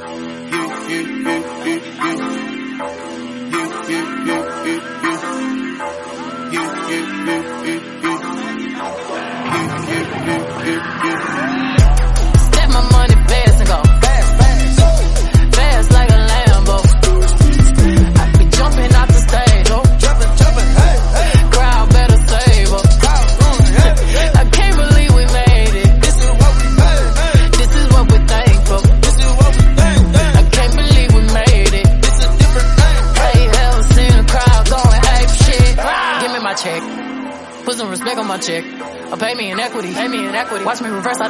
you, you, you.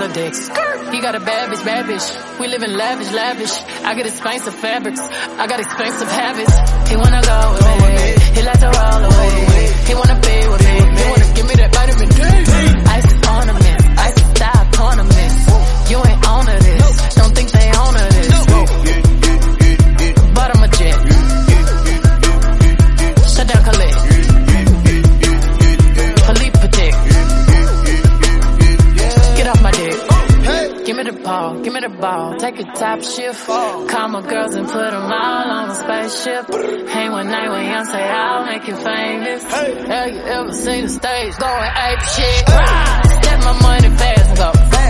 Out of dicks. He got a bad bitch, bad bitch. We live in lavish, lavish. I get expensive fabrics. I got expensive habits. He wanna go with me. He like to roll away. He wanna be with me top shift. Call my girls and put them all on a spaceship. Hang one night with young, say I'll make you famous. Have you ever seen the stage going ape shit? Step my money fast and go fast.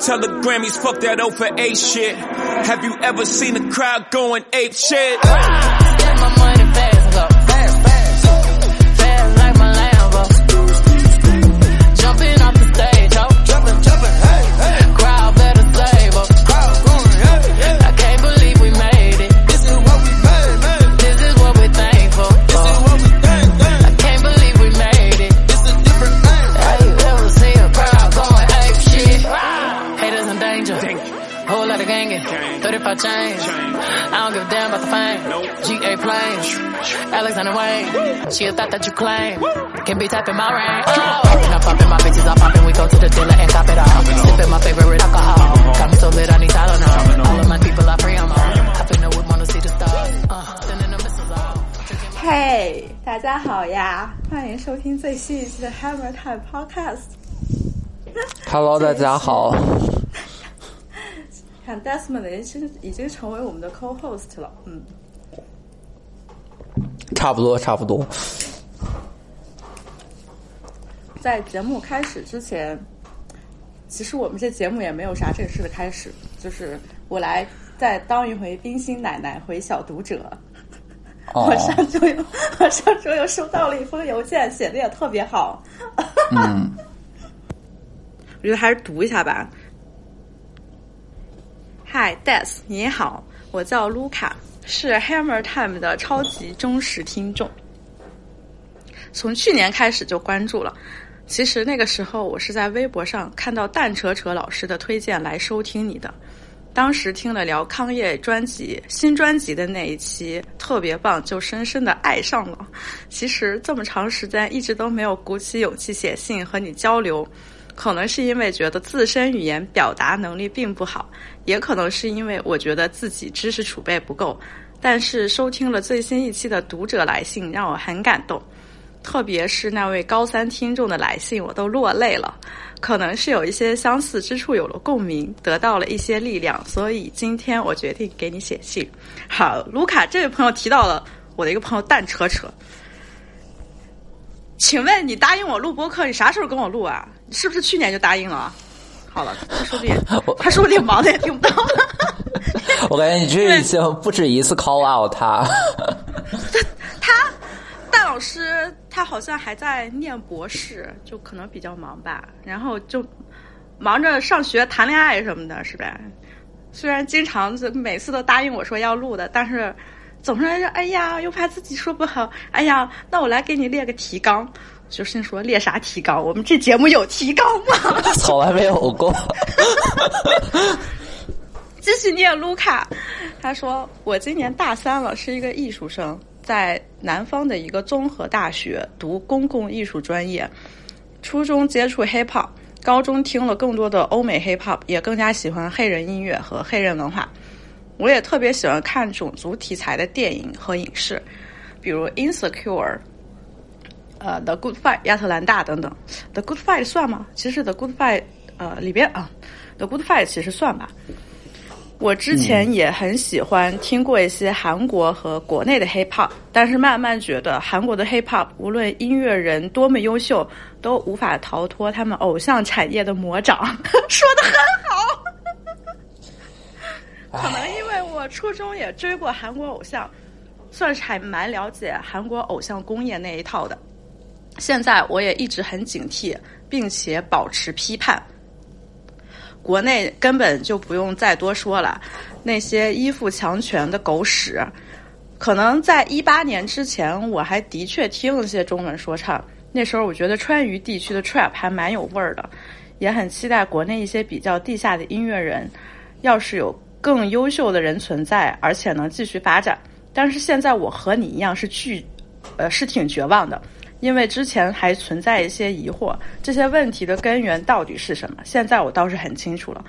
Tell the Grammys, fuck that O for A shit. Have you ever seen a crowd going ape shit? Get my money fast 35 chains. I don't give a damn about the fame. GA planes. Alexander Wayne. She a thought that you claim. Can be tapping my ring. Oh. And I'm popping my bitches, I'm popping. We go to the dealer and cop it all. Sipping my favorite alcohol. Got me so lit, I need Tylenol. All of my people are free, I'm on. Hopping the whip, wanna see the stars. Uh, sending the missiles off. 嘿大家好呀，欢迎收听最新一期的 Hammer Time Podcast。 Hello，大家好。 看 Desmond 已经已经成为我们的 co-host 了，嗯，差不多，差不多。在节目开始之前，其实我们这节目也没有啥正式的开始，就是我来再当一回冰心奶奶回小读者。哦 我，上周又，我上周又收到了一封邮件，写的也特别好。嗯，我觉得还是读一下吧。Hi Death！你好，我叫卢卡，是 Hammer Time 的超级忠实听众，从去年开始就关注了。其实那个时候我是在微博上看到蛋扯扯老师的推荐来收听你的，当时听了聊康业专辑新专辑的那一期特别棒，就深深的爱上了。其实这么长时间一直都没有鼓起勇气写信和你交流，可能是因为觉得自身语言表达能力并不好，也可能是因为我觉得自己知识储备不够。但是收听了最新一期的读者来信，让我很感动。特别是那位高三听众的来信，我都落泪了。可能是有一些相似之处有了共鸣，得到了一些力量，所以今天我决定给你写信。好，卢卡这位朋友提到了我的一个朋友蛋扯扯，请问你答应我录播客，你啥时候跟我录啊？你是不是去年就答应了啊？好了，他说不定 他说不定忙的也听不到。我感觉你这已经不止一次 call out 他。他戴老老师他好像还在念博士，就可能比较忙吧，然后就忙着上学、谈恋爱什么的，是吧？虽然经常每次都答应我说要录的，但是总是说哎呀，又怕自己说不好，哎呀，那我来给你列个提纲。就心说列啥提纲？我们这节目有提纲吗？从来没有过。继续念卢卡，他说我今年大三了，是一个艺术生，在南方的一个综合大学读公共艺术专业。初中接触 hip hop，高中听了更多的欧美 hip hop，也更加喜欢黑人音乐和黑人文化。我也特别喜欢看种族题材的电影和影视，比如《Insecure》。呃，《The Good Fight》亚特兰大等等，《The Good Fight》算吗？其实，《The Good Fight》呃里边啊，《The Good Fight》其实算吧。我之前也很喜欢听过一些韩国和国内的 Hip Hop，但是慢慢觉得韩国的 Hip Hop 无论音乐人多么优秀，都无法逃脱他们偶像产业的魔掌。说的很好。可能因为我初中也追过韩国偶像，算是还蛮了解韩国偶像工业那一套的。现在我也一直很警惕，并且保持批判。国内根本就不用再多说了，那些依附强权的狗屎。可能在一八年之前，我还的确听了些中文说唱，那时候我觉得川渝地区的 trap 还蛮有味儿的，也很期待国内一些比较地下的音乐人，要是有更优秀的人存在，而且能继续发展。但是现在我和你一样是巨，呃，是挺绝望的。因为之前还存在一些疑惑，这些问题的根源到底是什么？现在我倒是很清楚了，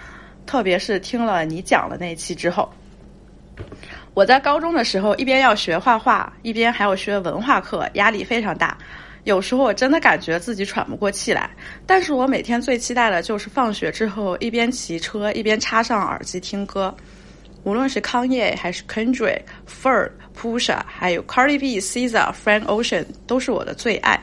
特别是听了你讲的那期之后。我在高中的时候，一边要学画画，一边还要学文化课，压力非常大。有时候我真的感觉自己喘不过气来。但是我每天最期待的就是放学之后，一边骑车一边插上耳机听歌。无论是康业还是 Kendrick、Ferg、Pusha，还有 Cardi B、SZA、Frank Ocean，都是我的最爱。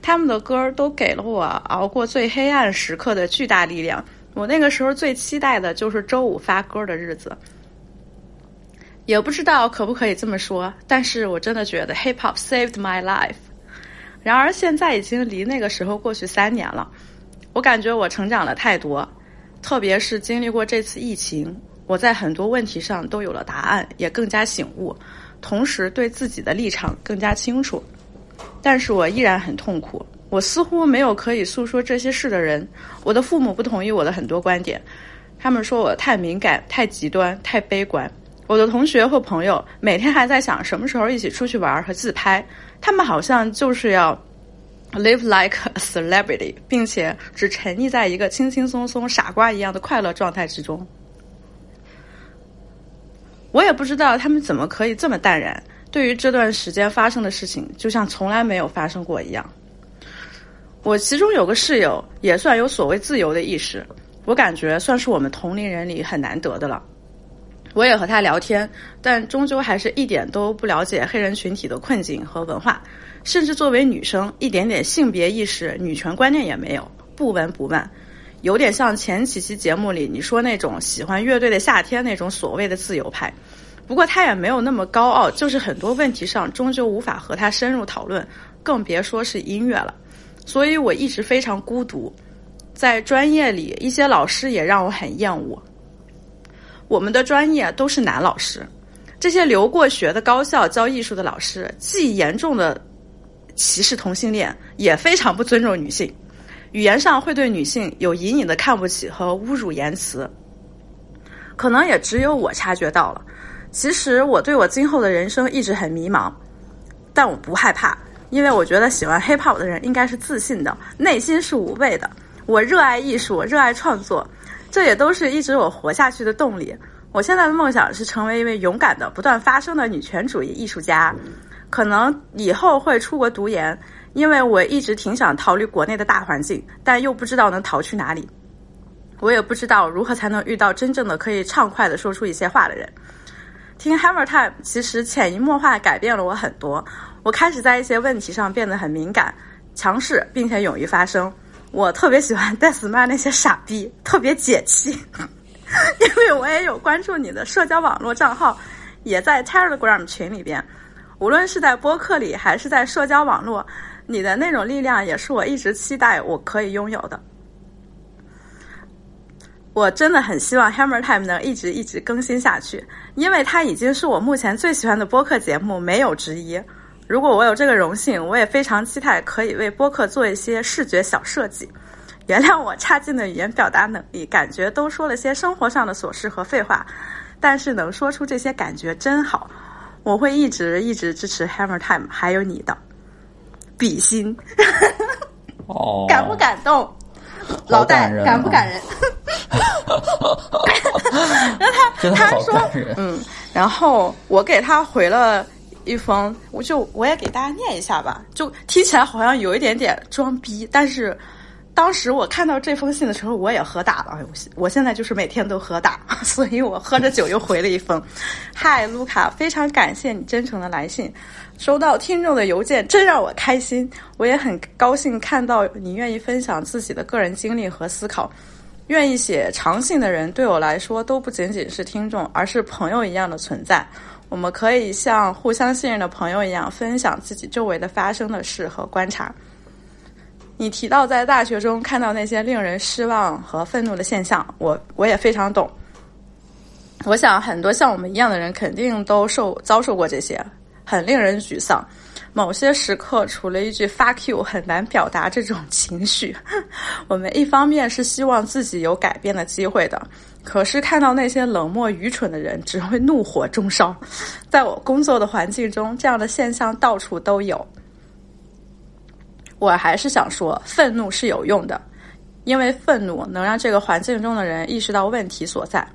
他们的歌都给了我熬过最黑暗时刻的巨大力量。我那个时候最期待的就是周五发歌的日子。也不知道可不可以这么说，但是我真的觉得 Hip Hop saved my life。然而现在已经离那个时候过去三年了，我感觉我成长了太多，特别是经历过这次疫情。我在很多问题上都有了答案，也更加醒悟，同时对自己的立场更加清楚。但是我依然很痛苦，我似乎没有可以诉说这些事的人。我的父母不同意我的很多观点，他们说我太敏感、太极端、太悲观。我的同学或朋友每天还在想什么时候一起出去玩和自拍，他们好像就是要 live like a celebrity，并且只沉溺在一个轻轻松松、傻瓜一样的快乐状态之中。我也不知道他们怎么可以这么淡然，对于这段时间发生的事情，就像从来没有发生过一样。我其中有个室友也算有所谓自由的意识，我感觉算是我们同龄人里很难得的了。我也和他聊天，但终究还是一点都不了解黑人群体的困境和文化，甚至作为女生，一点点性别意识、女权观念也没有，不闻不问。有点像前几期节目里你说那种喜欢乐队的夏天那种所谓的自由派，不过他也没有那么高傲，就是很多问题上终究无法和他深入讨论，更别说是音乐了。所以我一直非常孤独，在专业里一些老师也让我很厌恶。我们的专业都是男老师，这些留过学的高校教艺术的老师，既严重的歧视同性恋，也非常不尊重女性。语言上会对女性有隐隐的看不起和侮辱言辞，可能也只有我察觉到了。其实我对我今后的人生一直很迷茫，但我不害怕，因为我觉得喜欢 hip hop 的人应该是自信的，内心是无畏的。我热爱艺术，热爱创作，这也都是一直我活下去的动力。我现在的梦想是成为一位勇敢的、不断发声的女权主义艺术家，可能以后会出国读研。因为我一直挺想逃离国内的大环境，但又不知道能逃去哪里。我也不知道如何才能遇到真正的可以畅快的说出一些话的人。听 Hammer Time 其实潜移默化改变了我很多。我开始在一些问题上变得很敏感、强势，并且勇于发声。我特别喜欢戴斯曼那些傻逼，特别解气。因为我也有关注你的社交网络账号，也在 Telegram 群里边。无论是在播客里还是在社交网络，你的那种力量也是我一直期待我可以拥有的。我真的很希望 Hammer Time 能一直一直更新下去，因为它已经是我目前最喜欢的播客节目，没有之一。如果我有这个荣幸，我也非常期待可以为播客做一些视觉小设计。原谅我差劲的语言表达能力，感觉都说了些生活上的琐事和废话，但是能说出这些感觉真好。我会一直一直支持 Hammer Time，还有你的比心，哦，感不感动？老好戴感人啊感不感人？然 后他真的好他说嗯，然后我给他回了一封，我就我也给大家念一下吧，就听起来好像有一点点装逼，但是当时我看到这封信的时候，我也喝大了，我我现在就是每天都喝大，所以我喝着酒又回了一封，嗨，卢卡，非常感谢你真诚的来信。收到听众的邮件真让我开心，我也很高兴看到你愿意分享自己的个人经历和思考。愿意写长信的人对我来说都不仅仅是听众，而是朋友一样的存在。我们可以像互相信任的朋友一样，分享自己周围的发生的事和观察。你提到在大学中看到那些令人失望和愤怒的现象，我我也非常懂。我想很多像我们一样的人肯定都受遭受过这些，很令人沮丧。某些时刻，除了一句 “fuck you”，很难表达这种情绪。我们一方面是希望自己有改变的机会的，可是看到那些冷漠愚蠢的人，只会怒火中烧。在我工作的环境中，这样的现象到处都有。我还是想说，愤怒是有用的，因为愤怒能让这个环境中的人意识到问题所在。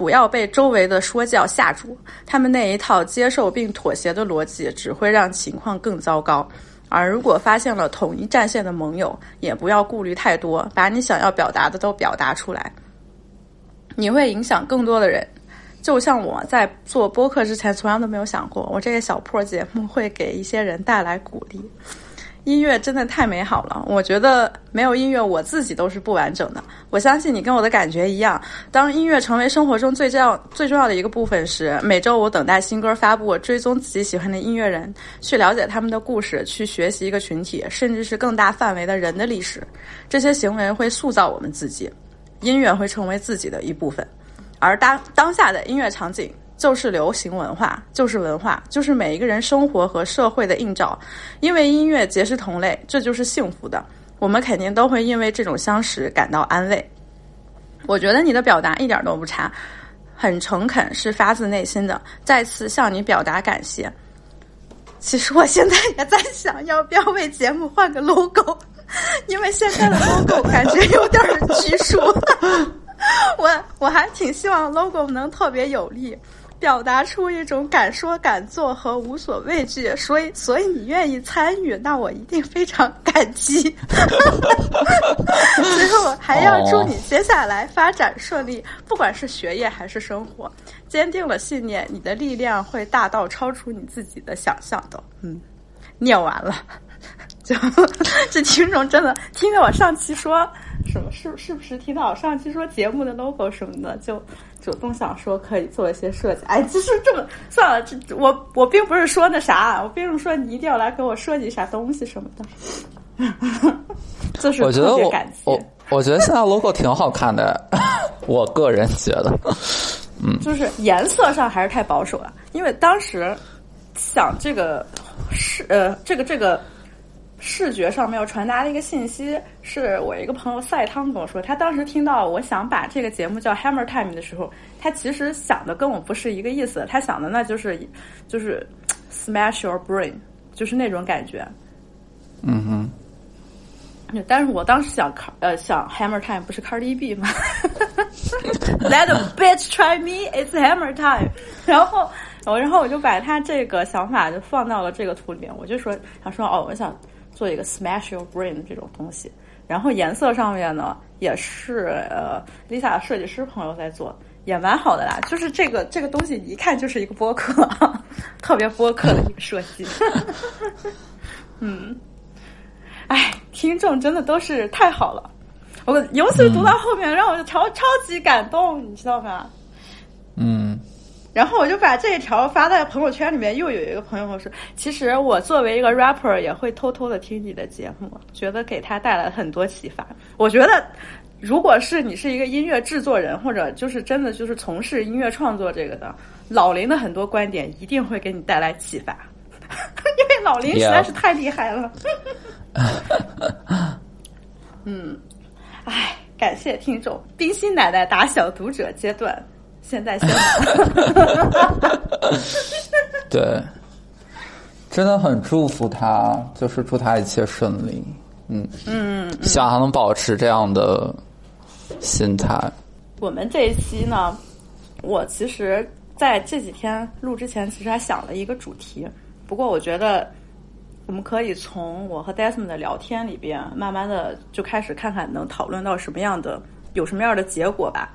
不要被周围的说教吓住，他们那一套接受并妥协的逻辑只会让情况更糟糕。而如果发现了统一战线的盟友，也不要顾虑太多，把你想要表达的都表达出来。你会影响更多的人。就像我在做播客之前，从来都没有想过，我这个小破节目会给一些人带来鼓励。音乐真的太美好了，我觉得没有音乐，我自己都是不完整的。我相信你跟我的感觉一样，当音乐成为生活中最重要、最重要的一个部分时，每周我等待新歌发布，追踪自己喜欢的音乐人，去了解他们的故事，去学习一个群体，甚至是更大范围的人的历史。这些行为会塑造我们自己，音乐会成为自己的一部分。而当当下的音乐场景。就是流行文化，就是文化，就是每一个人生活和社会的映照。因为音乐结识同类，这就是幸福的。我们肯定都会因为这种相识感到安慰。我觉得你的表达一点都不差，很诚恳，是发自内心的。再次向你表达感谢。其实我现在也在想，要不要为节目换个 logo，因为现在的 logo 感觉有点 拘束。我我还挺希望 logo 能特别有力。表达出一种敢说敢做和无所畏惧，所以所以你愿意参与，那我一定非常感激。最后还要祝你接下来发展顺利，不管是学业还是生活，坚定了信念，你的力量会大到超出你自己的想象的。嗯，念完了，就这听众真的听着我上期说什么，是是不是听到上期说节目的 logo 什么的就。主动想说可以做一些设计，哎，其实这么算了，这我我并不是说那啥，我并不是说你一定要来给我设计啥东西什么的，就是我觉得我感我我觉得现在 logo 挺好看的，我个人觉得，嗯，就是颜色上还是太保守了，因为当时想这个是呃这个这个。视觉上面要传达的一个信息，是我一个朋友赛汤跟我说，他当时听到我想把这个节目叫 Hammer Time 的时候，他其实想的跟我不是一个意思，他想的那就是就是 smash your brain，就是那种感觉。嗯哼。但是我当时想呃想 Hammer Time 不是 Cardi B 吗？Let a bitch try me, it's Hammer Time。然后我然后我就把他这个想法就放到了这个图里面，我就说想说哦，我想。做一个 smash your brain 这种东西，然后颜色上面呢，也是呃 Lisa 设计师朋友在做，也蛮好的啦。就是这个这个东西一看就是一个播客，特别播客的一个设计。嗯，哎，听众真的都是太好了，我尤其是读到后面，让我超超级感动，你知道吗？嗯，然后我就把这一条发在朋友圈里面，又有一个朋友跟我说，其实我作为一个 rapper 也会偷偷的听你的节目，觉得给他带来很多启发。我觉得，如果是你是一个音乐制作人，或者就是真的就是从事音乐创作这个的，老林的很多观点一定会给你带来启发，因为老林实在是太厉害了。嗯，唉，感谢听众，冰心奶奶打小读者阶段。现在先 对，真的很祝福他，就是祝他一切顺利。嗯嗯，希望他能保持这样的心态。我们这一期呢，我其实在这几天录之前，其实还想了一个主题。不过我觉得，我们可以从我和 Desmond 的聊天里边，慢慢的就开始看看能讨论到什么样的，有什么样的结果吧。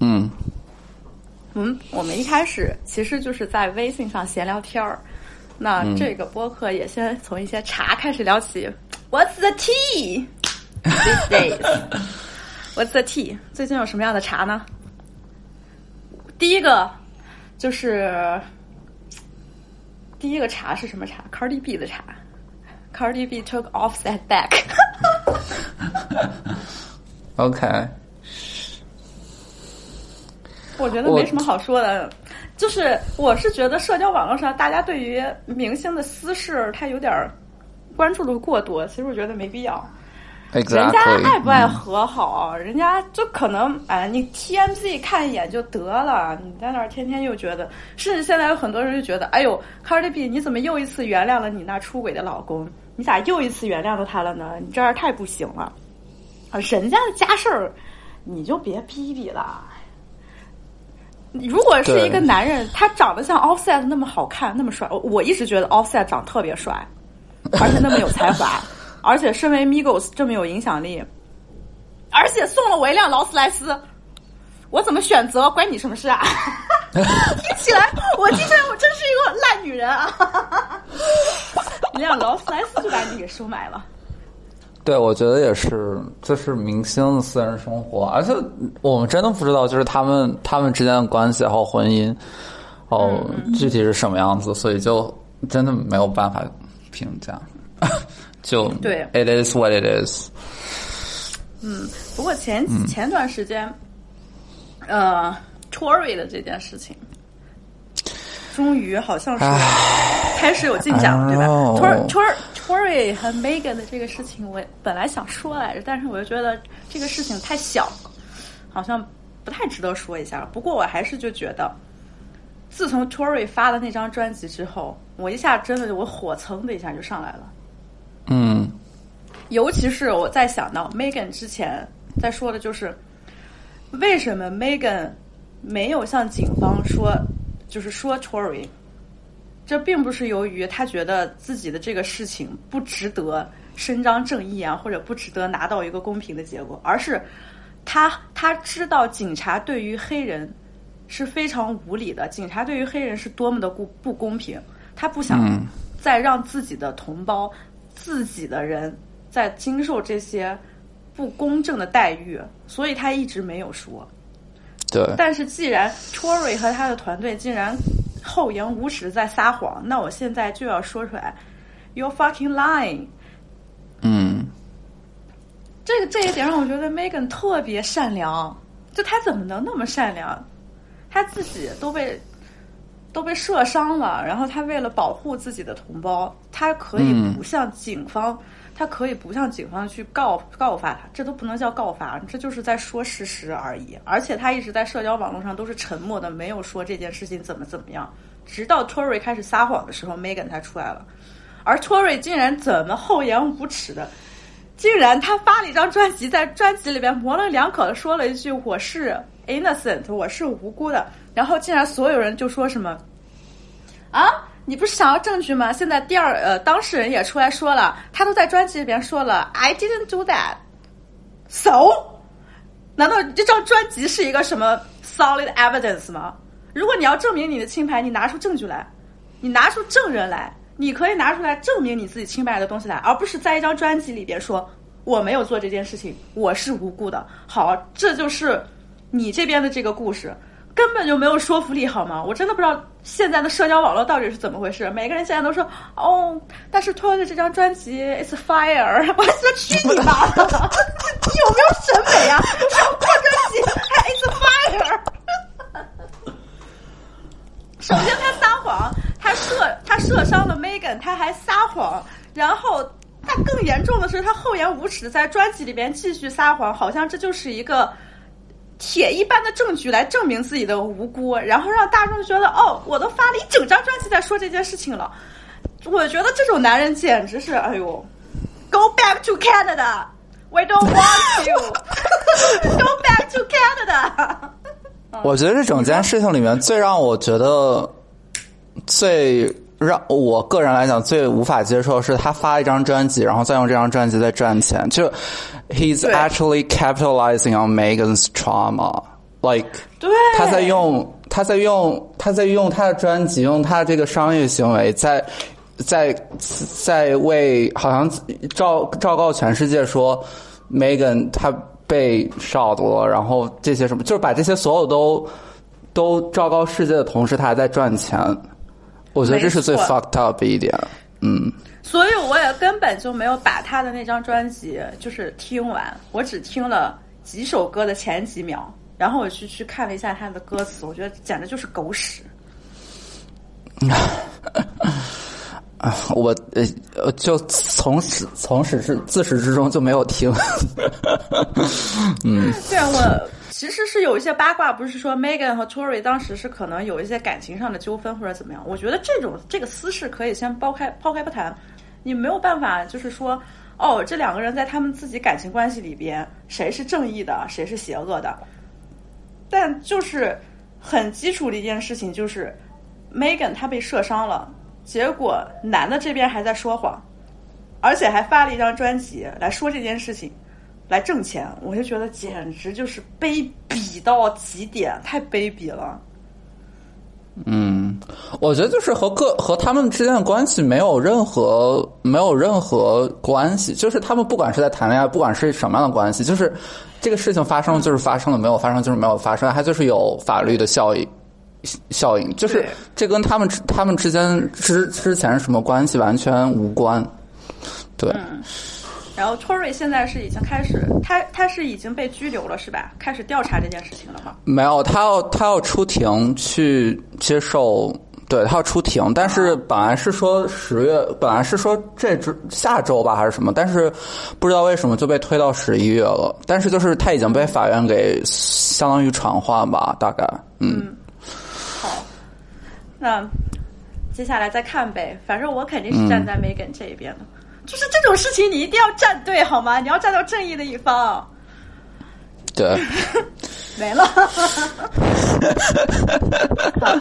嗯。嗯，我们一开始其实就是在微信上闲聊天儿。那这个播客也先从一些茶开始聊起。What's the tea these days? What's the tea? 最近有什么样的茶呢？第一个就是第一个茶是什么茶？Cardi B 的茶。Cardi B took off that back. OK。我觉得没什么好说的，就是我是觉得社交网络上大家对于明星的私事，他有点关注的过多。其实我觉得没必要。人家爱不爱和好，人家就可能哎，你 TMZ 看一眼就得了。你在那儿天天又觉得，甚至现在有很多人就觉得，哎呦，Cardi B 你怎么又一次原谅了你那出轨的老公？你咋又一次原谅了他了呢？你这样太不行了啊！人家的家事儿，你就别逼逼了。如果是一个男人，他长得像 Offset 那么好看，那么帅，我我一直觉得 Offset 长特别帅，而且那么有才华，而且身为 Migos 这么有影响力，而且送了我一辆劳斯莱斯，我怎么选择关你什么事啊？听起来我今天我真是一个烂女人啊！一辆劳斯莱斯就把你给收买了。对，我觉得也是，这是明星的私人生活，而且我们真的不知道，就是他们他们之间的关系和婚姻，哦，具体是什么样子，所以就真的没有办法评价。就对，it is what it is。嗯，不过前前段时间，呃，Tory 的这件事情，终于好像是开始有进展了，对吧？Tor Tor。Tory 和 Megan 的这个事情，我本来想说来着，但是我又觉得这个事情太小，好像不太值得说一下。不过我还是就觉得，自从 Tory 发了那张专辑之后，我一下真的我火蹭的一下就上来了。嗯，尤其是我在想到 Megan 之前在说的就是，为什么 Megan 没有向警方说，就是说 Tory。这并不是由于他觉得自己的这个事情不值得伸张正义啊，或者不值得拿到一个公平的结果，而是他他知道警察对于黑人是非常无理的，警察对于黑人是多么的不不公平，他不想再让自己的同胞、自己的人在经受这些不公正的待遇，所以他一直没有说。对。但是既然 Tory 和他的团队竟然。厚颜无耻在撒谎，那我现在就要说出来，You're fucking lying。嗯，这个这一点让我觉得 Megan 特别善良，就他怎么能那么善良？他自己都被都被射伤了，然后他为了保护自己的同胞，他可以不向警方。他可以不向警方去告告发他，这都不能叫告发，这就是在说事实而已。而且他一直在社交网络上都是沉默的，没有说这件事情怎么怎么样。直到 Tory 开始撒谎的时候，Megan 才出来了。而 Tory 竟然怎么厚颜无耻的，竟然他发了一张专辑，在专辑里边模棱两可的说了一句“我是 innocent，我是无辜的”，然后竟然所有人就说什么啊？你不是想要证据吗？现在第二呃，当事人也出来说了，他都在专辑里边说了，I didn't do that。So，难道这张专辑是一个什么 solid evidence 吗？如果你要证明你的清白，你拿出证据来，你拿出证人来，你可以拿出来证明你自己清白的东西来，而不是在一张专辑里边说我没有做这件事情，我是无辜的。好，这就是你这边的这个故事。根本就没有说服力，好吗？我真的不知道现在的社交网络到底是怎么回事。每个人现在都说哦，但是 Toy 的这张专辑 It's Fire，我还说去你妈的！你有没有审美啊？都上过专辑还 It's Fire。首先他撒谎，他射他射伤了 Megan，他还撒谎，然后他更严重的是，他厚颜无耻在专辑里边继续撒谎，好像这就是一个铁一般的证据来证明自己的无辜，然后让大众觉得哦，我都发了一整张专辑在说这件事情了。我觉得这种男人简直是，哎呦，Go back to Canada。We don't want you. Go back to Canada. 我觉得这整件事情里面最让我觉得最让我个人来讲最无法接受的是他发一张专辑，然后再用这张专辑在赚钱。就 he's actually capitalizing on Megan's trauma, like 对，他在用他在用他在用他的专辑，用他的这个商业行为在。在在为好像昭昭告全世界说，Megan 他被烧了，然后这些什么，就是把这些所有都都昭告世界的同时，他还在赚钱。我觉得这是最 fucked up 的一点。嗯，所以我也根本就没有把他的那张专辑就是听完，我只听了几首歌的前几秒，然后我去去看了一下他的歌词，我觉得简直就是狗屎。啊，我呃呃，就从始从始至自始至终就没有听。嗯，对啊，我其实是有一些八卦，不是说 Megan 和 Tory 当时是可能有一些感情上的纠纷或者怎么样。我觉得这种这个私事可以先抛开抛开不谈，你没有办法就是说，哦，这两个人在他们自己感情关系里边，谁是正义的，谁是邪恶的。但就是很基础的一件事情，就是 Megan 她被射伤了，结果男的这边还在说谎，而且还发了一张专辑来说这件事情。来挣钱，我就觉得简直就是卑鄙到极点，太卑鄙了。嗯，我觉得就是和个和他们之间的关系没有任何没有任何关系，就是他们不管是在谈恋爱，不管是什么样的关系，就是这个事情发生就是发生了，没有发生就是没有发生，它就是有法律的效应效应，就是这跟他们他们之间之之前什么关系完全无关。对，然后 Tory 现在是已经开始，他他是已经被拘留了是吧？开始调查这件事情了吗？没有，他要他要出庭去接受，对他要出庭，但是本来是说十月，本来是说这周下周吧还是什么，但是不知道为什么就被推到十一月了。但是就是他已经被法院给相当于传唤吧，大概，嗯，好，那接下来再看呗。反正我肯定是站在 Megan 这一边的。就是这种事情，你一定要站队好吗？你要站到正义的一方。对，没了。好，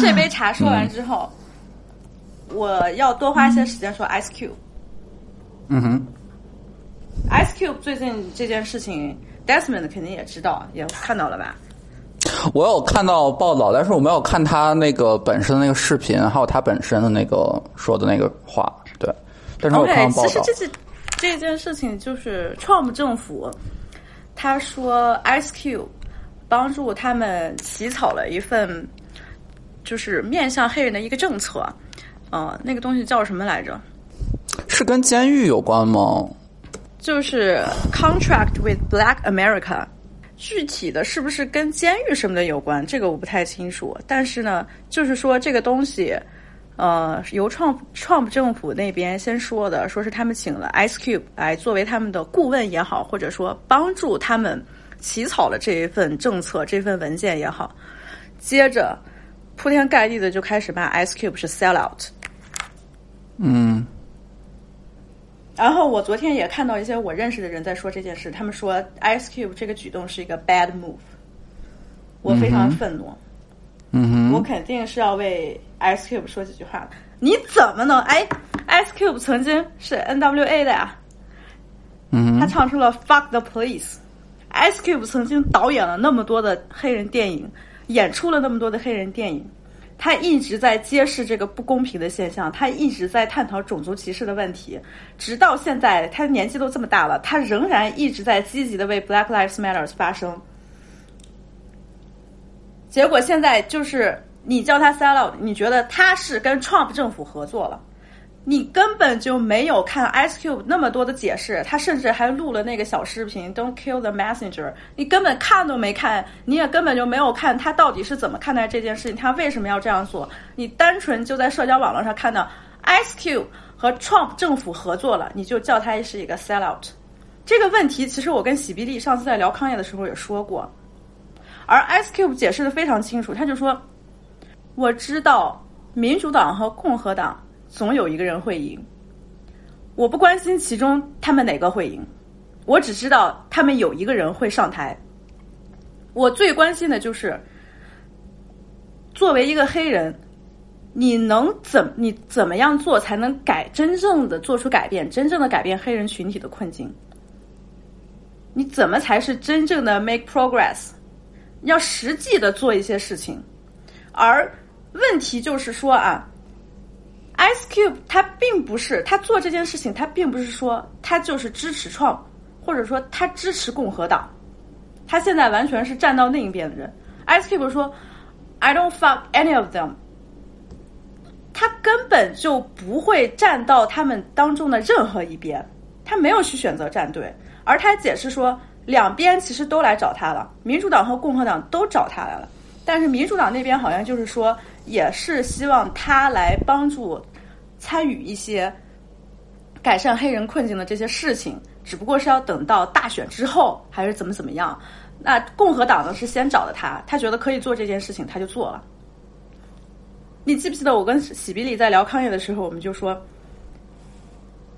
这杯茶说完之后，我要多花一些时间说 Ice Cube。嗯哼，Ice Cube 最近这件事情，Desmond 肯定也知道，也看到了吧？我有看到报道，但是我没有看他那个本身的那个视频，还有他本身的那个说的那个话，对，但是我看 OK，到报道其实这，是这件事情，就是 Trump 政府他说 Ice Cube 帮助他们起草了一份就是面向黑人的一个政策，呃，那个东西叫什么来着？是跟监狱有关吗？就是 Contract with Black America。具体的是不是跟监狱什么的有关？这个我不太清楚。但是呢，就是说这个东西，呃，由 Trump Trump 政府那边先说的，说是他们请了 Ice Cube 来作为他们的顾问也好，或者说帮助他们起草了这一份政策、这份文件也好。接着铺天盖地的就开始骂 Ice Cube 是 sellout。嗯然后我昨天也看到一些我认识的人在说这件事，他们说 Ice Cube 这个举动是一个 bad move，我非常愤怒，嗯哼，我肯定是要为 Ice Cube 说几句话的。你怎么能？哎，Ice Cube 曾经是 NWA 的呀，嗯，他唱出了 Fuck the Police。Ice Cube 曾经导演了那么多的黑人电影，演出了那么多的黑人电影，他一直在揭示这个不公平的现象，他一直在探讨种族歧视的问题，直到现在，他年纪都这么大了，他仍然一直在积极的为 Black Lives Matter 发声。结果现在就是你叫他 sell out，你觉得他是跟 Trump 政府合作了，你根本就没有看 Ice Cube 那么多的解释，他甚至还录了那个小视频 "Don't kill the messenger"，你根本看都没看，你也根本就没有看他到底是怎么看待这件事情，他为什么要这样做，你单纯就在社交网络上看到 Ice Cube 和 Trump 政府合作了，你就叫他是一个 sell out。这个问题其实我跟喜比利上次在聊康业的时候也说过，而 Ice Cube 解释的非常清楚，他就说：“我知道民主党和共和党总有一个人会赢，我不关心其中他们哪个会赢，我只知道他们有一个人会上台。我最关心的就是，作为一个黑人，你能怎你怎么样做才能改真正的做出改变，真正的改变黑人群体的困境？”你怎么才是真正的 make progress？要实际的做一些事情，而问题就是说啊，Ice Cube 他并不是他做这件事情，他并不是说他就是支持创，或者说他支持共和党，他现在完全是站到另一边的人。Ice Cube 说，I don't fuck any of them，他根本就不会站到他们当中的任何一边，他没有去选择站队。而他解释说，两边其实都来找他了，民主党和共和党都找他来了。但是民主党那边好像就是说，也是希望他来帮助参与一些改善黑人困境的这些事情，只不过是要等到大选之后，还是怎么怎么样。那共和党呢是先找的他，他觉得可以做这件事情，他就做了。你记不记得我跟喜比利在聊康业的时候，我们就说。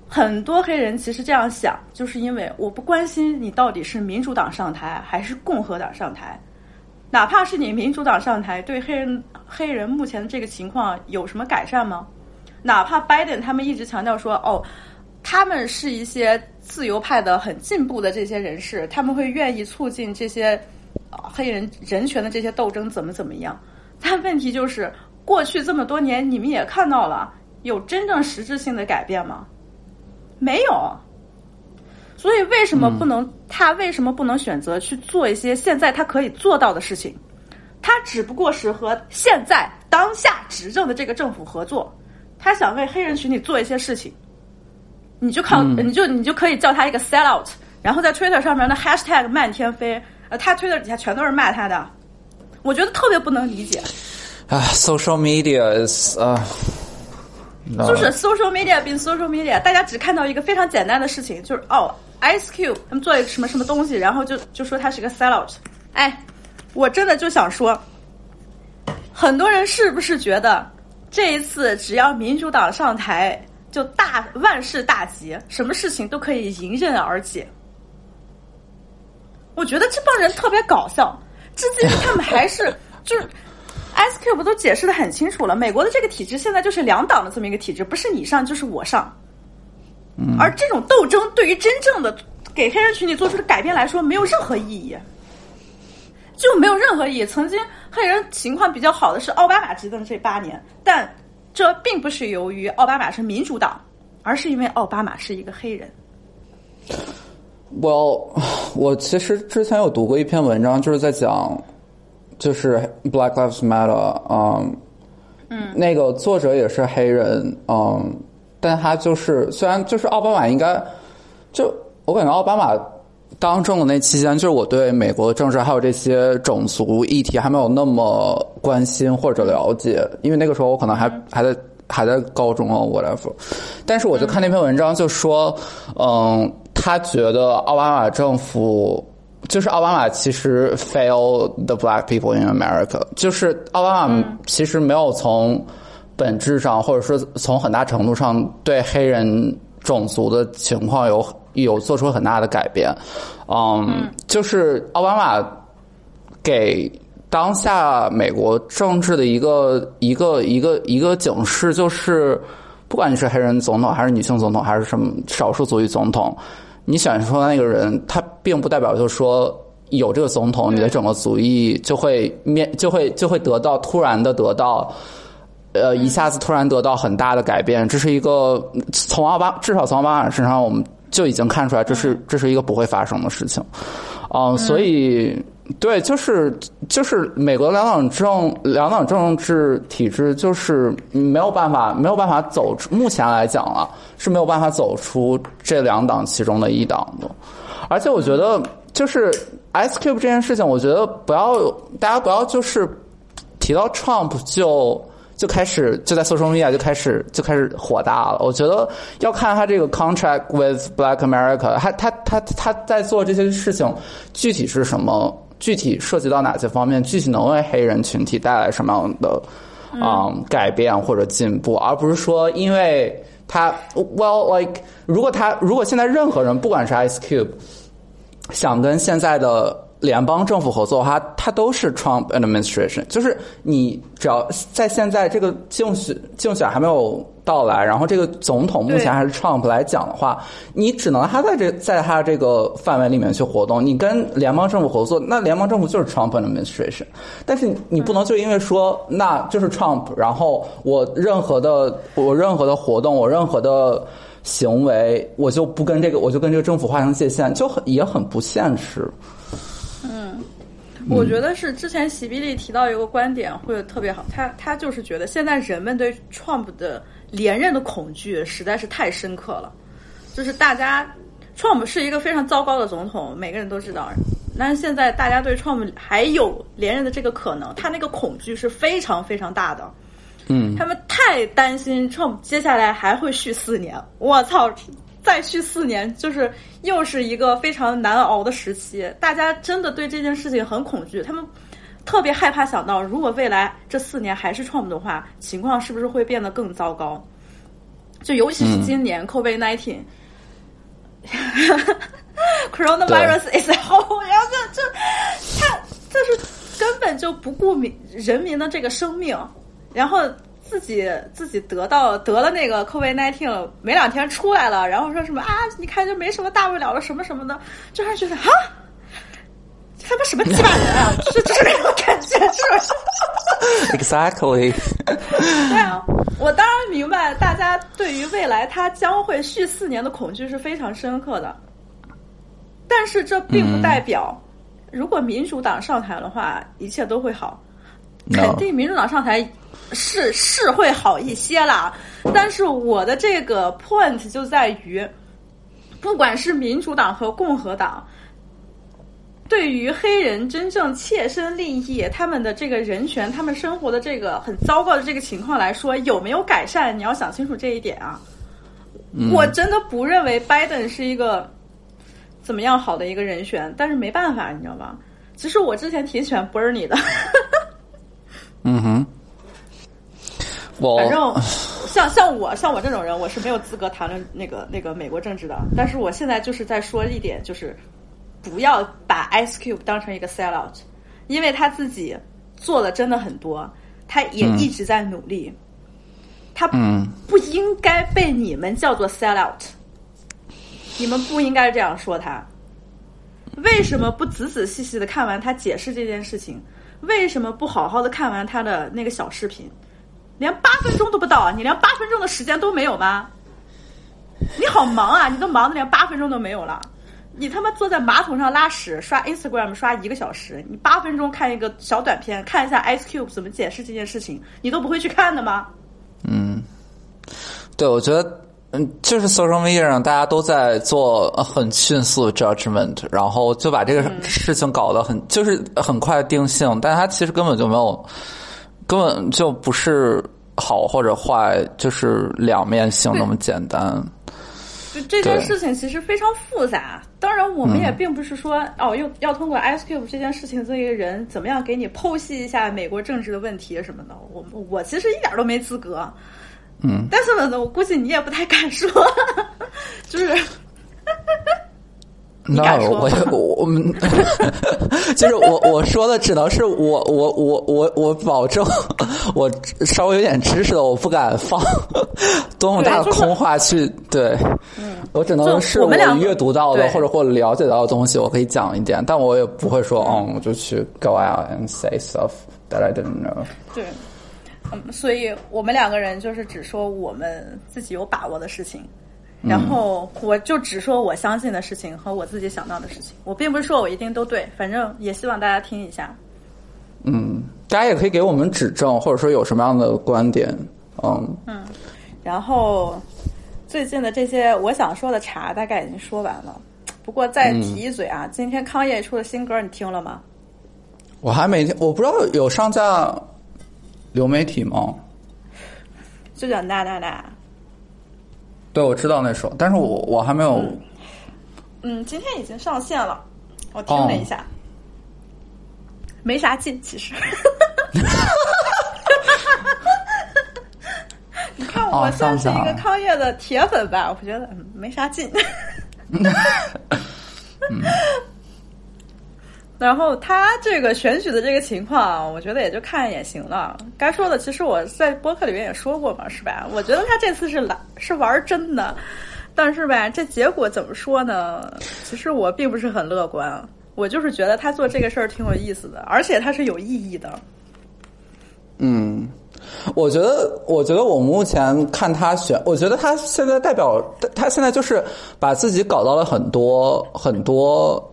很多黑人其实这样想，就是因为我不关心你到底是民主党上台还是共和党上台，哪怕是你民主党上台，对黑人黑人目前的这个情况有什么改善吗？哪怕拜登他们一直强调说，哦，他们是一些自由派的很进步的这些人士，他们会愿意促进这些黑人人权的这些斗争，怎么怎么样？但问题就是，过去这么多年，你们也看到了，有真正实质性的改变吗？没有，所以为什么不能？他为什么不能选择去做一些现在他可以做到的事情？他只不过是和现在当下执政的这个政府合作，他想为黑人群体做一些事情。你就靠，你就你就可以叫他一个 sell out，然后在 Twitter 上面的 hashtag 漫天飞，呃，他 Twitter 底下全都是骂他的，我觉得特别不能理解。啊，social media is 啊。就是 social media 比 social media，大家只看到一个非常简单的事情，就是哦，Ice Cube 他们做一个什么什么东西，然后就就说他是个 sellout。哎，我真的就想说，很多人是不是觉得这一次只要民主党上台，就大万事大吉，什么事情都可以迎刃而解？我觉得这帮人特别搞笑，至今他们还是就是。Ice Cube 都解释的很清楚了，美国的这个体制现在就是两党的这么一个体制，不是你上就是我上。嗯。而这种斗争对于真正的给黑人群体做出的改变来说，没有任何意义，就没有任何意义。曾经黑人情况比较好的是奥巴马执政这八年，但这并不是由于奥巴马是民主党，而是因为奥巴马是一个黑人。Well，我其实之前有读过一篇文章，就是在讲。就是 Black Lives Matter，嗯，嗯，那个作者也是黑人，嗯，但他就是虽然就是奥巴马应该，就我感觉奥巴马当政的那期间，就是我对美国政治还有这些种族议题还没有那么关心或者了解，因为那个时候我可能还还在还在高中啊，whatever。但是我就看那篇文章，就说，嗯，他觉得奥巴马政府。就是奥巴马其实 fail the black people in America，就是奥巴马其实没有从本质上，或者说从很大程度上对黑人种族的情况有有做出很大的改变。嗯，就是奥巴马给当下美国政治的一个一个一个一个警示，就是不管你是黑人总统，还是女性总统，还是什么少数族裔总统。你选出来那个人，他并不代表就是说有这个总统，你的整个族裔就会面就会就会得到突然的得到，呃，一下子突然得到很大的改变。这是一个从奥巴至少从奥巴马身上，我们就已经看出来，这是这是一个不会发生的事情。嗯，所以对，就是就是美国两党政两党政治体制就是没有办法没有办法走出，目前来讲啊是没有办法走出这两党其中的一党的。而且我觉得就是 Ice Cube 这件事情，我觉得不要大家不要就是提到 Trump 就。就开始就在 social media 就开始就开始火大了。我觉得要看他这个 contract with Black America，他他他他在做这些事情具体是什么，具体涉及到哪些方面，具体能为黑人群体带来什么样的啊、嗯、改变或者进步，而不是说因为他 well like 如果他如果现在任何人不管是 Ice Cube 想跟现在的。联邦政府合作的话，它都是 Trump administration，就是你只要在现在这个竞选竞选还没有到来，然后这个总统目前还是 Trump 来讲的话，你只能他在这在他这个范围里面去活动。你跟联邦政府合作，那联邦政府就是 Trump administration，但是你不能就因为说那就是 Trump，然后我任何的我任何的活动，我任何的行为，我就不跟这个我就跟这个政府划清界限，就很也很不现实。我觉得是之前席比利提到一个观点会特别好，他他就是觉得现在人们对 Trump 的连任的恐惧实在是太深刻了，就是大家 Trump 是一个非常糟糕的总统，每个人都知道，但是现在大家对 Trump 还有连任的这个可能，他那个恐惧是非常非常大的，嗯，他们太担心 Trump 接下来还会续四年，我操！再续四年，就是又是一个非常难熬的时期。大家真的对这件事情很恐惧，他们特别害怕想到，如果未来这四年还是 Trump 的话，情况是不是会变得更糟糕？就尤其是今年 COVID nineteen，coronavirus is whole，然后这这他这是根本就不顾民人民的这个生命，然后。自己自己得到得了那个 COVID nineteen 了，没两天出来了，然后说什么啊？你看就没什么大不了了，什么什么的，就让人觉得啊，他们什么鸡巴人啊？是就是那种感觉，是不是？Exactly。对啊，我当然明白大家对于未来他将会续四年的恐惧是非常深刻的，但是这并不代表，嗯、如果民主党上台的话，一切都会好。No. 肯定民主党上台是是会好一些啦，但是我的这个 point 就在于，不管是民主党和共和党，对于黑人真正切身利益、他们的这个人权、他们生活的这个很糟糕的这个情况来说，有没有改善？你要想清楚这一点啊！嗯、我真的不认为拜登是一个怎么样好的一个人选，但是没办法，你知道吧？其实我之前挺喜欢 Bernie 的。嗯哼，我反正像像我像我这种人，我是没有资格谈论那个那个美国政治的。但是我现在就是在说一点，就是不要把 Ice Cube 当成一个 sell out，因为他自己做的真的很多，他也一直在努力，他嗯不应该被你们叫做 sell out，你们不应该这样说他。为什么不仔仔细细的看完他解释这件事情？为什么不好好的看完他的那个小视频？连八分钟都不到啊！你连八分钟的时间都没有吗？你好忙啊！你都忙的连八分钟都没有了。你他妈坐在马桶上拉屎，刷 Instagram 刷一个小时，你八分钟看一个小短片，看一下 Ice Cube 怎么解释这件事情，你都不会去看的吗？嗯，对，我觉得。嗯，就是 social media 上大家都在做很迅速的 judgment，然后就把这个事情搞得很、嗯、就是很快定性，但它其实根本就没有，根本就不是好或者坏，就是两面性那么简单。就这件事情其实非常复杂，当然我们也并不是说、嗯、哦，又要通过 Ice Cube 这件事情，这个人怎么样给你剖析一下美国政治的问题什么的，我我其实一点都没资格。嗯，但是呢，我估计你也不太敢说，就是。那我 我我们 就是我我说的只能是我我我我我保证我稍微有点知识的，我不敢放多么大的空话去对，嗯，我只能是我阅读到的或者或者了解到的东西，我可以讲一点，但我也不会说嗯，我就去 go out and say stuff that I didn't know。对。嗯，所以我们两个人就是只说我们自己有把握的事情，然后我就只说我相信的事情和我自己想到的事情，我并不是说我一定都对，反正也希望大家听一下。嗯，大家也可以给我们指正，或者说有什么样的观点，嗯嗯然后最近的这些我想说的茶大概已经说完了，不过再提一嘴啊，今天康业出的新歌你听了吗？我还没听，我不知道有上架流媒体吗？就叫那那那。对，我知道那首，但是我我还没有。嗯，今天已经上线了，我听了一下，没啥劲，其实。你看，我哦算是一个康业的铁粉吧，我觉得嗯没啥劲。然后他这个选举的这个情况，我觉得也就看一眼行了。该说的，其实我在播客里面也说过嘛，是吧？我觉得他这次是来是玩真的，但是吧，这结果怎么说呢？其实我并不是很乐观。我就是觉得他做这个事儿挺有意思的，而且他是有意义的。嗯，我觉得，我觉得我目前看他选，我觉得他现在代表他现在就是把自己搞到了很多很多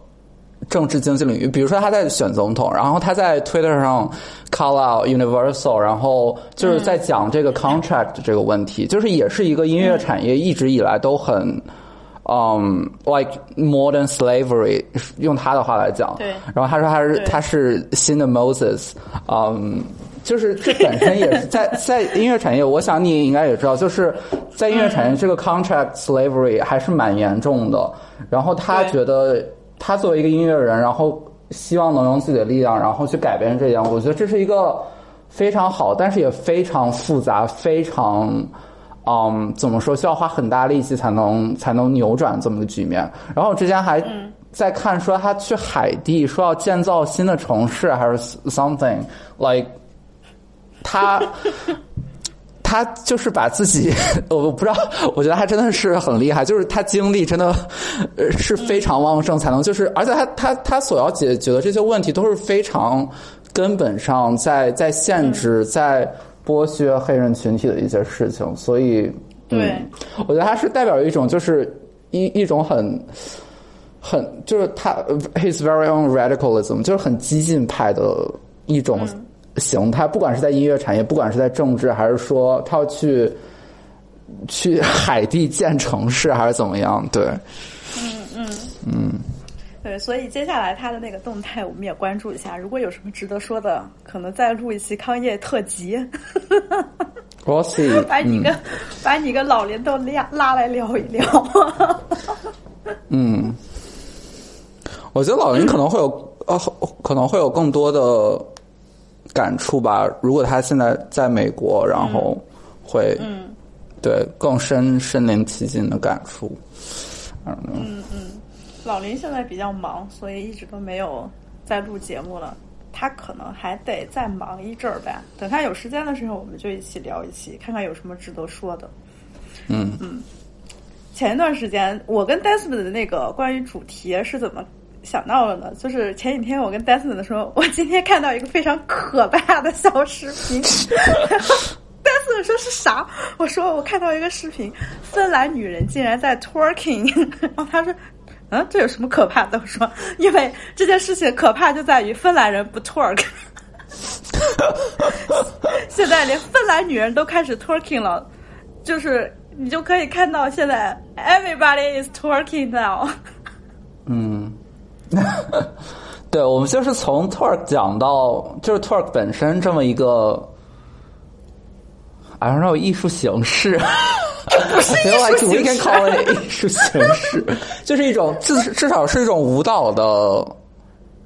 政治经济领域，比如说他在选总统，然后他在 Twitter 上 call out Universal，然后就是在讲这个 contract 这个问题，就是也是一个音乐产业一直以来都很。嗯、l i k e modern slavery，用他的话来讲，对然后他说他是他是新的 Moses，嗯，就是这本身也是在 在音乐产业，我想你应该也知道，就是在音乐产业这个 contract slavery 还是蛮严重的。然后他觉得他作为一个音乐人，然后希望能用自己的力量，然后去改变这样，我觉得这是一个非常好，但是也非常复杂，非常。嗯，怎么说？需要花很大力气才能才能扭转这么个局面。然后我之前还在看说他去海地说要建造新的城市，还是 something like 他他就是把自己，我不知道，我觉得他真的是很厉害，就是他精力真的呃是非常旺盛，才能就是，而且他他他所要解决的这些问题都是非常根本上在在限制在剥削黑人群体的一些事情，所以对嗯，我觉得他是代表一种就是一一种很。很就是他，his very own radicalism，就是很激进派的一种形态。不管是在音乐产业，不管是在政治，还是说他要去去海地建城市，还是怎么样？对，嗯嗯嗯对，所以接下来他的那个动态，我们也关注一下。如果有什么值得说的，可能再录一期康业特辑，我 see，把你跟、把你跟老林都拉拉来聊一聊。嗯，我觉得老林可能会有呃，可能会有更多的感触吧。如果他现在在美国，然后会，嗯，对更深身临其境的感触。嗯嗯老林现在比较忙，所以一直都没有在录节目了。他可能还得再忙一阵儿吧。等他有时间的时候，我们就一起聊一期，看看有什么值得说的。嗯前一段时间，我跟 Desmond 的那个关于主题是怎么想到了呢？就是前几天我跟戴森的说，我今天看到一个非常可怕的小视频。Desmond 说是啥？我说我看到一个视频，芬兰女人竟然在 twerking，然后他说。嗯，这有什么可怕的？我说，因为这件事情可怕就在于芬兰人不 twerk，现在连芬兰女人都开始 twerking 了，就是你就可以看到现在 everybody is twerking now。嗯，对，我们就是从 Twerk 讲到，就是 Twerk 本身这么一个，I don't know 艺术形式。不是艺术 we can call it 艺术形式，就是一种 至至少是一种舞蹈的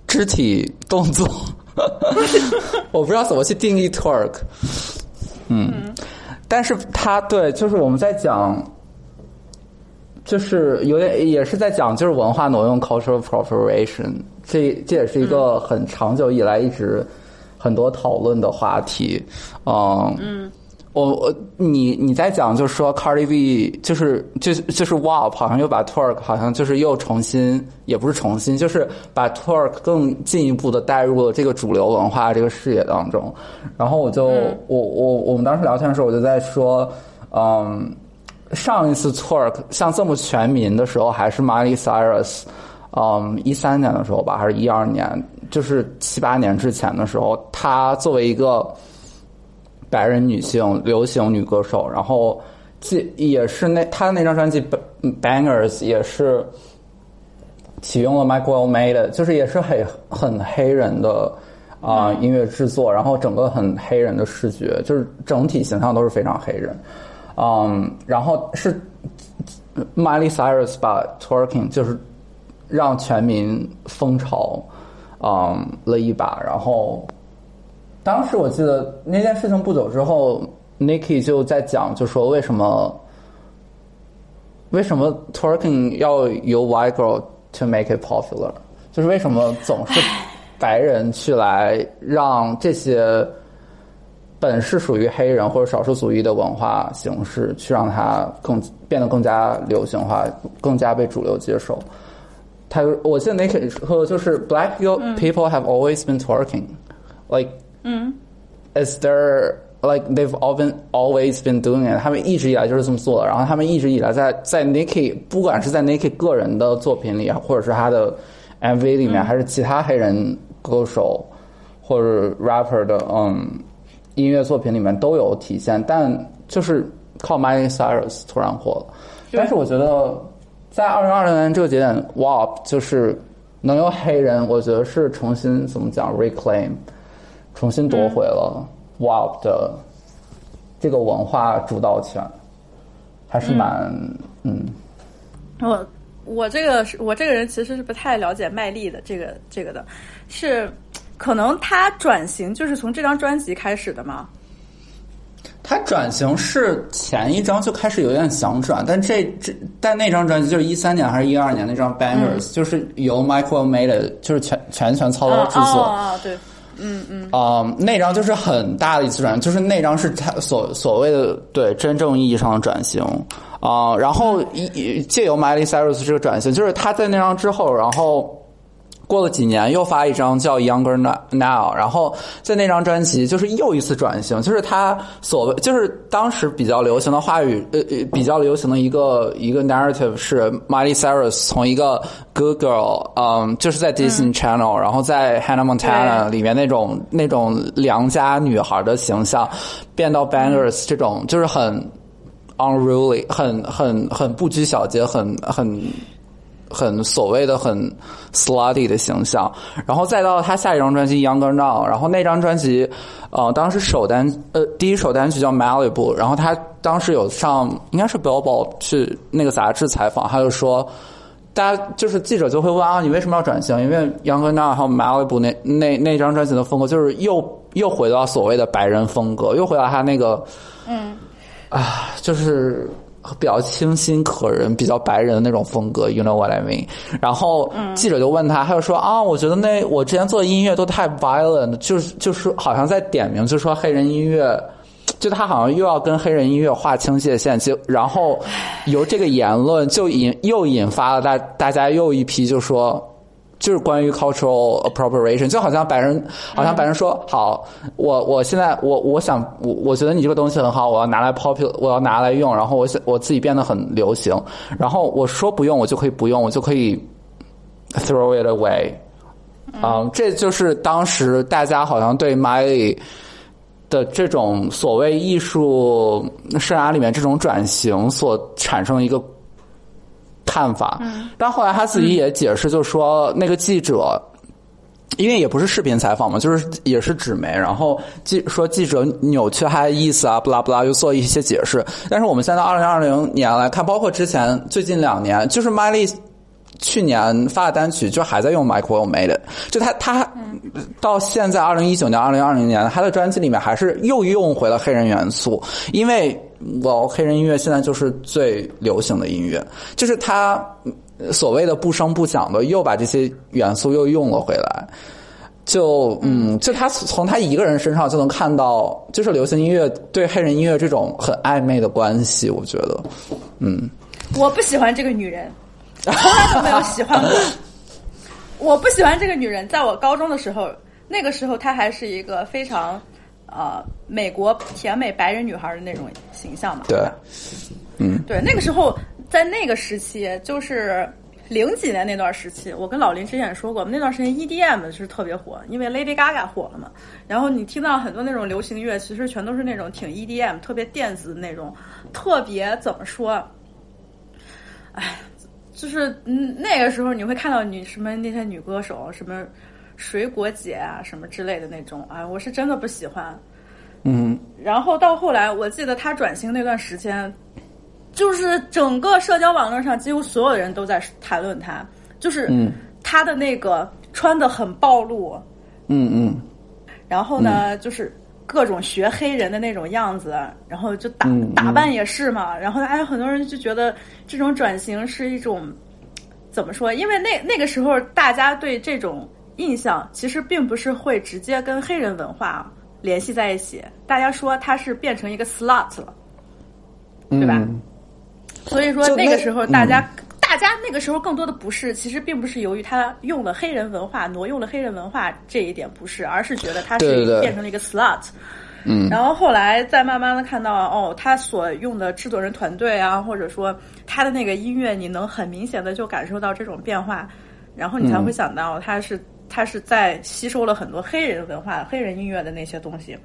肢体动作。我不知道怎么去定义 twerk。嗯，但是它对，就是我们在讲，就是有点也是在讲，就是文化挪用 cultural appropriation，这这也是一个很长久以来一直很多讨论的话题。嗯嗯。我我你你在讲就是说 Cardi B 就是就就是 WAP 好像又把 Twerk 好像就是又重新也不是重新就是把 Twerk 更进一步的带入了这个主流文化这个视野当中，然后我就、我我我们当时聊天的时候我就在说，嗯，上一次 twerk 像这么全民的时候，还是 Miley Cyrus，嗯，一三年的时候吧，还是一二年，就是七八年之前的时候，她作为一个白人女性流行女歌手，然后这也是那她的那张专辑《Bangers》也是启用了 Michael Made，就是也是很很黑人的啊、音乐制作，然后整个很黑人的视觉，就是整体形象都是非常黑人。嗯，然后是 Miley Cyrus 把 twerking 就是让全民风潮，嗯了一把。然后当时我记得那件事情不久之后，Nicki 就在讲，就说为什么为什么 twerking 要由 white girl to make it popular，就是为什么总是白人去来让这些。本是属于黑人或者少数族裔的文化形式，去让它更变得更加流行化，更加被主流接受。他我记得那个说就是 Black people have always been twerking, like, 嗯 is there like they've all been always been doing it？他们一直以来就是这么做的。然后他们一直以来在在 Nicki，不管是在 Nicki 个人的作品里，或者是他的 MV 里面，还是其他黑人歌手或者 rapper 的嗯。音乐作品里面都有体现，但就是靠 Miley Cyrus 突然火了。但是我觉得，在二零二零年这个节点，WAP 就是能有黑人，我觉得是重新怎么讲 reclaim，重新夺回了 WAP 的这个文化主导权，还是蛮嗯。我我这个是我这个人其实是不太了解麦莉的这个这个的，是。可能他转型就是从这张专辑开始的吗？他转型是前一张就开始有点想转，但这这但那张专辑就是一三年还是一二年那张 Bangers，、就是由 Michael Made 就是全全权操刀制作。啊、哦，对，嗯嗯。啊、um,，那张就是很大的一次转，就是那张是他所所谓的对真正意义上的转型啊、uh,。然后一借由 Miley Cyrus 这个转型，就是他在那张之后，然后。过了几年，又发一张叫《Younger Now》，然后在那张专辑就是又一次转型，就是他所谓就是当时比较流行的话语，呃呃，比较流行的一个一个 narrative 是 Miley Cyrus 从一个 good girl，嗯，就是在 Disney Channel，、嗯、然后在 Hannah Montana 里面那种那种良家女孩的形象，变到 Bangers 这种就是很 unruly，很很很不拘小节，很很。很所谓的很 slutty 的形象，然后再到他下一张专辑《Younger Now》，然后那张专辑，呃，当时首单呃第一首单曲叫《Malibu》，然后他当时有上应该是 Billboard 去那个杂志采访，他就说，大家就是记者就会问啊，你为什么要转型？因为《Younger Now》还有《Malibu》那那那张专辑的风格就是又又回到所谓的白人风格，又回到他那个嗯啊，就是。比较清新可人、比较白人的那种风格，you know what I mean？然后记者就问他，他就说啊，我觉得那我之前做的音乐都太 violent，就是就是好像在点名，就说黑人音乐，就他好像又要跟黑人音乐划清界限，就然后由这个言论就引又引发了大大家又一批就说。就是关于 cultural appropriation，就好像白人，好像白人说、嗯、好，我我现在我我想我我觉得你这个东西很好，我要拿来 popular，我要拿来用，然后我想我自己变得很流行，然后我说不用，我就可以不用，我就可以 throw it away，啊、嗯，这就是当时大家好像对 Miley 的这种所谓艺术生涯里面这种转型所产生一个。看法，但后来他自己也解释，就说那个记者，因为也不是视频采访嘛，就是也是纸媒，然后记说记者扭曲他的意思啊，不拉不拉，又做一些解释。但是我们现在二零二零年来看，包括之前最近两年，就是 Miley 去年发的单曲，就还在用 Michael Made，就他他到现在二零一九年、二零二零年，他的专辑里面还是又用回了黑人元素，因为。我黑人音乐现在就是最流行的音乐，就是他所谓的不声不响的，又把这些元素又用了回来。就嗯，就他从他一个人身上就能看到，就是流行音乐对黑人音乐这种很暧昧的关系。我觉得，嗯，我不喜欢这个女人，从来都没有喜欢过。我不喜欢这个女人，在我高中的时候，那个时候她还是一个非常。呃，美国甜美白人女孩的那种形象嘛。对。嗯，对，那个时候在那个时期，就是零几年那段时期，我跟老林之前也说过，那段时间 EDM 是特别火，因为 Lady Gaga 火了嘛。然后你听到很多那种流行乐，其实全都是那种挺 EDM、特别电子的那种，特别怎么说？哎，就是嗯，那个时候你会看到女什么那些女歌手，什么水果姐啊，什么之类的那种，啊，我是真的不喜欢。嗯，然后到后来，我记得他转型那段时间，就是整个社交网络上几乎所有人都在谈论他，就是嗯。他的那个穿的很暴露，嗯嗯。然后呢，就是各种学黑人的那种样子，然后就打嗯打扮也是嘛，然后还有很多人就觉得这种转型是一种怎么说？因为那那个时候大家对这种印象其实并不是会直接跟黑人文化联系在一起，大家说他是变成一个 slut 了。嗯，对吧所以说那那个时候大家、大家那个时候更多的不是，其实并不是由于他用了黑人文化挪用了黑人文化这一点不是，而是觉得他是变成了一个 slut。嗯然后后来再慢慢的看到哦，他所用的制作人团队啊，或者说他的那个音乐，你能很明显的就感受到这种变化，然后你才会想到他是、他是在吸收了很多黑人文化、黑人音乐的那些东西。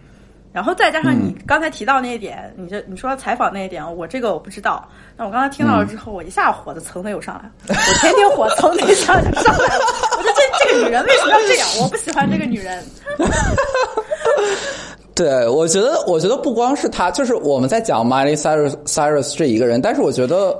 然后再加上你刚才提到那一点，你这你说采访那一点，我这个我不知道。那我刚才听到了之后，我一下火的蹭的又上来了，我天天火蹭的一下就上来了。我觉得这这个女人为什么要这样？我不喜欢这个女人。对，我觉得，我觉得不光是他，就是我们在讲 Miley Cyrus Cyrus 这一个人，但是我觉得，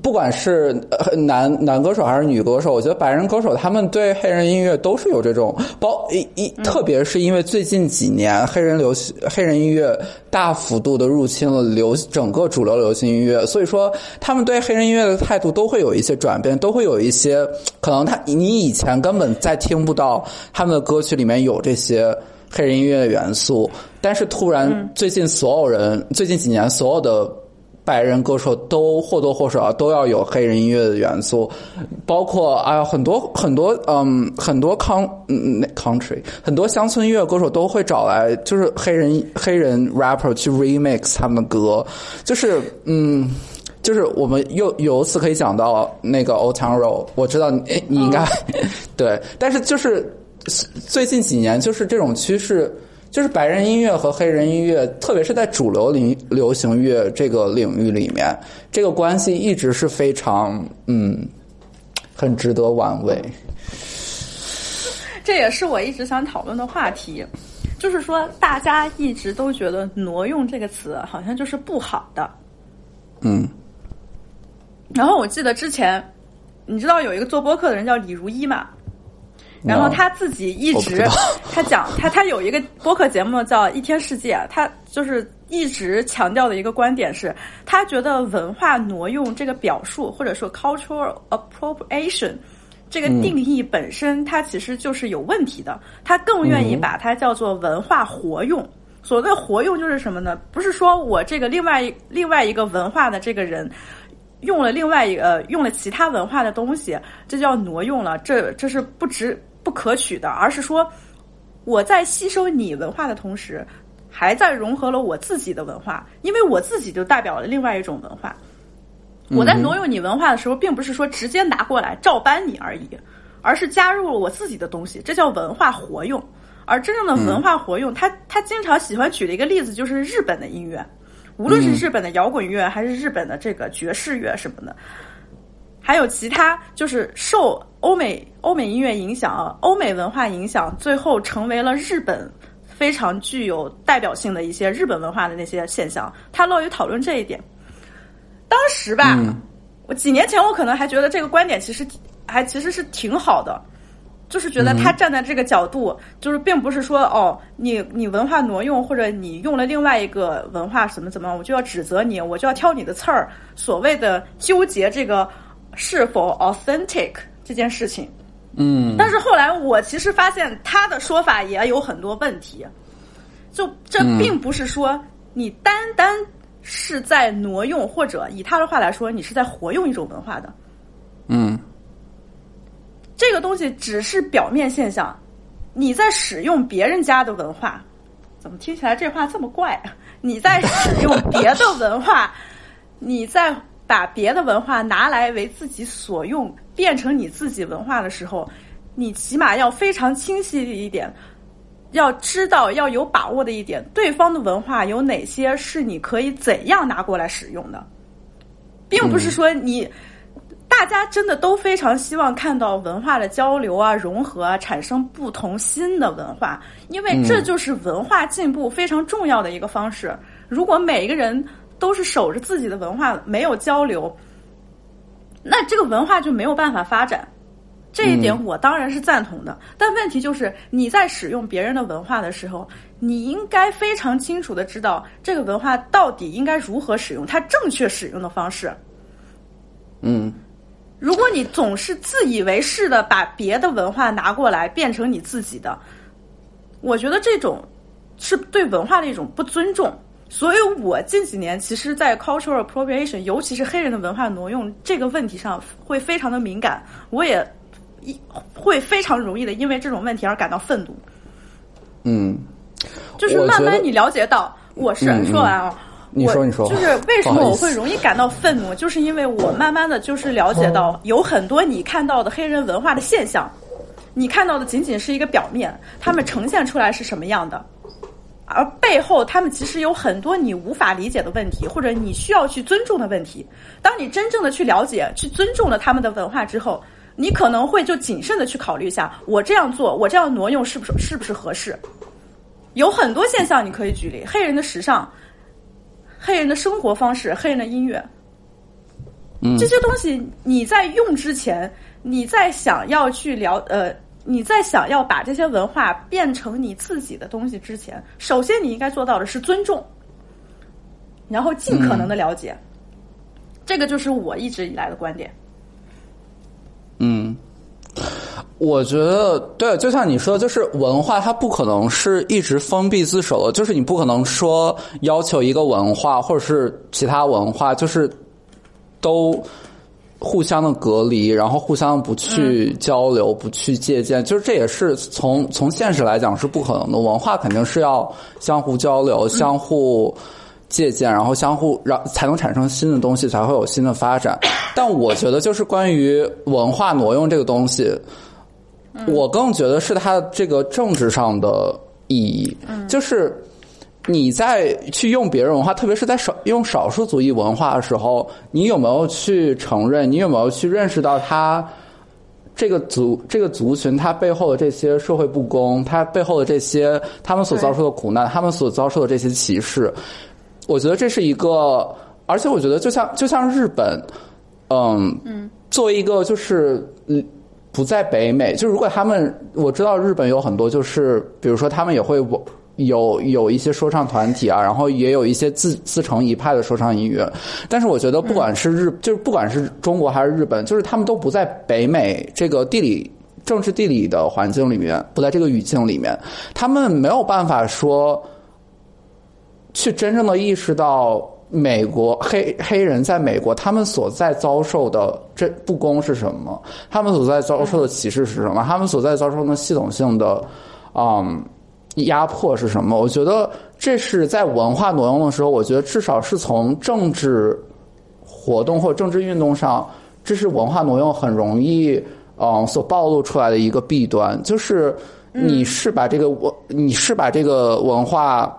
不管是男男歌手还是女歌手，我觉得白人歌手他们对黑人音乐都是有这种包一一，特别是因为最近几年黑人流行黑人音乐大幅度的入侵了流整个主流流行音乐，所以说他们对黑人音乐的态度都会有一些转变，都会有一些可能他你以前根本再听不到他们的歌曲里面有这些。黑人音乐的元素，但是突然最近所有人、最近几年所有的白人歌手都或多或少都要有黑人音乐的元素，包括啊很多很多嗯很多 con 嗯那 country 很多乡村音乐歌手都会找来就是黑人黑人 rapper 去 remix 他们的歌，就是嗯。就是我们又由此可以讲到那个 Old Town Road，我知道你你应该、对，但是就是最近几年就是这种趋势，就是白人音乐和黑人音乐，特别是在主流领流行乐这个领域里面，这个关系一直是非常嗯，很值得玩味。这也是我一直想讨论的话题，就是说大家一直都觉得“挪用”这个词好像就是不好的。嗯然后我记得之前，你知道有一个做播客的人叫李如一嘛？然后他自己一直他讲他他有一个播客节目叫《一天世界》，他就是一直强调的一个观点是，他觉得文化挪用这个表述或者说 cultural appropriation 这个定义本身，它其实就是有问题的。他更愿意把它叫做文化活用。所谓活用就是什么呢？不是说我这个另外一另外一个文化的这个人。用了另外一个、呃、用了其他文化的东西，这叫挪用了，这这是不值不可取的，而是说我在吸收你文化的同时，还在融合了我自己的文化，因为我自己就代表了另外一种文化。我在挪用你文化的时候，并不是说直接拿过来照搬你而已，而是加入了我自己的东西，这叫文化活用。而真正的文化活用，他他经常喜欢举的一个例子就是日本的音乐。无论是日本的摇滚乐，还是日本的这个爵士乐什么的，还有其他就是受欧美欧美音乐影响啊、欧美文化影响，最后成为了日本非常具有代表性的一些日本文化的那些现象。他乐于讨论这一点。当时吧，我几年前我可能还觉得这个观点其实还其实是挺好的。就是觉得他站在这个角度，就是并不是说哦，你你文化挪用或者你用了另外一个文化怎么怎么，我就要指责你，我就要挑你的刺儿。所谓的纠结这个是否 authentic 这件事情，嗯，但是后来我其实发现他的说法也有很多问题，就这并不是说你单单是在挪用，或者以他的话来说，你是在活用一种文化的，嗯。这个东西只是表面现象，你在使用别人家的文化，怎么听起来这话这么怪啊？你在使用别的文化，你在把别的文化拿来为自己所用，变成你自己文化的时候，你起码要非常清晰的一点，要知道要有把握的一点，对方的文化有哪些是你可以怎样拿过来使用的，并不是说你。大家真的都非常希望看到文化的交流啊、融合啊，产生不同新的文化，因为这就是文化进步非常重要的一个方式。如果每一个人都是守着自己的文化，没有交流，那这个文化就没有办法发展。这一点我当然是赞同的，但问题就是你在使用别人的文化的时候，你应该非常清楚的知道这个文化到底应该如何使用，它正确使用的方式。嗯。如果你总是自以为是的把别的文化拿过来变成你自己的，我觉得这种是对文化的一种不尊重。所以我近几年其实，在 cultural appropriation，尤其是黑人的文化挪用这个问题上，会非常的敏感。我也一会非常容易的因为这种问题而感到愤怒。嗯，就是慢慢你了解到，我是说完啊。你说，你说，就是为什么我会容易感到愤怒，就是因为我慢慢的就是了解到，有很多你看到的黑人文化的现象，你看到的仅仅是一个表面，他们呈现出来是什么样的，而背后他们其实有很多你无法理解的问题，或者你需要去尊重的问题。当你真正的去了解、去尊重了他们的文化之后，你可能会就谨慎的去考虑一下，我这样做，我这样挪用是不是是不是合适？有很多现象你可以举例，黑人的时尚。黑人的生活方式，黑人的音乐，嗯这些东西你在用之前，你在想要去了呃，你在想要把这些文化变成你自己的东西之前，首先你应该做到的是尊重，然后尽可能的了解，这个就是我一直以来的观点。嗯。我觉得对，就像你说，就是文化它不可能是一直封闭自守的，就是你不可能说要求一个文化或者是其他文化，就是都互相的隔离，然后互相不去交流、不去借鉴，就是这也是从从现实来讲是不可能的。文化肯定是要相互交流、相互借鉴，然后相互让才能产生新的东西，才会有新的发展。但我觉得，就是关于文化挪用这个东西。我更觉得是它这个政治上的意义，就是你在去用别人文化，特别是在少用少数族裔文化的时候，你有没有去承认？你有没有去认识到他这个族这个族群他背后的这些社会不公，他背后的这些他们所遭受的苦难，他们所遭受的这些歧视？我觉得这是一个，而且我觉得就像就像日本，嗯嗯，作为一个就是嗯。不在北美，就如果他们我知道日本有很多，就是比如说他们也会有有一些说唱团体啊，然后也有一些自自成一派的说唱音乐。但是我觉得不管是日，就是不管是中国还是日本，就是他们都不在北美这个地理政治地理的环境里面，不在这个语境里面，他们没有办法说去真正的意识到。美国黑黑人在美国，他们所在遭受的这不公是什么？他们所在遭受的歧视是什么？他们所在遭受的系统性的，嗯，压迫是什么？我觉得这是在文化挪用的时候，我觉得至少是从政治活动或政治运动上，这是文化挪用很容易嗯所暴露出来的一个弊端，就是你是把这个文，你是把这个文化。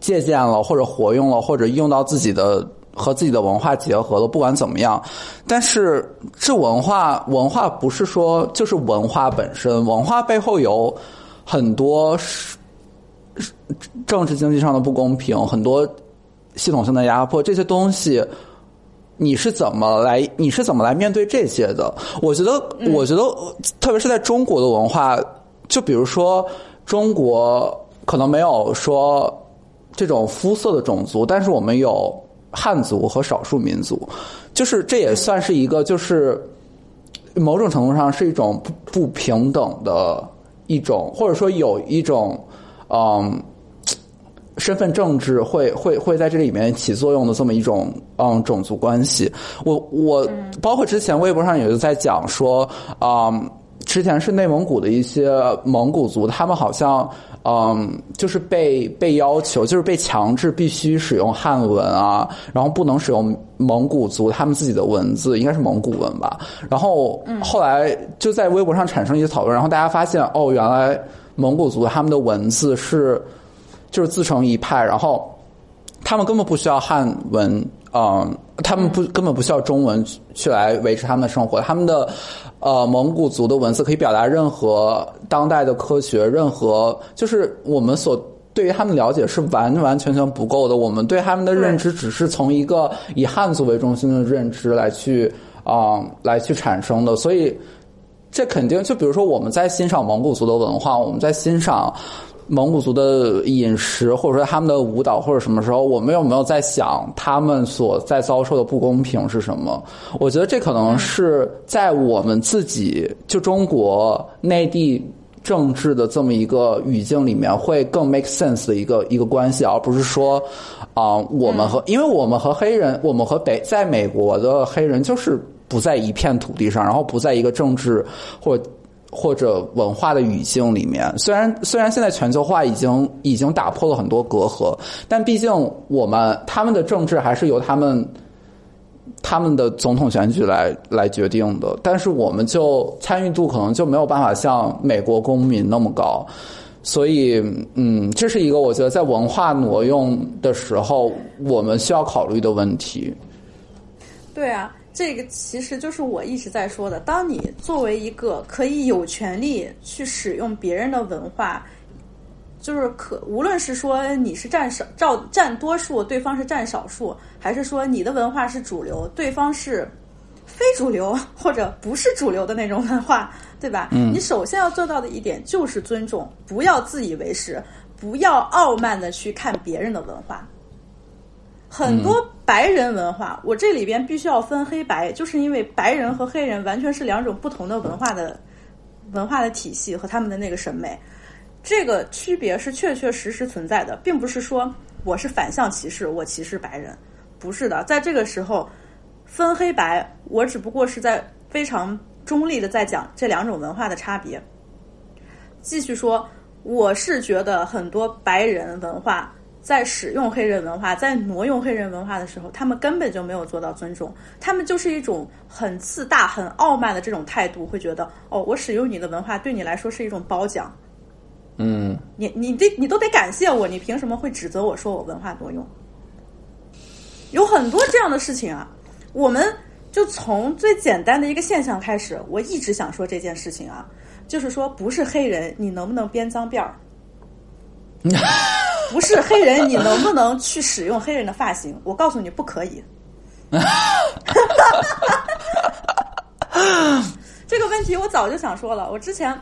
借鉴了，或者活用了，或者用到自己的和自己的文化结合了，不管怎么样，但是这文化文化不是说就是文化本身，文化背后有很多政治经济上的不公平，很多系统性的压迫，这些东西你是怎么来？你是怎么来面对这些的？我觉得，我觉得，特别是在中国的文化，就比如说中国可能没有说。这种肤色的种族，但是我们有汉族和少数民族，就是这也算是一个，就是某种程度上是一种不不平等的一种，或者说有一种嗯身份政治会会会在这里面起作用的这么一种嗯种族关系。我我包括之前微博上也是在讲说，嗯，之前是内蒙古的一些蒙古族，他们好像嗯，就是被被要求，就是被强制必须使用汉文啊，然后不能使用蒙古族他们自己的文字，应该是蒙古文吧。然后后来就在微博上产生一些讨论，然后大家发现哦，原来蒙古族他们的文字是就是自成一派，然后他们根本不需要汉文。嗯，他们不根本不需要中文去来维持他们的生活。他们的呃蒙古族的文字可以表达任何当代的科学，任何就是我们所对于他们的了解是完完全全不够的。我们对他们的认知只是从一个以汉族为中心的认知来去啊来去产生的。所以这肯定就比如说我们在欣赏蒙古族的文化，我们在欣赏。蒙古族的饮食，或者说他们的舞蹈，或者什么时候，我们有没有在想他们所在遭受的不公平是什么？我觉得这可能是在我们自己就中国内地政治的这么一个语境里面，会更 make sense 的一个一个关系，而不是说啊，我们和因为我们和黑人，我们和北在美国的黑人就是不在一片土地上，然后不在一个政治或。或者文化的语境里面，虽然虽然现在全球化已经已经打破了很多隔阂，但毕竟我们他们的政治还是由他们他们的总统选举来来决定的。但是我们就参与度可能就没有办法像美国公民那么高，所以嗯，这是一个我觉得在文化挪用的时候我们需要考虑的问题。对啊。这个其实就是我一直在说的。当你作为一个可以有权利去使用别人的文化，就是可无论是说你是占少占占多数，对方是占少数，还是说你的文化是主流，对方是非主流或者不是主流的那种文化，对吧？嗯。你首先要做到的一点就是尊重，不要自以为是，不要傲慢的去看别人的文化。很多白人文化，我这里边必须要分黑白，就是因为白人和黑人完全是两种不同的文化的文化的体系和他们的那个审美，这个区别是确确实实存在的，并不是说我是反向歧视，我歧视白人，不是的，在这个时候分黑白，我只不过是在非常中立的在讲这两种文化的差别。继续说，我是觉得很多白人文化。在使用黑人文化，在挪用黑人文化的时候，他们根本就没有做到尊重，他们就是一种很自大、很傲慢的这种态度，会觉得哦，我使用你的文化对你来说是一种褒奖。嗯，你你得你都得感谢我，你凭什么会指责我说我文化挪用？有很多这样的事情啊，我们就从最简单的一个现象开始，我一直想说这件事情啊，就是说不是黑人，你能不能编脏辫儿？不是黑人，你能不能去使用黑人的发型？我告诉你，不可以。这个问题我早就想说了，我之前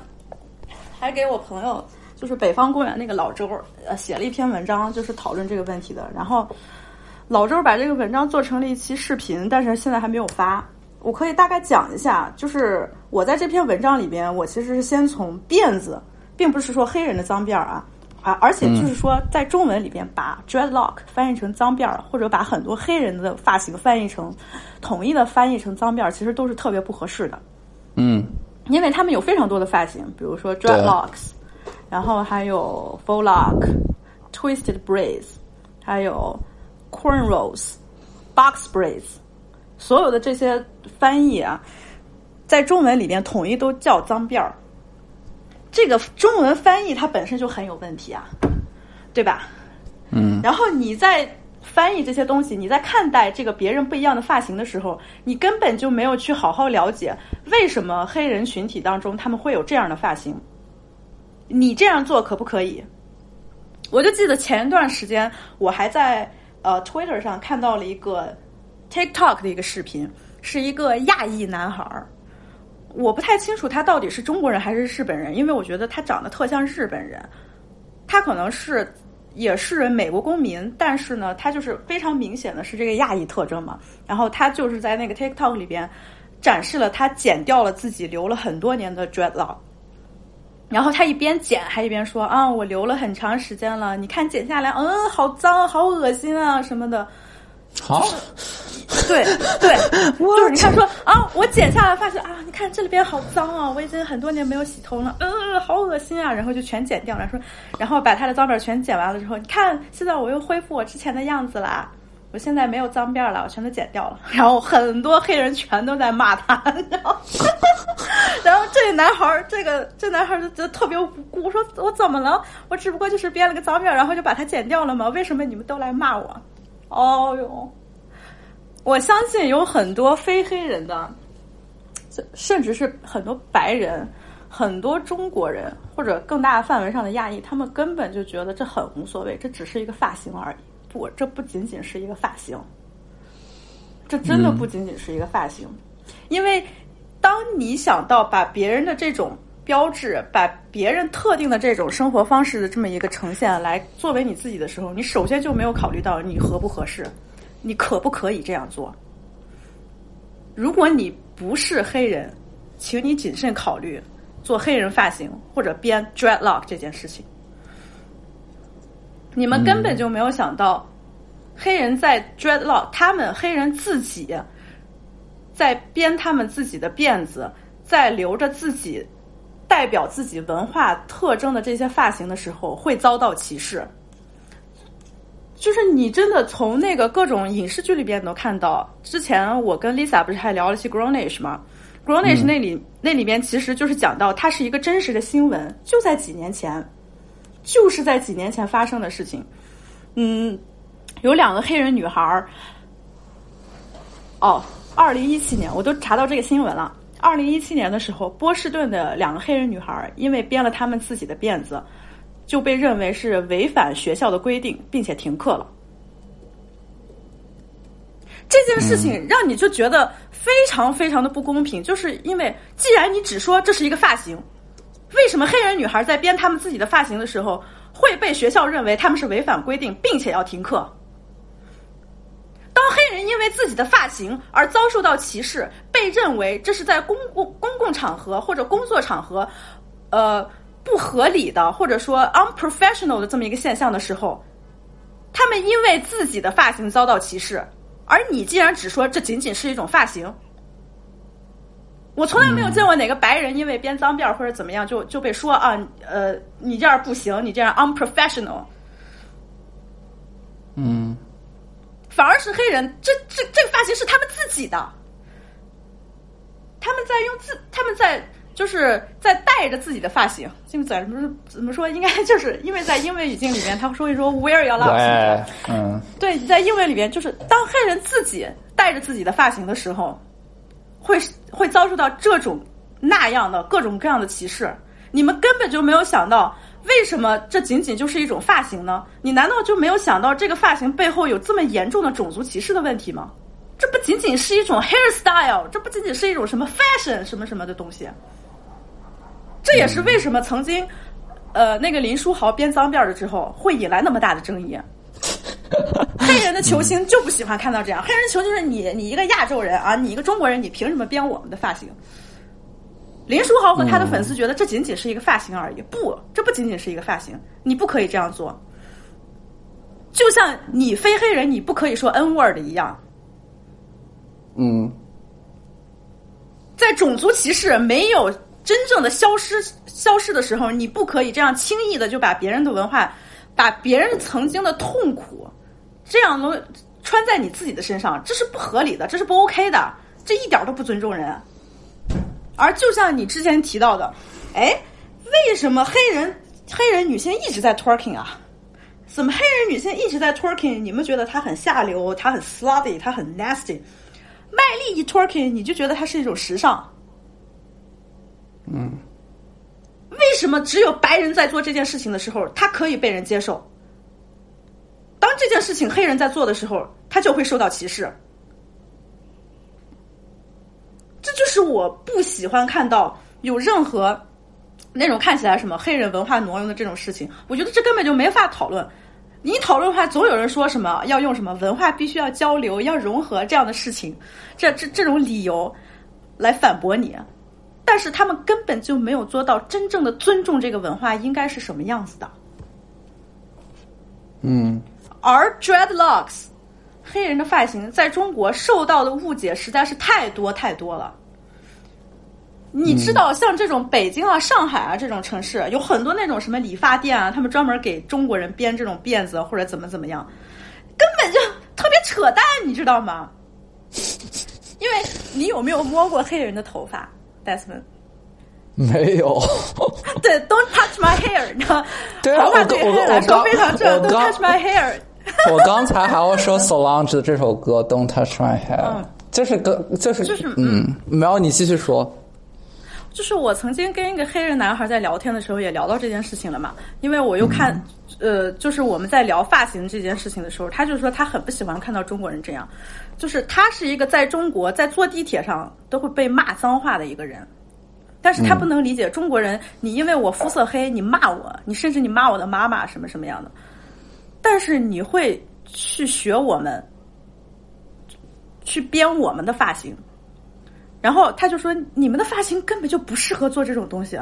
还给我朋友，就是北方公园那个老周，呃，写了一篇文章，就是讨论这个问题的。然后老周把这个文章做成了一期视频，但是现在还没有发。我可以大概讲一下，就是我在这篇文章里边，我其实是先从辫子，并不是说黑人的脏辫儿啊。啊，而且就是说，在中文里边，把 dreadlock 翻译成脏辫儿，或者把很多黑人的发型翻译成统一的翻译成脏辫儿，其实都是特别不合适的。嗯，因为他们有非常多的发型，比如说 dreadlocks，然后还有 full lock、twisted braids，还有 cornrows、box braids，所有的这些翻译啊，在中文里边统一都叫脏辫儿。这个中文翻译它本身就很有问题啊，对吧？嗯。然后你在翻译这些东西，你在看待这个别人不一样的发型的时候，你根本就没有去好好了解为什么黑人群体当中他们会有这样的发型。你这样做可不可以？我就记得前一段时间我还在呃 Twitter 上看到了一个 TikTok 的一个视频，是一个亚裔男孩儿。我不太清楚他到底是中国人还是日本人，因为我觉得他长得特像日本人。他可能是也是美国公民，但是呢，他就是非常明显的是这个亚裔特征嘛。然后他就是在那个 TikTok 里边展示了他剪掉了自己留了很多年的 dreadlock。然后他一边剪还一边说：“啊，我留了很长时间了，你看剪下来，嗯，好脏，好恶心啊什么的。”好，对对，就是你看说啊，我剪下来发现啊，你看这里边好脏啊，我已经很多年没有洗头了，嗯，好恶心啊，然后就全剪掉了，说，然后把他的脏辫全剪完了之后，你看现在我又恢复我之前的样子啦。我现在没有脏辫了，我全都剪掉了。然后很多黑人全都在骂他，然后，然后这男孩儿，这个这男孩儿就觉得特别无辜，说我怎么了？我只不过就是编了个脏辫，然后就把它剪掉了嘛？为什么你们都来骂我？哦哟，我相信有很多非黑人的，甚至是很多白人、很多中国人或者更大范围上的亚裔，他们根本就觉得这很无所谓，这只是一个发型而已。不，这不仅仅是一个发型，这真的不仅仅是一个发型，因为当你想到把别人的这种标志，把别人特定的这种生活方式的这么一个呈现来作为你自己的时候，你首先就没有考虑到你合不合适，你可不可以这样做。如果你不是黑人，请你谨慎考虑做黑人发型或者编 dreadlock 这件事情。你们根本就没有想到，黑人在 dreadlock，他们黑人自己在编他们自己的辫子，在留着自己代表自己文化特征的这些发型的时候，会遭到歧视。就是你真的从那个各种影视剧里边都看到，之前我跟 Lisa 不是还聊了些 Grownish 吗？Grownish 那里那里边其实就是讲到，它是一个真实的新闻，就在几年前。就是在几年前发生的事情，嗯，有两个黑人女孩儿，哦，二零一七年我都查到这个新闻了。二零一七年的时候，波士顿的两个黑人女孩因为编了他们自己的辫子，就被认为是违反学校的规定，并且停课了。这件事情让你就觉得非常非常的不公平，就是因为既然你只说这是一个发型。为什么黑人女孩在编他们自己的发型的时候会被学校认为他们是违反规定，并且要停课？人因为自己的发型而遭受到歧视，被认为这是在公共公共场合或者工作场合，呃，不合理的或者说 unprofessional 的这么一个现象的时候，他们因为自己的发型遭到歧视，而你竟然只说这仅仅是一种发型。我从来没有见过哪个白人因为编脏辫或者怎么样就就被说啊，呃，你这样不行，你这样 unprofessional。嗯，反而是黑人，这这这个发型是他们自己的，他们在用自，他们在就是在带着自己的发型，就怎么怎么说，应该 就是因为在英文语境里面，他说一说 wear your locks，嗯，对，在英文里面，就是当黑人自己带着自己的发型的时候。会会遭受到这种那样的各种各样的歧视，你们根本就没有想到，为什么这仅仅就是一种发型呢？你难道就没有想到这个发型背后有这么严重的种族歧视的问题吗？这不仅仅是一种 hairstyle，这不仅仅是一种什么 fashion 什么什么的东西。这也是为什么曾经，呃，那个林书豪编脏辫儿了之后会引来那么大的争议。黑人的球星就不喜欢看到这样。黑人球就是你，你一个亚洲人啊，你一个中国人，你凭什么编我们的发型？林书豪和他的粉丝觉得这仅仅是一个发型而已。不，这不仅仅是一个发型，你不可以这样做。就像你非黑人，你不可以说 N word 一样。嗯，在种族歧视没有真正的消失消失的时候，你不可以这样轻易的就把别人的文化。把别人曾经的痛苦，这样能穿在你自己的身上，这是不合理的，这是不 OK 的，这一点都不尊重人。而就像你之前提到的，哎，为什么黑人黑人女性一直在 twerking 啊？怎么黑人女性一直在 twerking？你们觉得她很下流，她很 slutty，她很 nasty？卖力一 twerking，你就觉得它是一种时尚？嗯。为什么只有白人在做这件事情的时候，他可以被人接受？当这件事情黑人在做的时候，他就会受到歧视。这就是我不喜欢看到有任何那种看起来什么黑人文化挪用的这种事情。我觉得这根本就没法讨论。你讨论的话，总有人说什么要用什么文化必须要交流、要融合这样的事情，这这这种理由来反驳你。但是他们根本就没有做到真正的尊重这个文化应该是什么样子的。嗯，而 dreadlocks 黑人的发型在中国受到的误解实在是太多太多了。你知道，像这种北京啊、上海啊这种城市，有很多那种什么理发店啊，他们专门给中国人编这种辫子或者怎么怎么样，根本就特别扯淡，你知道吗？因为你有没有摸过黑人的头发，Desmond？没有。对，Don't touch my hair，你知道，对啊，头发对黑人来说非常重要。我 Don't touch my hair。我刚才还要说 Solange 的这首歌《Don't Touch My Hair》，嗯。就是歌，就是就是嗯，没有，你继续说。就是我曾经跟一个黑人男孩在聊天的时候，也聊到这件事情了嘛。因为我又看，呃，就是我们在聊发型这件事情的时候，他就说他很不喜欢看到中国人这样。就是他是一个在中国在坐地铁上都会被骂脏话的一个人，但是他不能理解中国人，你因为我肤色黑，你骂我，你甚至你骂我的妈妈什么什么样的，但是你会去学我们，去编我们的发型。然后他就说：“你们的发型根本就不适合做这种东西！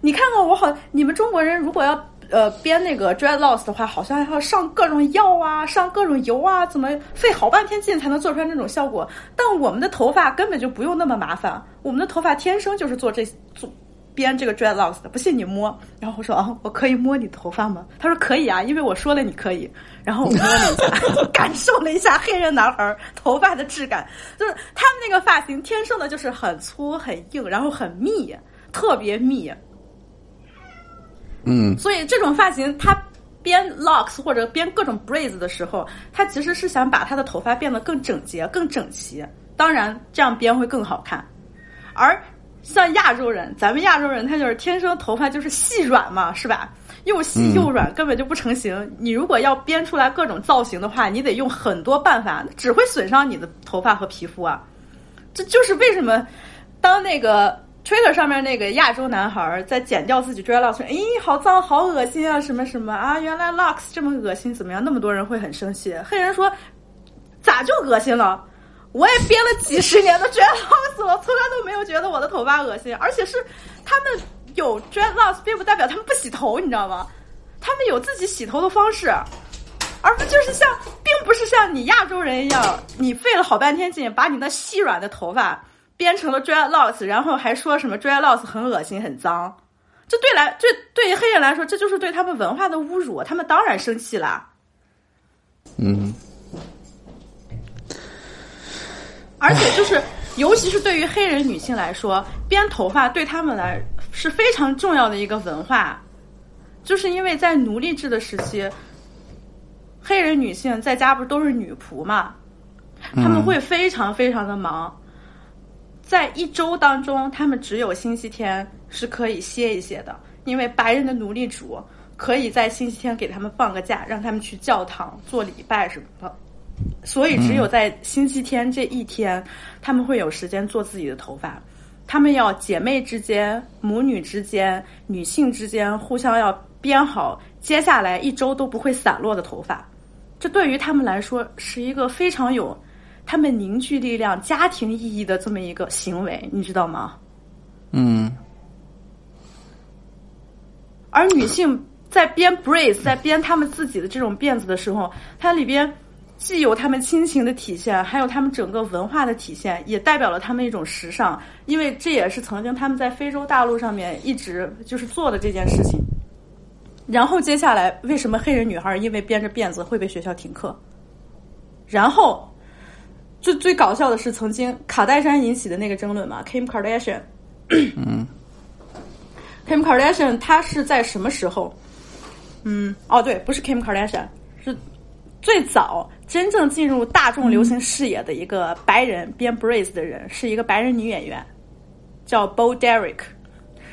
你看看我好，你们中国人如果要呃编那个 dreadlocks 的话，好像还要上各种药啊，上各种油啊，怎么费好半天劲才能做出来那种效果？但我们的头发根本就不用那么麻烦，我们的头发天生就是做这做编这个 dreadlocks 的。不信你摸。”然后我说：“啊，我可以摸你头发吗？”他说：“可以啊，因为我说了你可以。”然后我摸了一下，感受了一下黑人男孩头发的质感，就是他们那个发型天生的就是很粗很硬，然后很密，特别密。嗯，所以这种发型，他编 locks 或者编各种 braids 的时候，他其实是想把他的头发变得更整洁、更整齐。当然，这样编会更好看。而像亚洲人，咱们亚洲人他就是天生头发就是细软嘛，是吧？又细又软，根本就不成型。你如果要编出来各种造型的话，你得用很多办法，只会损伤你的头发和皮肤啊。这就是为什么当那个 Twitter 上面那个亚洲男孩在剪掉自己 dreadlocks，咦，好脏，好恶心啊，什么什么啊，原来 locks 这么恶心，怎么样？那么多人会很生气。黑人说，咋就恶心了？我也编了几十年的 dreadlocks，我从来都没有觉得我的头发恶心，而且是他们。有 dreadlocks 并不代表他们不洗头，你知道吗？他们有自己洗头的方式，而不就是像，并不是像你亚洲人一样，你费了好半天劲把你那细软的头发编成了 dreadlocks，然后还说什么 dreadlocks 很恶心、很脏。这对来，这对于黑人来说，这就是对他们文化的侮辱，他们当然生气啦。嗯，而且就是，尤其是对于黑人女性来说，编头发对他们来是非常重要的一个文化，就是因为在奴隶制的时期，黑人女性在家不是都是女仆嘛，他们会非常非常的忙，在一周当中，他们只有星期天是可以歇一歇的，因为白人的奴隶主可以在星期天给他们放个假，让他们去教堂做礼拜什么的。所以，只有在星期天这一天，他们会有时间做自己的头发。他们要姐妹之间、母女之间、女性之间互相要编好接下来一周都不会散落的头发。这对于他们来说是一个非常有他们凝聚力量、家庭意义的这么一个行为，你知道吗？嗯。而女性在编 braids，在编他们自己的这种辫子的时候，它里边。既有他们亲情的体现，还有他们整个文化的体现，也代表了他们一种时尚，因为这也是曾经他们在非洲大陆上面一直就是做的这件事情。然后接下来，为什么黑人女孩因为编着辫子会被学校停课？然后，最最搞笑的是，曾经卡戴珊引起的那个争论嘛，Kim Kardashian。嗯。Kim Kardashian 她是在什么时候？嗯，哦，对，不是 Kim Kardashian，是最早。真正进入大众流行视野的一个白人编 braids 的人，是一个白人女演员，叫 Bo Derek。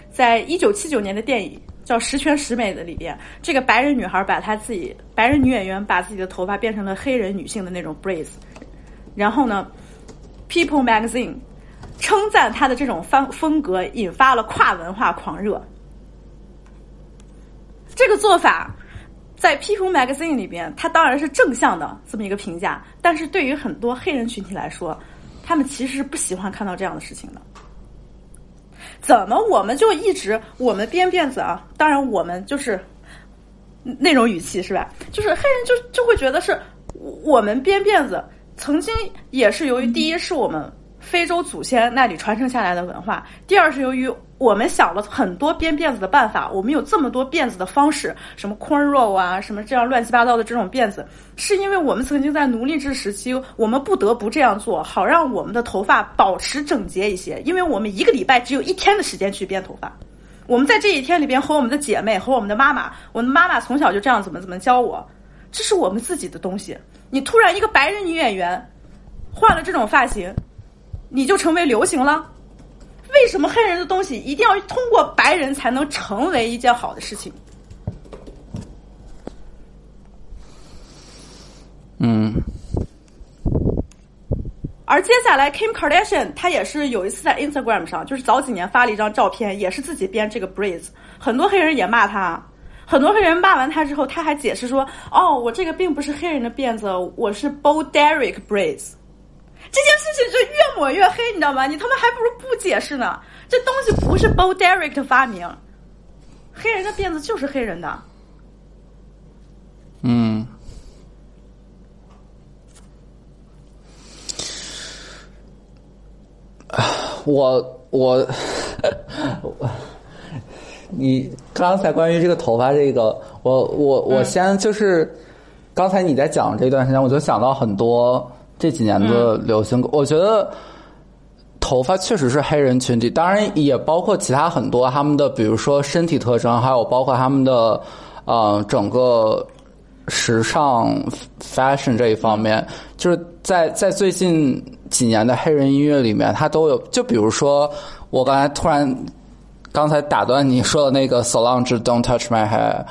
在一九七九年的电影叫《十全十美》的里边，这个白人女孩把她自己白人女演员把自己的头发变成了黑人女性的那种 braids，然后呢，People Magazine 称赞她的这种风风格引发了跨文化狂热。这个做法。在《People Magazine》里边，它当然是正向的这么一个评价，但是对于很多黑人群体来说，他们其实是不喜欢看到这样的事情的。怎么我们就一直我们编辫子啊？当然我们就是那种语气是吧？就是黑人就就会觉得是我们编辫子曾经也是由于第一是我们非洲祖先那里传承下来的文化，第二是由于我们想了很多编辫子的办法，我们有这么多辫子的方式，什么 cornrow 啊，什么这样乱七八糟的这种辫子，是因为我们曾经在奴隶制时期，我们不得不这样做，好让我们的头发保持整洁一些，因为我们一个礼拜只有一天的时间去编头发。我们在这一天里边和我们的姐妹和我们的妈妈，我的妈妈从小就这样怎么怎么教我，这是我们自己的东西。你突然一个白人女演员换了这种发型，你就成为流行了？为什么黑人的东西一定要通过白人才能成为一件好的事情？嗯而接下来，Kim Kardashian 她也是有一次在 Instagram 上，就是早几年发了一张照片，也是自己编这个 braids，很多黑人也骂她，很多黑人骂完他之后，他还解释说：“哦，我这个并不是黑人的辫子，我是 Bo Derek braids。”这件事情就越抹越黑，你知道吗？你他妈还不如不解释呢。这东西不是 Bo Derek 的发明，黑人的辫子就是黑人的。嗯，我我你刚才关于这个头发这个，我我我先就是刚才你在讲这段时间，我就想到很多这几年的流行，我觉得。头发确实是黑人群体，当然也包括其他很多他们的，比如说身体特征，还有包括他们的，呃，整个时尚 fashion 这一方面，就是在在最近几年的黑人音乐里面，它都有。就比如说，我刚才突然刚才打断你说的那个 Solange Don't Touch My Hair，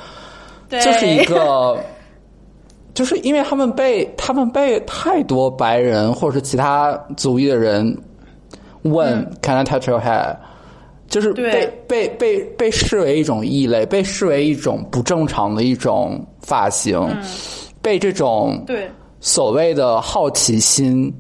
对，就是一个，就是因为他们被他们被太多白人或者是其他族裔的人。问 Can I touch your hair？就是被被被被视为一种异类，被视为一种不正常的一种发型，被这种对所谓的好奇心，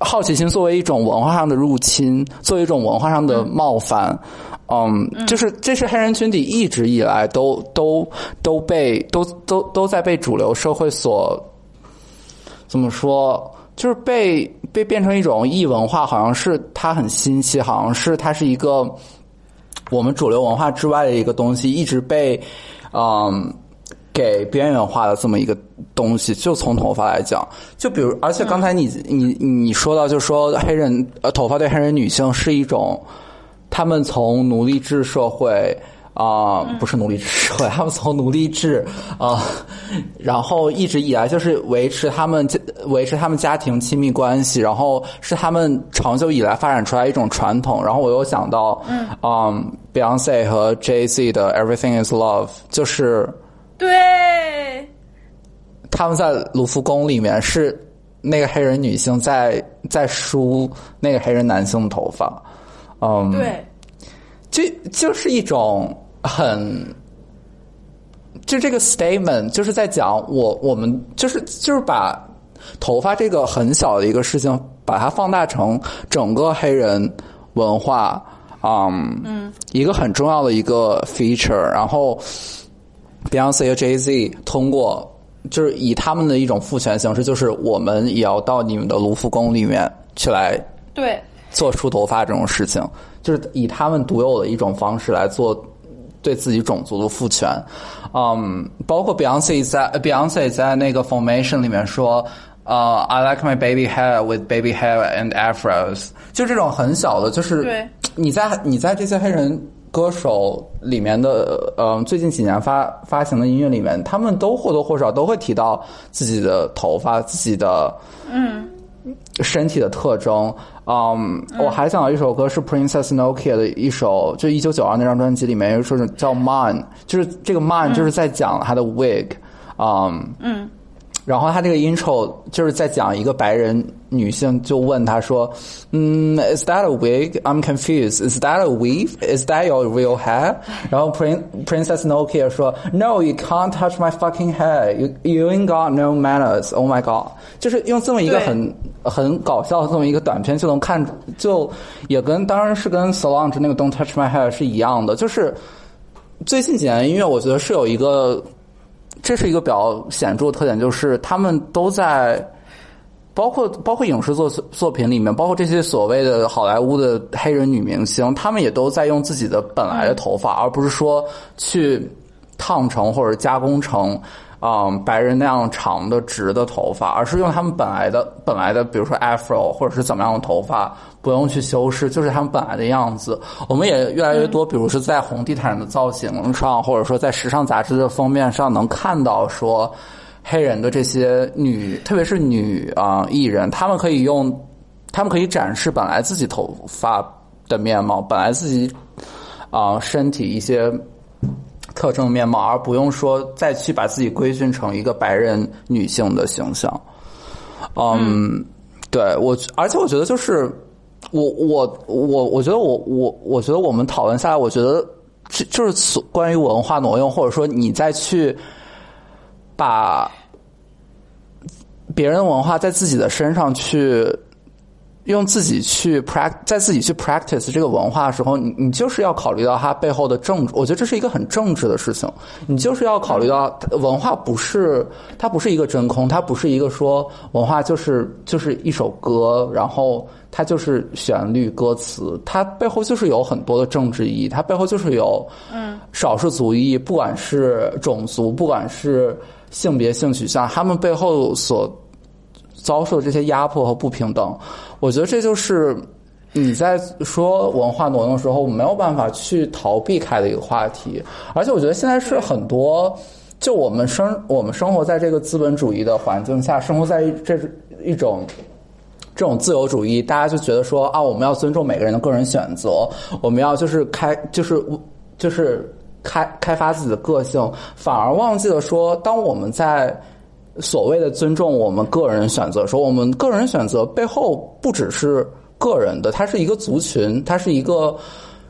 好奇心作为一种文化上的入侵，作为一种文化上的冒犯，嗯，就是这是黑人群体一直以来都都都被都都都在被主流社会所怎么说？就是被被变成一种异文化，好像是它很新奇，好像是它是一个我们主流文化之外的一个东西，一直被嗯给边缘化的这么一个东西。就从头发来讲，就比如，而且刚才你你你说到，就说黑人呃头发对黑人女性是一种，他们从奴隶制社会。啊，不是奴隶制社会，他们从奴隶制啊，然后一直以来就是维持他们维持他们家庭亲密关系，然后是他们长久以来发展出来一种传统。然后我又想到，嗯嗯，Beyonce 和 Jay Z 的 Everything Is Love，就是对，他们在卢浮宫里面是那个黑人女性在在梳那个黑人男性的头发，嗯，对，就就是一种。很，就这个 statement 就是在讲我我们就是就是把头发这个很小的一个事情，把它放大成整个黑人文化，嗯，嗯，一个很重要的一个 feature。然后 Beyonce 和 Jay Z 通过就是以他们的一种父权形式，就是我们也要到你们的卢浮宫里面去来对。做梳头发这种事情，就是以他们独有的一种方式来做。对自己种族的父权，嗯，包括 Beyonce 在 Beyonce 在那个 Formation 里面说，呃，I like my baby hair with baby hair and afros，就这种很小的，就是你在你在这些黑人歌手里面的，呃，最近几年发发行的音乐里面，他们都或多或少都会提到自己的头发、自己的嗯身体的特征。嗯，我还想到一首歌是 Princess Nokia 的一首，就一九九二那张专辑里面有一首叫 Man，就是这个 Man 就是在讲他的 wig，嗯嗯。然后他这个 intro 就是在讲一个白人女性就问他说：“嗯，Is that a wig? I'm confused. Is that a weave? Is that your real hair?” 然后 Prin Princess Nokia 说：“No, you can't touch my fucking hair. You you ain't got no manners. Oh my god！” 就是用这么一个很很搞笑的这么一个短片就能看，就也跟当然是跟 Solange 那个 “Don't touch my hair” 是一样的，就是最近几年音乐，我觉得是有一个。这是一个比较显著的特点，就是他们都在。包括包括影视作作品里面，包括这些所谓的好莱坞的黑人女明星，她们也都在用自己的本来的头发，而不是说去烫成或者加工成，嗯，白人那样长的直的头发，而是用他们本来的本来的，比如说 afro 或者是怎么样的头发，不用去修饰，就是他们本来的样子。我们也越来越多，比如是在红地毯的造型上，或者说在时尚杂志的封面上，能看到说。黑人的这些女，特别是女啊艺人，她们可以用，她们可以展示本来自己头发的面貌，本来自己啊身体一些特征面貌，而不用说再去把自己规训成一个白人女性的形象。嗯，对我，而且我觉得就是我我我我觉得我我我觉得我们讨论下来，我觉得就就是关于文化挪用，或者说你再去。把别人文化在自己的身上去用自己去 pract 在自己去 practice 这个文化的时候，你你就是要考虑到它背后的政治。我觉得这是一个很政治的事情。你就是要考虑到文化不是它不是一个真空，它不是一个说文化就是就是一首歌，然后它就是旋律歌词，它背后就是有很多的政治意义，它背后就是有嗯少数族裔，不管是种族，不管是。性别、性取向，他们背后所遭受的这些压迫和不平等，我觉得这就是你在说文化挪用的时候没有办法去逃避开的一个话题。而且，我觉得现在是很多，就我们生我们生活在这个资本主义的环境下，生活在这一种 这种自由主义，大家就觉得说啊，我们要尊重每个人的个人选择，我们要就是开就是就是。开开发自己的个性，反而忘记了说，当我们在所谓的尊重我们个人选择，说我们个人选择背后不只是个人的，它是一个族群，它是一个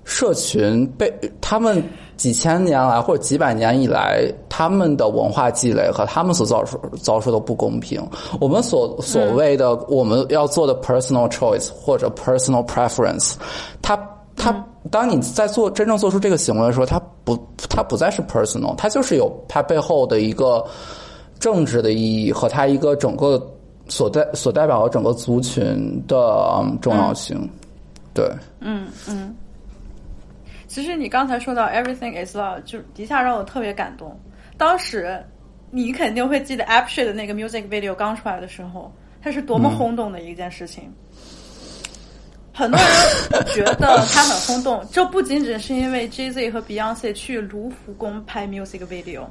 社群，被他们几千年来或者几百年以来他们的文化积累和他们所遭受遭受的不公平，我们所所谓的我们要做的 personal choice 或者 personal preference，它它。当你在做真正做出这个行为的时候，它不，它不再是 personal，它就是有它背后的一个政治的意义和它一个整个所代所代表的整个族群的重要性。对，嗯嗯。其实你刚才说到 everything is love，就一下让我特别感动。当时你肯定会记得 a p s h i 的那个 music video 刚出来的时候，它是多么轰动的一件事情。很多人觉得它很轰动，这不仅仅是因为 Jay Z 和 Beyonce 去卢浮宫拍 music video。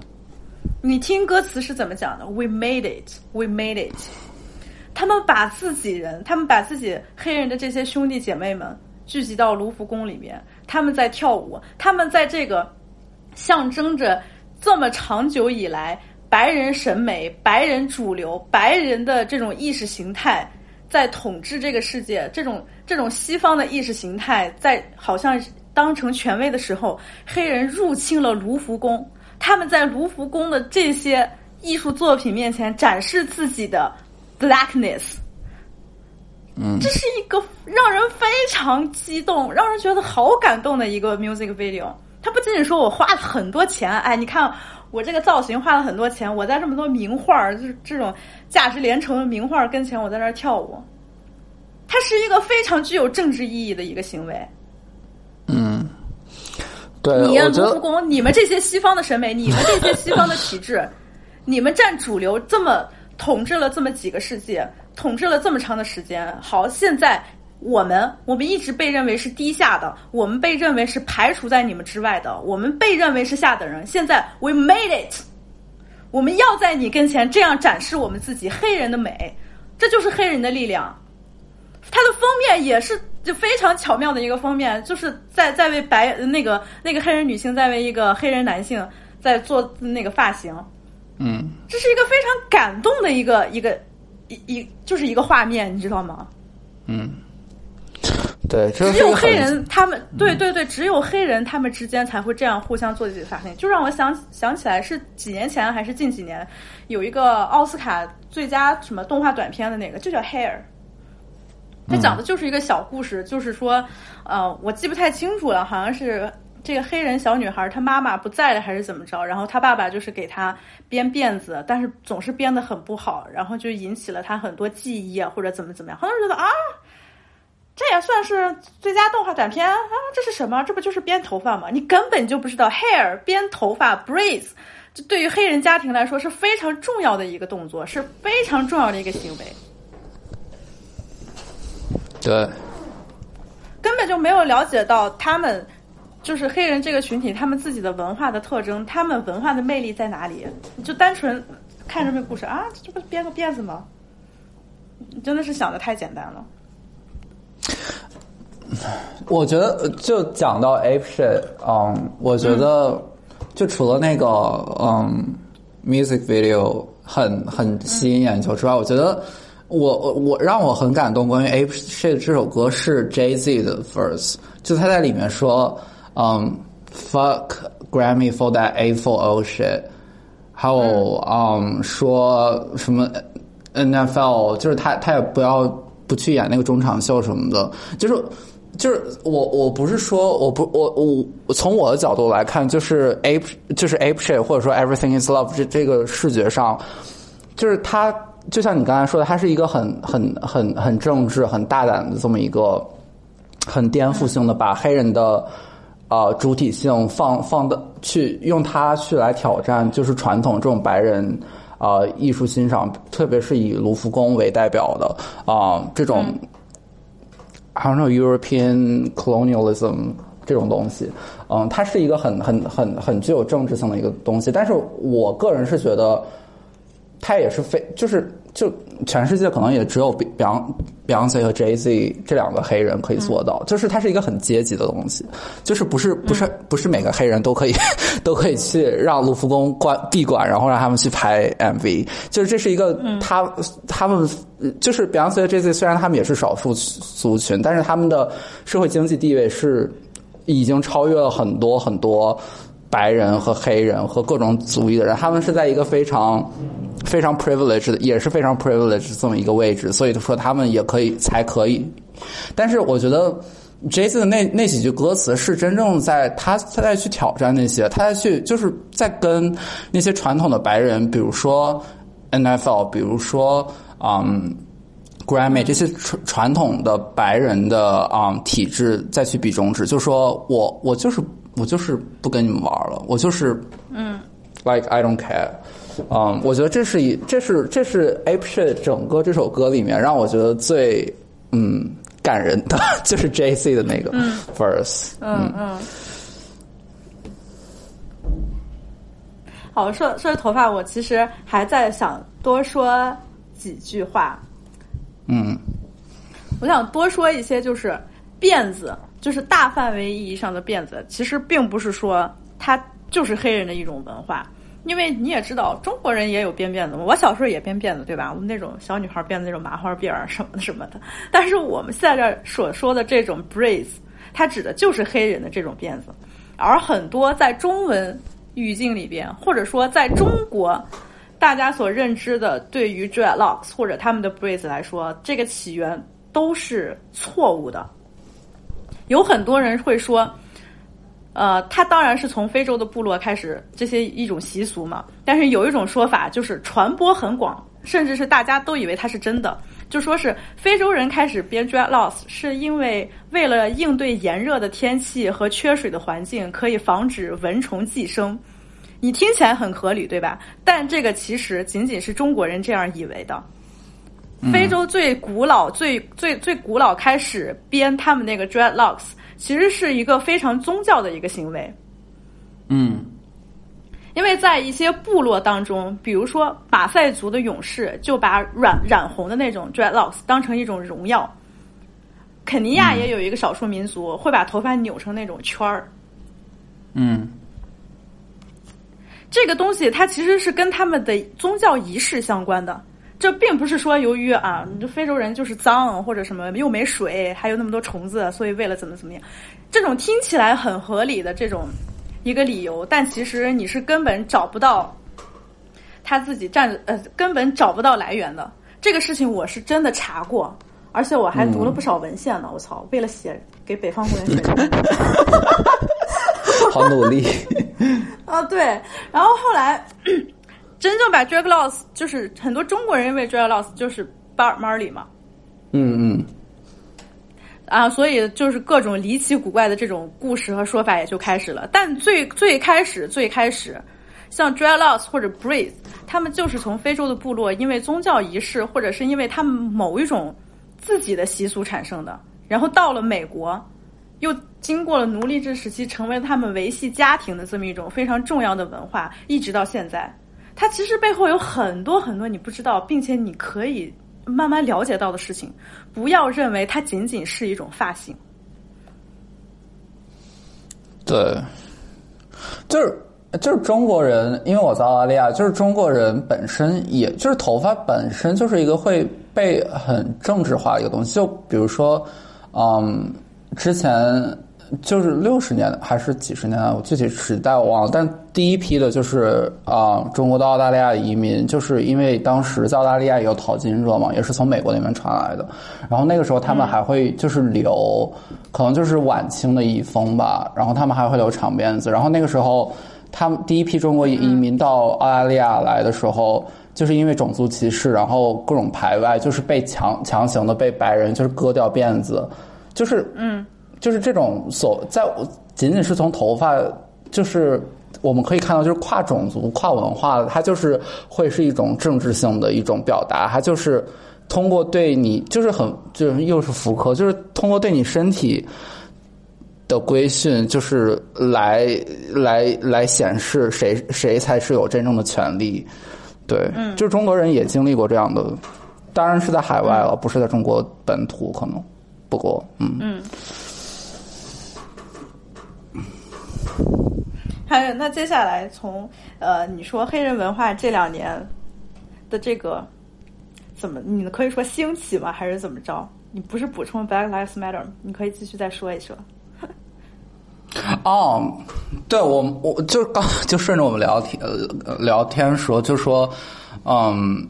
你听歌词是怎么讲的？We made it, we made it。他们把自己人，他们把自己黑人的这些兄弟姐妹们聚集到卢浮宫里面，他们在跳舞，他们在这个象征着这么长久以来白人审美、白人主流、白人的这种意识形态。在统治这个世界，这种这种西方的意识形态在好像当成权威的时候，黑人入侵了卢浮宫，他们在卢浮宫的这些艺术作品面前展示自己的 blackness，嗯，这是一个让人非常激动、让人觉得好感动的一个 music video。他不仅仅说我花了很多钱，哎，你看。我这个造型花了很多钱，我在这么多名画就是这种价值连城的名画跟前，我在那儿跳舞，它是一个非常具有政治意义的一个行为。嗯，对，你卢浮宫，你们这些西方的审美，你们这些西方的体制，你们占主流这么统治了这么几个世纪，统治了这么长的时间，好，现在。我们我们一直被认为是低下的，我们被认为是排除在你们之外的，我们被认为是下等人。现在 we made it，我们要在你跟前这样展示我们自己黑人的美，这就是黑人的力量。它的封面也是就非常巧妙的一个封面，就是在在为白那个那个黑人女性在为一个黑人男性在做那个发型。嗯，这是一个非常感动的一个一个一一就是一个画面，你知道吗？嗯。对，只有黑人他们，对对对，只有黑人他们之间才会这样互相做自己的发型，就让我想想起来是几年前还是近几年，有一个奥斯卡最佳什么动画短片的那个，就叫 Hair，它讲的就是一个小故事，就是说，呃，我记不太清楚了，好像是这个黑人小女孩她妈妈不在了还是怎么着，然后她爸爸就是给她编辫子，但是总是编的很不好，然后就引起了她很多记忆啊或者怎么怎么样，很多人觉得啊。这也算是最佳动画短片啊！这是什么？这不就是编头发吗？你根本就不知道 hair 编头发 braids，这对于黑人家庭来说是非常重要的一个动作，是非常重要的一个行为。对，根本就没有了解到他们就是黑人这个群体，他们自己的文化的特征，他们文化的魅力在哪里？你就单纯看这个故事啊，这不编个辫子吗？你真的是想的太简单了。我觉得就讲到 ape shit，嗯，我觉得就除了那个嗯 music video 很很吸引眼球之外，我觉得我我我让我很感动。关于 ape shit 这首歌是 Jay Z 的 verse，就他在里面说，嗯，fuck Grammy for that a for o shit，还有嗯说什么 NFL，就是他他也不要不去演那个中场秀什么的，就是。就是我，我不是说我不我我从我的角度来看，就是 ape 就是 ape shit，或者说 everything is love 这这个视觉上，就是它就像你刚才说的，它是一个很很很很政治、很大胆的这么一个很颠覆性的，把黑人的呃主体性放放的去用它去来挑战，就是传统这种白人呃艺术欣赏，特别是以卢浮宫为代表的啊这种。还有那种 European colonialism 这种东西，嗯，它是一个很很很很具有政治性的一个东西。但是我个人是觉得，它也是非就是就全世界可能也只有 Beyond Beyonce 和 Jay Z 这两个黑人可以做到，就是它是一个很阶级的东西，就是不是不是不是每个黑人都可以 都可以去让卢浮宫关闭馆，然后让他们去拍 MV，就是这是一个他他们。就是 Beyonce 和 Jay Z，虽然他们也是少数族群，但是他们的社会经济地位是已经超越了很多很多白人和黑人和各种族裔的人。他们是在一个非常非常 privileged 的，也是非常 privileged 这么一个位置，所以说他们也可以才可以。但是我觉得 Jay Z 的那那几句歌词是真正在他他在去挑战那些，他在去就是在跟那些传统的白人，比如说 NFL，比如说。嗯，Grammy 这些传传统的白人的啊体制再去比中指，就说我我就是我就是不跟你们玩了，我就是嗯，like I don't care。嗯，我觉得这是一这是这是 Ape Shit 整个这首歌里面让我觉得最嗯感人的 就是 J C 的那个 verse。嗯嗯。好，说说头发，我其实还在想多说。几句话，嗯，我想多说一些，就是辫子，就是大范围意义上的辫子，其实并不是说它就是黑人的一种文化，因为你也知道，中国人也有编辫子，我小时候也编辫子，对吧？我们那种小女孩编的那种麻花辫儿什么的什么的。但是我们现在这所说的这种 braids，它指的就是黑人的这种辫子，而很多在中文语境里边，或者说在中国。大家所认知的对于 dreadlocks 或者他们的 braids 来说，这个起源都是错误的。有很多人会说，呃，他当然是从非洲的部落开始这些一种习俗嘛。但是有一种说法就是传播很广，甚至是大家都以为它是真的，就说是非洲人开始编 dreadlocks 是因为为了应对炎热的天气和缺水的环境，可以防止蚊虫寄生。你听起来很合理，对吧？但这个其实仅仅是中国人这样以为的。非洲最古老、最最最古老开始编他们那个 dreadlocks，其实是一个非常宗教的一个行为。嗯，因为在一些部落当中，比如说马赛族的勇士就把染染红的那种 dreadlocks 当成一种荣耀。肯尼亚也有一个少数民族会把头发扭成那种圈儿。嗯。这个东西它其实是跟他们的宗教仪式相关的，这并不是说由于啊，这非洲人就是脏或者什么又没水，还有那么多虫子，所以为了怎么怎么样，这种听起来很合理的这种一个理由，但其实你是根本找不到他自己站呃根本找不到来源的。这个事情我是真的查过，而且我还读了不少文献呢。我操，为了写给北方公园写。好努力。啊，对。然后后来真正把 drag loss 就是很多中国人认为 drag loss 就是 bar Marley 嘛，嗯嗯，啊，所以就是各种离奇古怪的这种故事和说法也就开始了。但最最开始最开始，像 dreadlocks 或者 breathe，他们就是从非洲的部落因为宗教仪式或者是因为他们某一种自己的习俗产生的，然后到了美国，又经过了奴隶制时期，成为他们维系家庭的这么一种非常重要的文化，一直到现在。它其实背后有很多很多你不知道，并且你可以慢慢了解到的事情。不要认为它仅仅是一种发型。对，就是就是中国人，因为我在澳大利亚，就是中国人本身，也就是头发本身就是一个会被很政治化一个东西。就比如说，嗯，之前就是六十年还是几十年代，我具体时代我忘了。但第一批的就是啊、中国到澳大利亚移民，就是因为当时在澳大利亚也有淘金热嘛，也是从美国那边传来的。然后那个时候他们还会就是留，可能就是晚清的遗风吧，然后他们还会留长辫子。然后那个时候，他们第一批中国移民到澳大利亚来的时候。就是因为种族歧视，然后各种排外，就是被强强行的被白人就是割掉辫子，就是嗯，就是这种所在仅仅是从头发，就是我们可以看到，就是跨种族、跨文化的，它就是会是一种政治性的一种表达，它就是通过对你，就是很就是又是福柯，就是通过对你身体的规训，就是来来来显示谁谁才是有真正的权利。对，嗯，就是中国人也经历过这样的，当然是在海外了，不是在中国本土，可能。不过，嗯嗯。还有，那接下来从呃，你说黑人文化这两年的这个怎么，你可以说兴起吗？还是怎么着？你不是补充 Black Lives Matter，你可以继续再说一说。哦，对我我就刚就顺着我们聊天呃聊天说，就说嗯，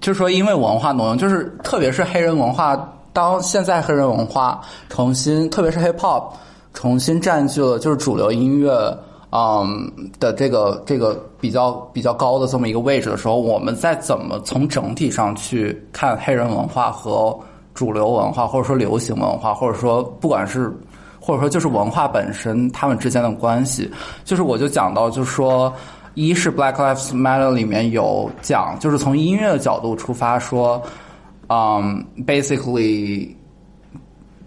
就说因为文化挪用，就是特别是黑人文化，当现在黑人文化重新，特别是 hip hop 重新占据了就是主流音乐嗯的这个这个比较比较高的这么一个位置的时候，我们再怎么从整体上去看黑人文化和主流文化，或者说流行文化，或者说不管是。或者说就是文化本身，他们之间的关系，就是我就讲到，就是说，一是 Black Lives Matter 里面有讲，就是从音乐的角度出发说，嗯，basically，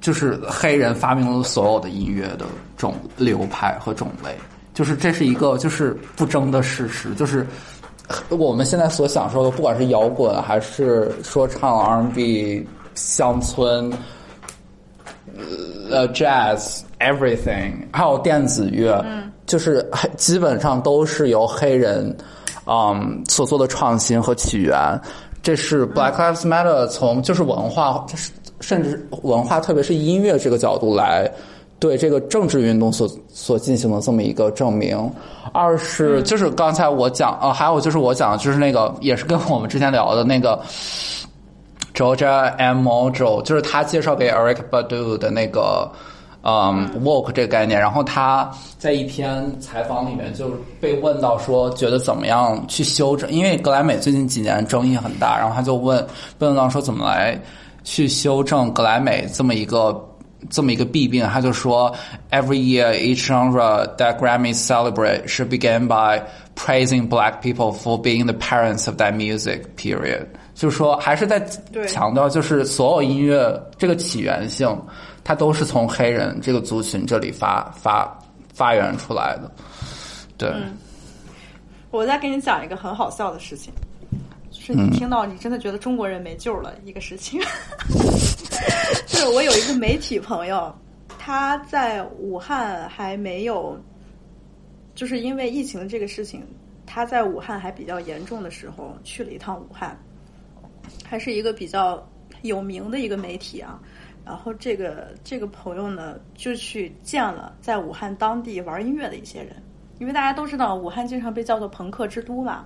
就是黑人发明了所有的音乐的种流派和种类，就是这是一个就是不争的事实，就是我们现在所享受的，不管是摇滚还是说唱 R&B 乡村。呃，jazz everything，还有电子乐，嗯，就是黑基本上都是由黑人，嗯，所做的创新和起源。这是 Black Lives Matter 从就是文化，甚至文化，特别是音乐这个角度来对这个政治运动所所进行的这么一个证明。二是就是刚才我讲，呃，还有就是我讲，就是那个也是跟我们之前聊的那个。Georgia M. Mojo，就是他介绍给 Eric Badu 的那个，嗯，woke 这个概念。然后他在一篇采访里面就被问到说，觉得怎么样去修正？因为格莱美最近几年争议很大，然后他就问问到说怎么来去修正格莱美这么一个这么一个弊病？他就说，Every year each genre that Grammy celebrate should begin by praising black people for being the parents of that music. Period. 就是说，还是在强调，就是所有音乐这个起源性，它都是从黑人这个族群这里发发发源出来的。对，我再给你讲一个很好笑的事情，就是你听到你真的觉得中国人没救了一个事情，就是我有一个媒体朋友，他在武汉还没有，就是因为疫情这个事情，他在武汉还比较严重的时候去了一趟武汉。还是一个比较有名的一个媒体啊，然后这个这个朋友呢，就去见了在武汉当地玩音乐的一些人，因为大家都知道武汉经常被叫做朋克之都嘛，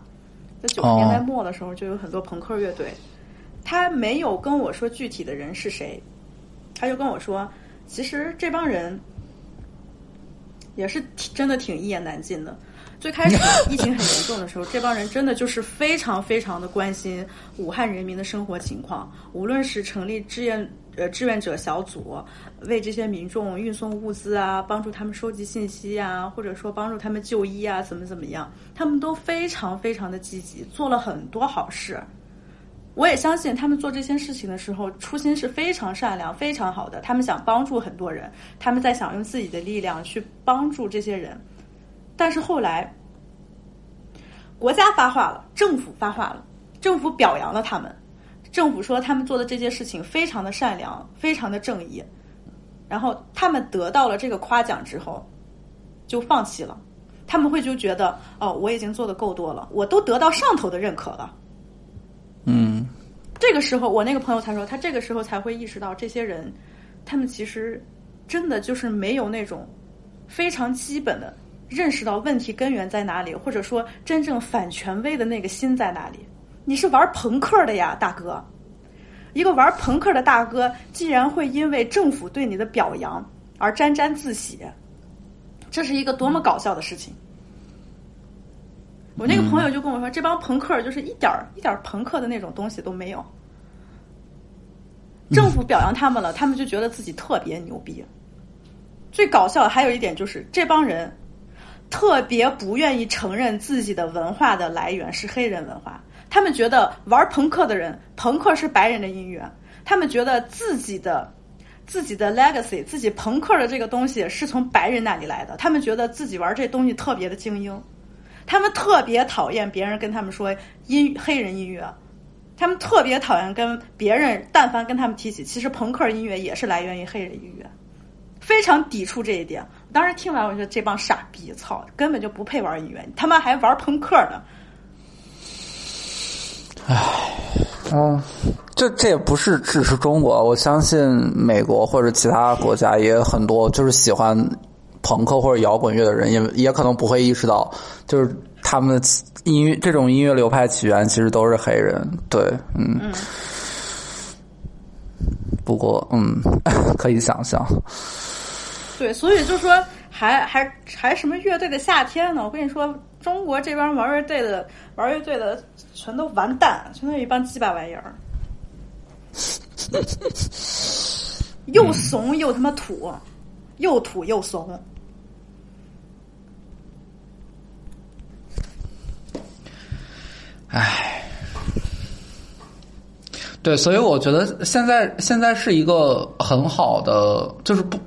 在九十年代末的时候就有很多朋克乐队。他没有跟我说具体的人是谁，他就跟我说，其实这帮人也是挺真的挺一言难尽的。最开始疫情很严重的时候，这帮人真的就是非常非常的关心武汉人民的生活情况，无论是成立志愿呃志愿者小组，为这些民众运送物资啊，帮助他们收集信息啊，或者说帮助他们就医啊，怎么怎么样，他们都非常非常的积极，做了很多好事。我也相信他们做这些事情的时候，初心是非常善良、非常好的。他们想帮助很多人，他们在想用自己的力量去帮助这些人。但是后来，国家发话了，政府发话了，政府表扬了他们，政府说他们做的这件事情非常的善良，非常的正义。然后他们得到了这个夸奖之后，就放弃了。他们会就觉得，哦，我已经做的够多了，我都得到上头的认可了。嗯，这个时候，我那个朋友才说，他这个时候才会意识到，这些人，他们其实真的就是没有那种非常基本的认识到问题根源在哪里，或者说真正反权威的那个心在哪里。你是玩朋克的呀，大哥！一个玩朋克的大哥，竟然会因为政府对你的表扬而沾沾自喜，这是一个多么搞笑的事情！我那个朋友就跟我说，这帮朋克就是一点儿一点儿朋克的那种东西都没有。政府表扬他们了，他们就觉得自己特别牛逼。最搞笑的还有一点就是，这帮人特别不愿意承认自己的文化的来源是黑人文化。他们觉得玩朋克的人，朋克是白人的音乐。他们觉得自己的自己的 legacy，自己朋克的这个东西是从白人那里来的。他们觉得自己玩这东西特别的精英。他们特别讨厌别人跟他们说音黑人音乐，他们特别讨厌跟别人但凡跟他们提起，其实朋克音乐也是来源于黑人音乐，非常抵触这一点。我当时听完，我觉得这帮傻逼，操，根本就不配玩音乐，他们还玩朋克呢。嗯，这这也不是只是中国，我相信美国或者其他国家也有很多就是喜欢朋克或者摇滚乐的人，也也可能不会意识到，就是他们的音乐这种音乐流派起源其实都是黑人。对，嗯。不过，嗯，可以想象。对，所以就说还还还什么乐队的夏天呢？我跟你说，中国这帮玩乐队的玩乐队的全都完蛋，全都一帮鸡巴玩意儿，又怂又他妈土，又土又怂。唉，对，所以我觉得现在现在是一个很好的，就是不，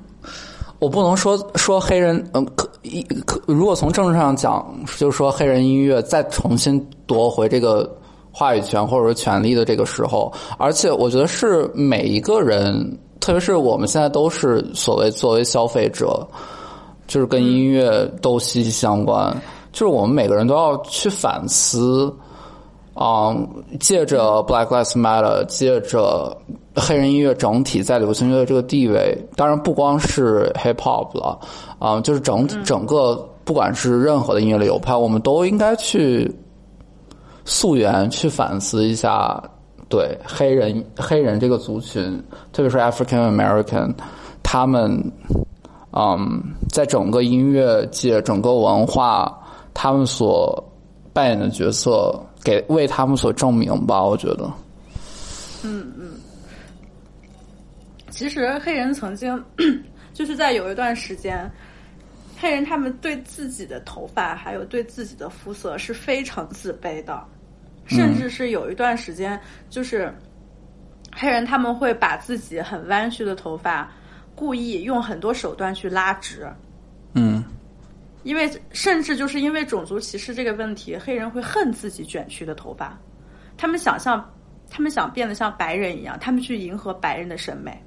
我不能说说黑人，嗯，可一可，如果从政治上讲，就是说黑人音乐再重新夺回这个话语权或者说权利的这个时候，而且我觉得是每一个人，特别是我们现在都是所谓作为消费者，就是跟音乐都息息相关，就是我们每个人都要去反思。嗯，借着 Black Lives Matter，借着黑人音乐整体在流行乐的这个地位，当然不光是 Hip Hop 了，啊、就是整整个不管是任何的音乐流派，我们都应该去溯源，去反思一下，对黑人黑人这个族群，特别是 African American，他们，嗯，在整个音乐界、整个文化，他们所扮演的角色。给为他们所证明吧，我觉得。嗯嗯其实黑人曾经 就是在有一段时间，黑人他们对自己的头发还有对自己的肤色是非常自卑的，甚至是有一段时间，就是黑人他们会把自己很弯曲的头发故意用很多手段去拉直。嗯因为甚至就是因为种族歧视这个问题，黑人会恨自己卷曲的头发，他们想像，他们想变得像白人一样，他们去迎合白人的审美。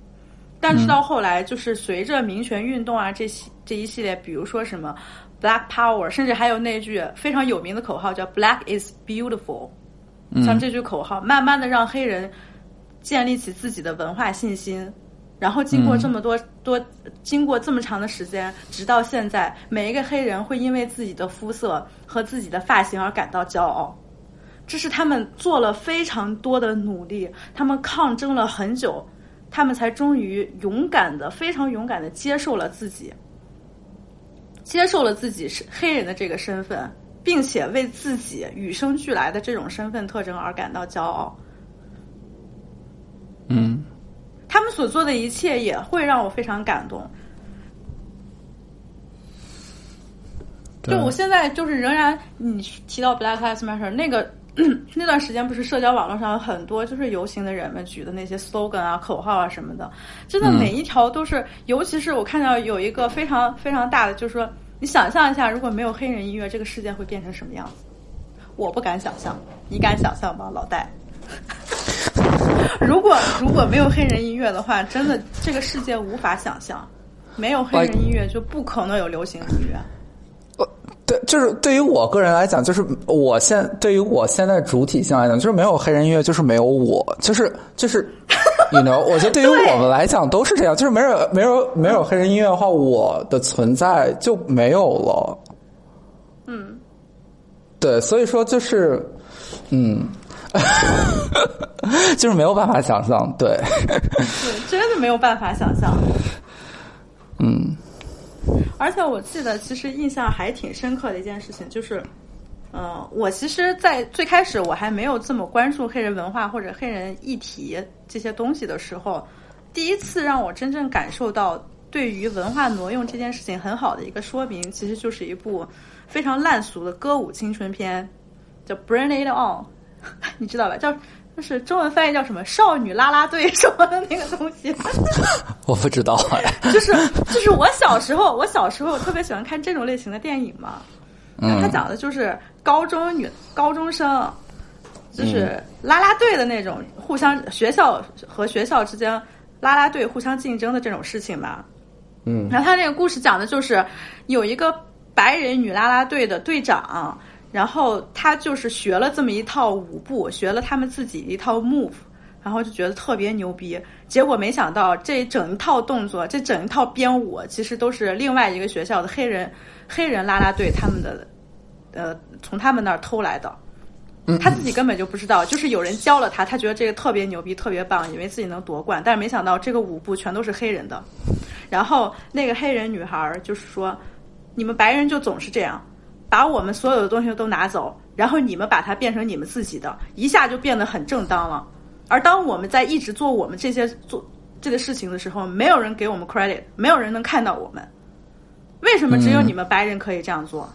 但是到后来，就是随着民权运动啊这些这一系列，比如说什么 Black Power，甚至还有那句非常有名的口号叫 Black is beautiful，像这句口号，慢慢的让黑人建立起自己的文化信心。然后经过这么多、多，经过这么长的时间，直到现在，每一个黑人会因为自己的肤色和自己的发型而感到骄傲。这是他们做了非常多的努力，他们抗争了很久，他们才终于勇敢的、非常勇敢的接受了自己，接受了自己是黑人的这个身份，并且为自己与生俱来的这种身份特征而感到骄傲。嗯他们所做的一切也会让我非常感动。对就我现在就是仍然，你提到 Black Lives Matter 那个 那段时间，不是社交网络上有很多就是游行的人们举的那些 slogan 啊、口号啊什么的，真的嗯每一条都是，尤其是我看到有一个非常非常大的，就是说，你想象一下，如果没有黑人音乐，这个世界会变成什么样子？我不敢想象，你敢想象吗，老戴？如果如果没有黑人音乐的话，真的这个世界无法想象。没有黑人音乐，就不可能有流行音乐。对，就是对于我个人来讲，就是我现对于我现在主体性来讲，就是没有黑人音乐，就是没有我，就是就是，you know，我觉得对于我们来讲都是这样，就是没有没有没有黑人音乐的话，我的存在就没有了。嗯，对，所以说就是，嗯，就是没有办法想象，对，对，真的没有办法想象。嗯而且我记得，其实印象还挺深刻的一件事情，就是，嗯、我其实，在最开始我还没有这么关注黑人文化或者黑人议题这些东西的时候，第一次让我真正感受到对于文化挪用这件事情很好的一个说明，其实就是一部非常烂俗的歌舞青春片，叫《Bring It On》，你知道吧？叫就是中文翻译叫什么“少女啦啦队”什么的那个东西。我不知道哎，就是就是我小时候，我小时候特别喜欢看这种类型的电影嘛。然后他讲的就是高中女高中生，就是啦啦队的那种互相学校和学校之间啦啦队互相竞争的这种事情嘛。嗯然后他那个故事讲的就是有一个白人女啦啦队的队长，然后他就是学了这么一套舞步，学了他们自己一套 move，然后就觉得特别牛逼。结果没想到这整一套动作，这整一套编舞，其实都是另外一个学校的黑人黑人啦啦队他们的呃从他们那儿偷来的。他自己根本就不知道，就是有人教了他，他觉得这个特别牛逼、特别棒，以为自己能夺冠，但是没想到这个舞步全都是黑人的。然后那个黑人女孩儿就是说：“你们白人就总是这样，把我们所有的东西都拿走，然后你们把它变成你们自己的，一下就变得很正当了。而当我们在一直做我们这些做这个事情的时候，没有人给我们 credit，没有人能看到我们。为什么只有你们白人可以这样做？”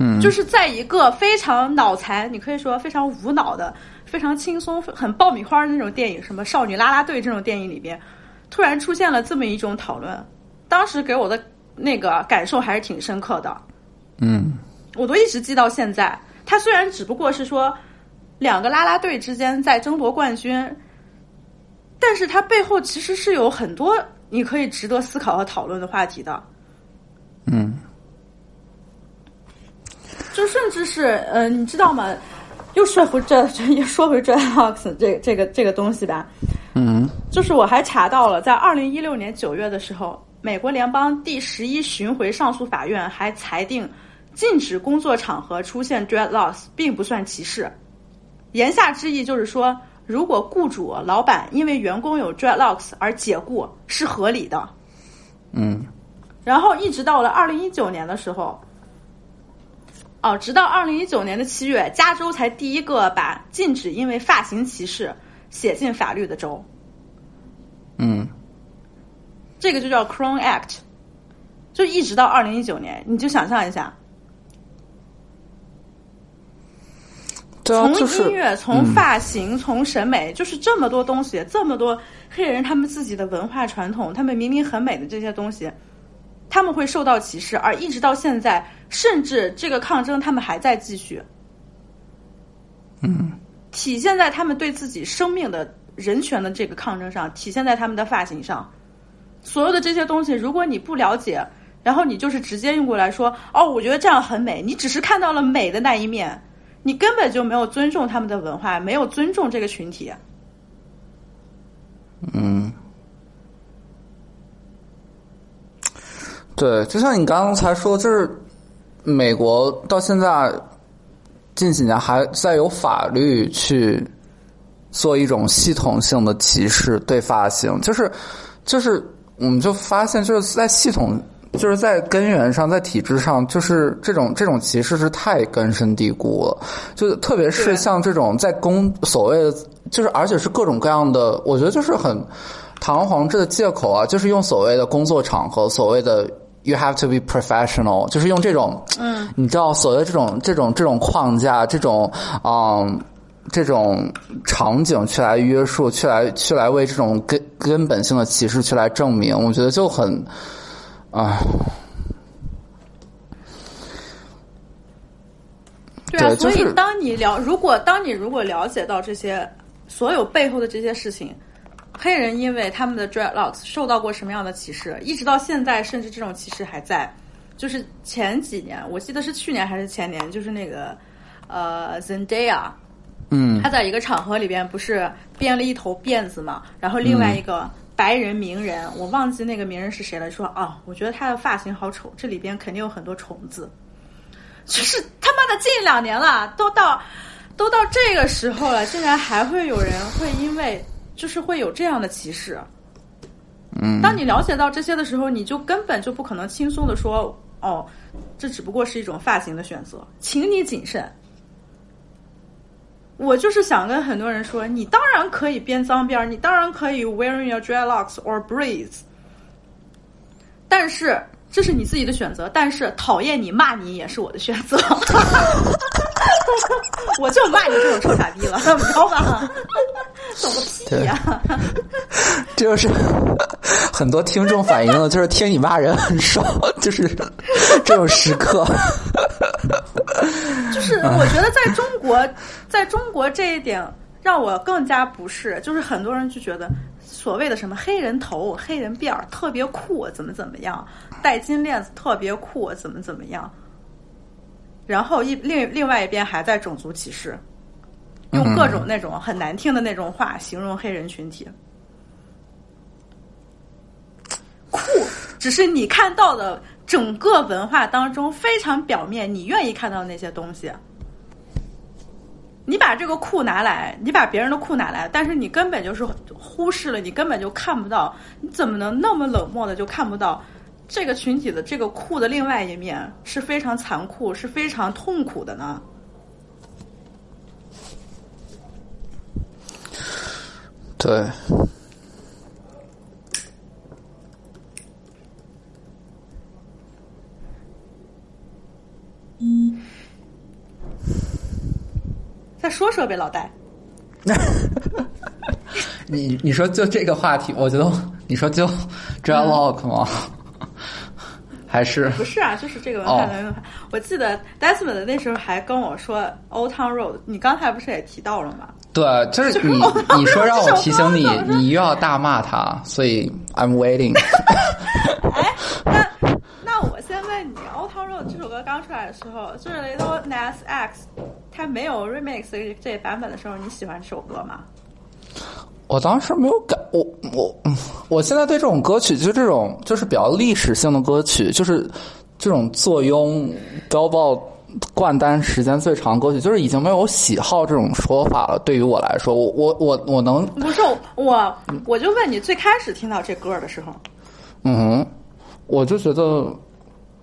嗯，就是在一个非常脑残，你可以说非常无脑的、非常轻松、很爆米花的那种电影，什么少女啦啦队这种电影里边，突然出现了这么一种讨论，当时给我的那个感受还是挺深刻的，嗯我都一直记到现在。他虽然只不过是说两个啦啦队之间在争夺冠军，但是它背后其实是有很多你可以值得思考和讨论的话题的。嗯就甚至是呃，你知道吗？又说回这，又说回 Dreadlocks 这这个这个东西吧。嗯就是我还查到了，在二零一六年九月的时候，美国联邦第十一巡回上诉法院还裁定，禁止工作场合出现 dreadlocks 并不算歧视。言下之意就是说，如果雇主、老板因为员工有 dreadlocks 而解雇是合理的。嗯然后一直到了二零一九年的时候，哦，直到二零一九年的七月，加州才第一个把禁止因为发型歧视写进法律的州，嗯这个就叫 Crown Act，就一直到二零一九年，你就想象一下，从就是音乐、从发型、从审美，就是这么多东西，这么多黑人他们自己的文化传统，他们明明很美的这些东西，他们会受到歧视，而一直到现在，甚至这个抗争他们还在继续。嗯体现在他们对自己生命的人权的这个抗争上，体现在他们的发型上。所有的这些东西，如果你不了解，然后你就是直接用过来说，哦，我觉得这样很美，你只是看到了美的那一面，你根本就没有尊重他们的文化，没有尊重这个群体。嗯，对，就像你刚刚才说，就是美国到现在近几年还在有法律去做一种系统性的歧视对发型，就是就是我们就发现就是在系统。就是在根源上，在体制上，就是这种这种歧视是太根深蒂固了。就特别是像这种在公所谓的，就是而且是各种各样的，我觉得就是很堂而皇之的借口啊，就是用所谓的工作场合，所谓的 you have to be professional，就是用这种，嗯，你知道，所谓这种这种这种框架，这种嗯这种场景去来约束，去来去来为这种根根本性的歧视去来证明，我觉得就很。啊，对啊，所以就是当你了，如果当你如果了解到这些所有背后的这些事情，黑人因为他们的 dreadlocks 受到过什么样的歧视，一直到现在，甚至这种歧视还在。就是前几年，我记得是去年还是前年，就是那个呃 Zendaya，嗯他在一个场合里边不是编了一头辫子嘛，然后另外一个白人名人，我忘记那个名人是谁了，说啊，我觉得他的发型好丑，这里边肯定有很多虫子。就是他妈的近两年了，都到都到这个时候了，竟然还会有人会因为就是会有这样的歧视。嗯，当你了解到这些的时候，你就根本就不可能轻松的说，哦，这只不过是一种发型的选择，请你谨慎。我就是想跟很多人说，你当然可以编脏辫儿，你当然可以 wearing your dreadlocks or braids，但是这是你自己的选择。但是讨厌你骂你也是我的选择，我就骂你这种臭傻逼了，你知道吧？懂个屁呀、这就是很多听众反映的，就是听你骂人很爽，就是这种时刻。就是我觉得在中国，在中国这一点让我更加不适，就是很多人就觉得所谓的什么黑人头、黑人辫儿特别酷，怎么怎么样，戴金链子特别酷，怎么怎么样。然后一另另外一边还在种族歧视，用各种那种很难听的那种话形容黑人群体。酷，只是你看到的整个文化当中非常表面，你愿意看到那些东西。你把这个库拿来，你把别人的库拿来，但是你根本就是忽视了，你根本就看不到，你怎么能那么冷漠的就看不到这个群体的这个库的另外一面是非常残酷、是非常痛苦的呢？对，再说说呗，老戴。你你说就这个话题，我觉得你说就 dreadlock 吗？还是不是啊，就是这个文化的文化。我记得 Desmond 那时候还跟我说 Old Town Road，你刚才不是也提到了吗？对，就是你你说让我提醒你，你又要大骂他，所以 I'm waiting。哎，那那我先问你，Old Town Road 这首歌刚出来的时候，就是 Little Nas X 他没有 remix 这这版本的时候，你喜欢这首歌吗？我当时没有感，我我嗯我现在对这种歌曲，就这种就是比较历史性的歌曲，就是这种坐拥 Billboard 冠单时间最长的歌曲，就是已经没有喜好这种说法了。对于我来说，我我我我能不是我，我就问你，最开始听到这歌的时候，嗯哼，我就觉得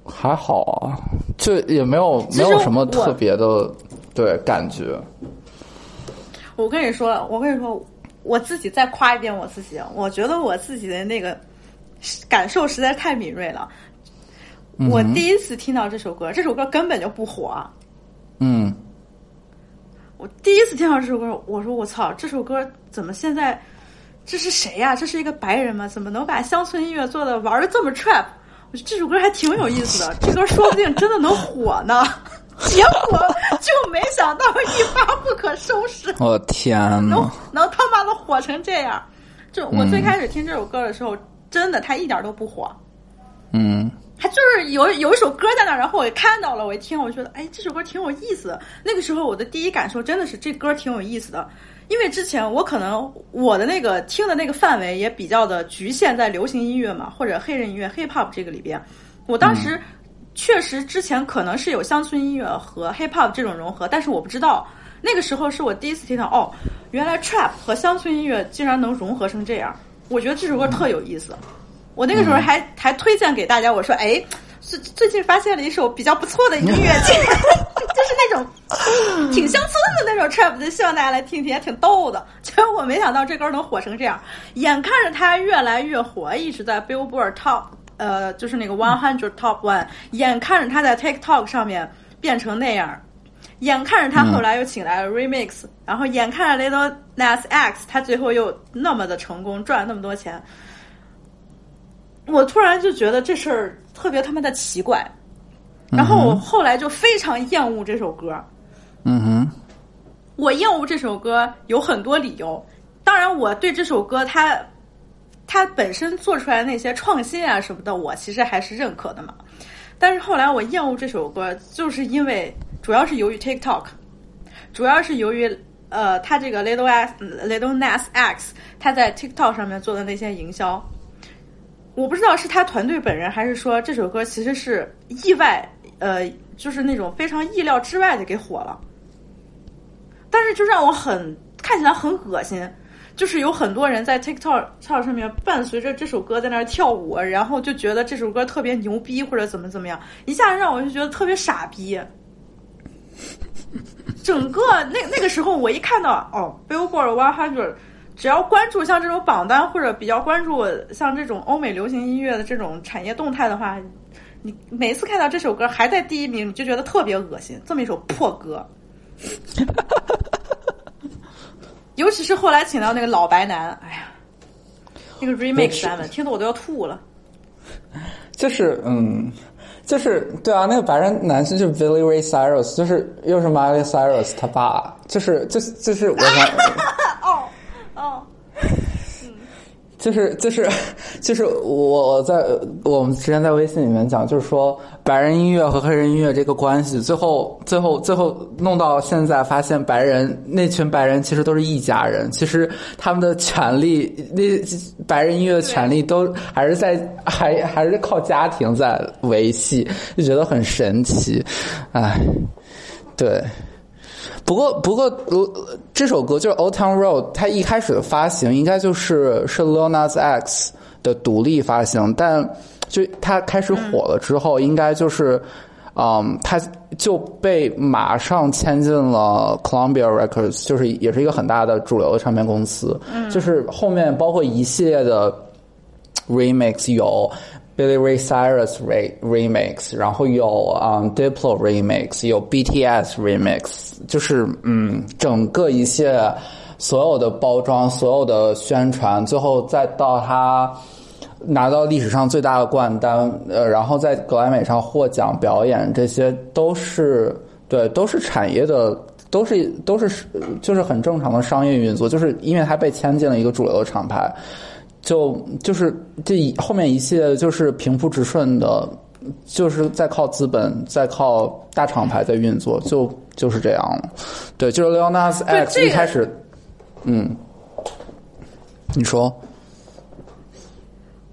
还好啊，就也没有没有什么特别的对感觉。我跟你说，我跟你说，我自己再夸一遍我自己，我觉得我自己的那个感受实在太敏锐了。我第一次听到这首歌，这首歌根本就不火。嗯我第一次听到这首歌，我说我操，这首歌怎么现在这是谁呀、这是一个白人吗？怎么能把乡村音乐做的玩的这么 trap？我觉得这首歌还挺有意思的，这歌说不定真的能火呢。结果就没想到一发不可收拾。我天能呐，能他妈的火成这样。就我最开始听这首歌的时候，真的他一点都不火，嗯他就是有有一首歌在那儿，然后我也看到了，我一听，我觉得哎，这首歌挺有意思的。那个时候我的第一感受真的是这歌挺有意思的，因为之前我可能我的那个听的那个范围也比较的局限在流行音乐嘛，或者黑人音乐 hip hop 这个里边。我当时确实之前可能是有乡村音乐和 hip hop 这种融合，但是我不知道。那个时候是我第一次听到，哦，原来 trap 和乡村音乐竟然能融合成这样。我觉得这首歌特有意思。我那个时候还、还推荐给大家，我说哎。最最近发现了一首比较不错的音乐，就是那种挺乡村的那种 trap，就希望大家来听听，也挺逗的。结果我没想到这歌能火成这样，眼看着它越来越火，一直在 Billboard Top，呃，就是那个 One Hundred Top One，眼看着他在 TikTok 上面变成那样，眼看着他后来又请来了 Remix，、然后眼看着 Little Nas X，他最后又那么的成功，赚了那么多钱，我突然就觉得这事儿特别他妈的奇怪，然后我后来就非常厌恶这首歌。嗯哼，我厌恶这首歌有很多理由，当然我对这首歌它它本身做出来那些创新啊什么的，我其实还是认可的嘛。但是后来我厌恶这首歌，就是因为主要是由于 TikTok，主要是由于呃，他这个 Little X Little Nas X 他在 TikTok 上面做的那些营销，我不知道是他团队本人，还是说这首歌其实是意外，呃，就是那种非常意料之外的给火了。但是就让我很看起来很恶心，就是有很多人在 TikTok 上面伴随着这首歌在那儿跳舞，然后就觉得这首歌特别牛逼或者怎么怎么样，一下子让我就觉得特别傻逼。整个那那个时候，我一看到哦，Billboard One Hundred，只要关注像这种榜单或者比较关注像这种欧美流行音乐的这种产业动态的话，你每次看到这首歌还在第一名，你就觉得特别恶心。这么一首破歌，尤其是后来请到那个老白男，哎呀，那个 remix 版本，听得我都要吐了。就是嗯，就是对啊，那个白人男生就是 Billy Ray Cyrus，就是又是 Miley Cyrus 他爸，就是就是就是我想。哦哦，就是就是就是我我在我们之前在微信里面讲，就是说白人音乐和黑人音乐这个关系，最后最后最后弄到现在，发现白人那群白人其实都是一家人，其实他们的权利，那白人音乐的权利都还是在还还是靠家庭在维系，就觉得很神奇，唉，对。不过，不过，如，这首歌就是《Old Town Road》，它一开始的发行应该就是是 l o n a s X 的独立发行，但就它开始火了之后，应该就是，嗯，它就被马上签进了 Columbia Records，就是也是一个很大的主流的唱片公司，就是后面包括一系列的 remix 有。Billy Ray Cyrus re remix，然后有嗯、Diplo remix，有 BTS remix，就是嗯整个一切所有的包装、所有的宣传，最后再到他拿到历史上最大的冠单，呃，然后在格莱美上获奖表演，这些都是对，都是产业的。都是都是就是很正常的商业运作，就是因为它被签进了一个主流的厂牌，就就是这一后面一系列就是平铺直顺的，就是在靠资本，在靠大厂牌在运作，就就是这样了。对，就是 Lil Nas X 一开始，嗯，你说，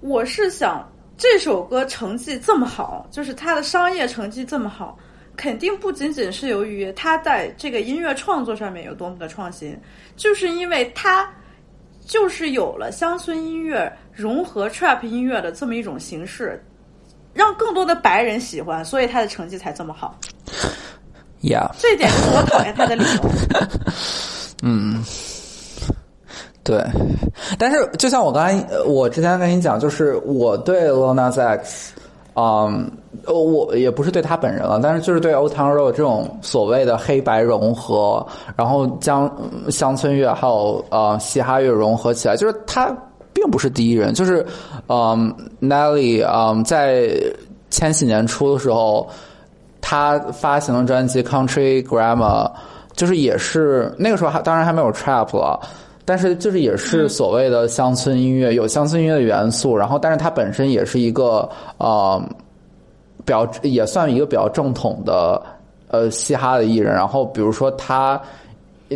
我是想这首歌成绩这么好，就是它的商业成绩这么好，肯定不仅仅是由于它在这个音乐创作上面有多么的创新，就是因为它。就是有了乡村音乐融合 trap 音乐的这么一种形式，让更多的白人喜欢，所以他的成绩才这么好。Yeah，这一点是我讨厌他的理由。嗯，对。但是就像我刚才，我之前跟你讲，就是我对 Lil Nas X，嗯，我也不是对他本人了，但是就是对 Old Town Road 这种所谓的黑白融合，然后将乡村乐还有呃嘻哈乐融合起来，就是他并不是第一人，就是嗯 Nelly 嗯在千禧年初的时候，他发行的专辑《Country Grammar》，就是也是那个时候还当然还没有 Trap 了。但是就是也是所谓的乡村音乐，有乡村音乐的元素，然后但是它本身也是一个呃，比较也算一个比较正统的呃嘻哈的艺人。然后比如说他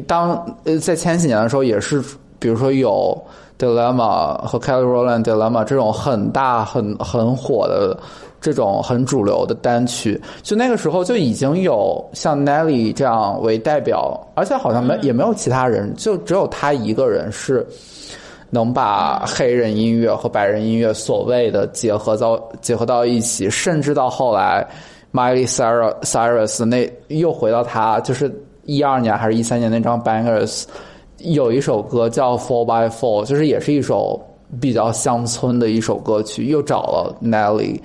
当呃在前几年的时候，也是比如说有 Dilemma 和 Kelly Rowland Dilemma 这种很大很很火的这种很主流的单曲，就那个时候就已经有像 Nelly 这样为代表，而且好像没也没有其他人，就只有他一个人是能把黑人音乐和白人音乐所谓的结合到结合到一起，甚至到后来，Miley Cyrus 那又回到他就是一二年还是一三年那张 Bangers，有一首歌叫 Four by Four，就是也是一首比较乡村的一首歌曲，又找了 Nelly。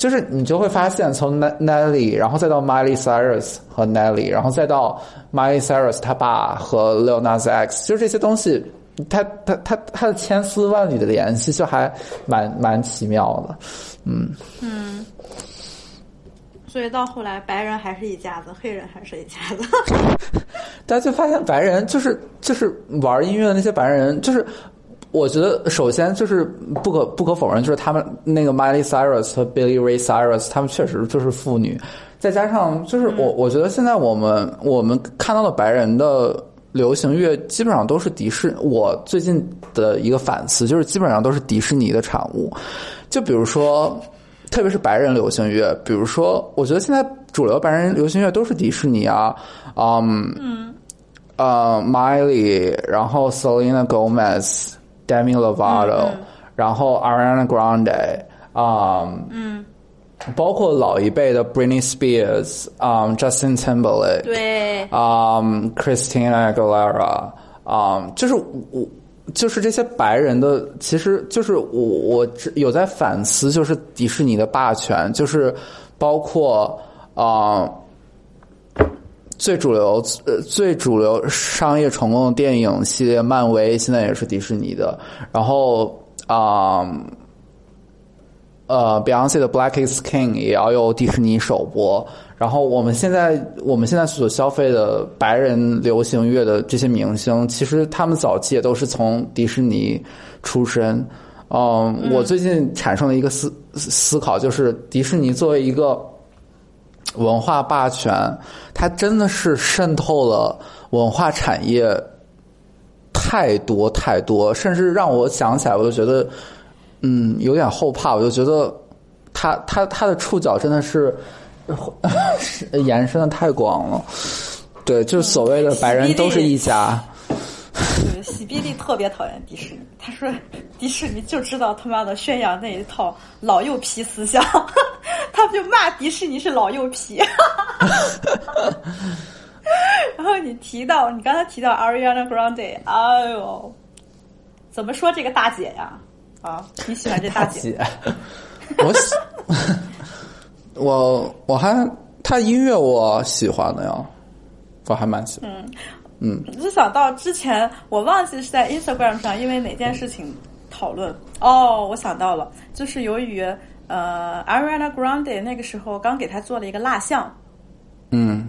就是你就会发现，从 Nelly，然后再到 Miley Cyrus 和 Nelly，然后再到 Miley Cyrus 他爸和 l e o n a s X，就这些东西，他他他他的千丝万缕的联系，就还蛮蛮奇妙的，嗯嗯。所以到后来，白人还是一家子，黑人还是一家子。大家就发现，白人就是就是玩音乐的那些白人，就是。我觉得首先就是不可不可否认，就是他们那个 Miley Cyrus 和 Billy Ray Cyrus，他们确实就是妇女。再加上就是我，我觉得现在我们我们看到的白人的流行乐，基本上都是迪士。我最近的一个反思就是，基本上都是迪士尼的产物。就比如说，特别是白人流行乐，比如说，我觉得现在主流白人流行乐都是迪士尼啊，嗯，呃，Miley，然后 Selena Gomez。Demi Lovato，然后 Ariana Grande，啊，嗯，包括老一辈的 Britney Spears，啊，Justin Timberlake，对，啊，Christina Aguilera，啊，就是我，就是这些白人的，其实就是我，我有在反思，就是迪士尼的霸权，就是包括啊。最主流呃最主流商业成功的电影系列，漫威现在也是迪士尼的。然后啊，呃，Beyonce 的 Black is King 也要由迪士尼首播。然后我们现在我们现在所消费的白人流行乐的这些明星，其实他们早期也都是从迪士尼出身。嗯，我最近产生了一个思思考，就是迪士尼作为一个。文化霸权，它真的是渗透了文化产业太多太多，甚至让我想起来，我就觉得，嗯，有点后怕。我就觉得，他他他的触角真的是是 延伸的太广了。对，就是所谓的白人都是一家。对，喜比利特别讨厌迪士尼。他说，迪士尼就知道他妈的宣扬那一套老右皮思想，他们就骂迪士尼是老右皮。然后你提到，你刚才提到 Ariana Grande，哎呦，怎么说这个大姐呀？啊，你喜欢这大姐？我喜，我我还她音乐我喜欢的呀，我还蛮喜欢。嗯。嗯，就想到之前我忘记是在 Instagram 上，因为哪件事情讨论哦，我想到了，就是由于呃 Ariana Grande 那个时候刚给他做了一个蜡像，嗯，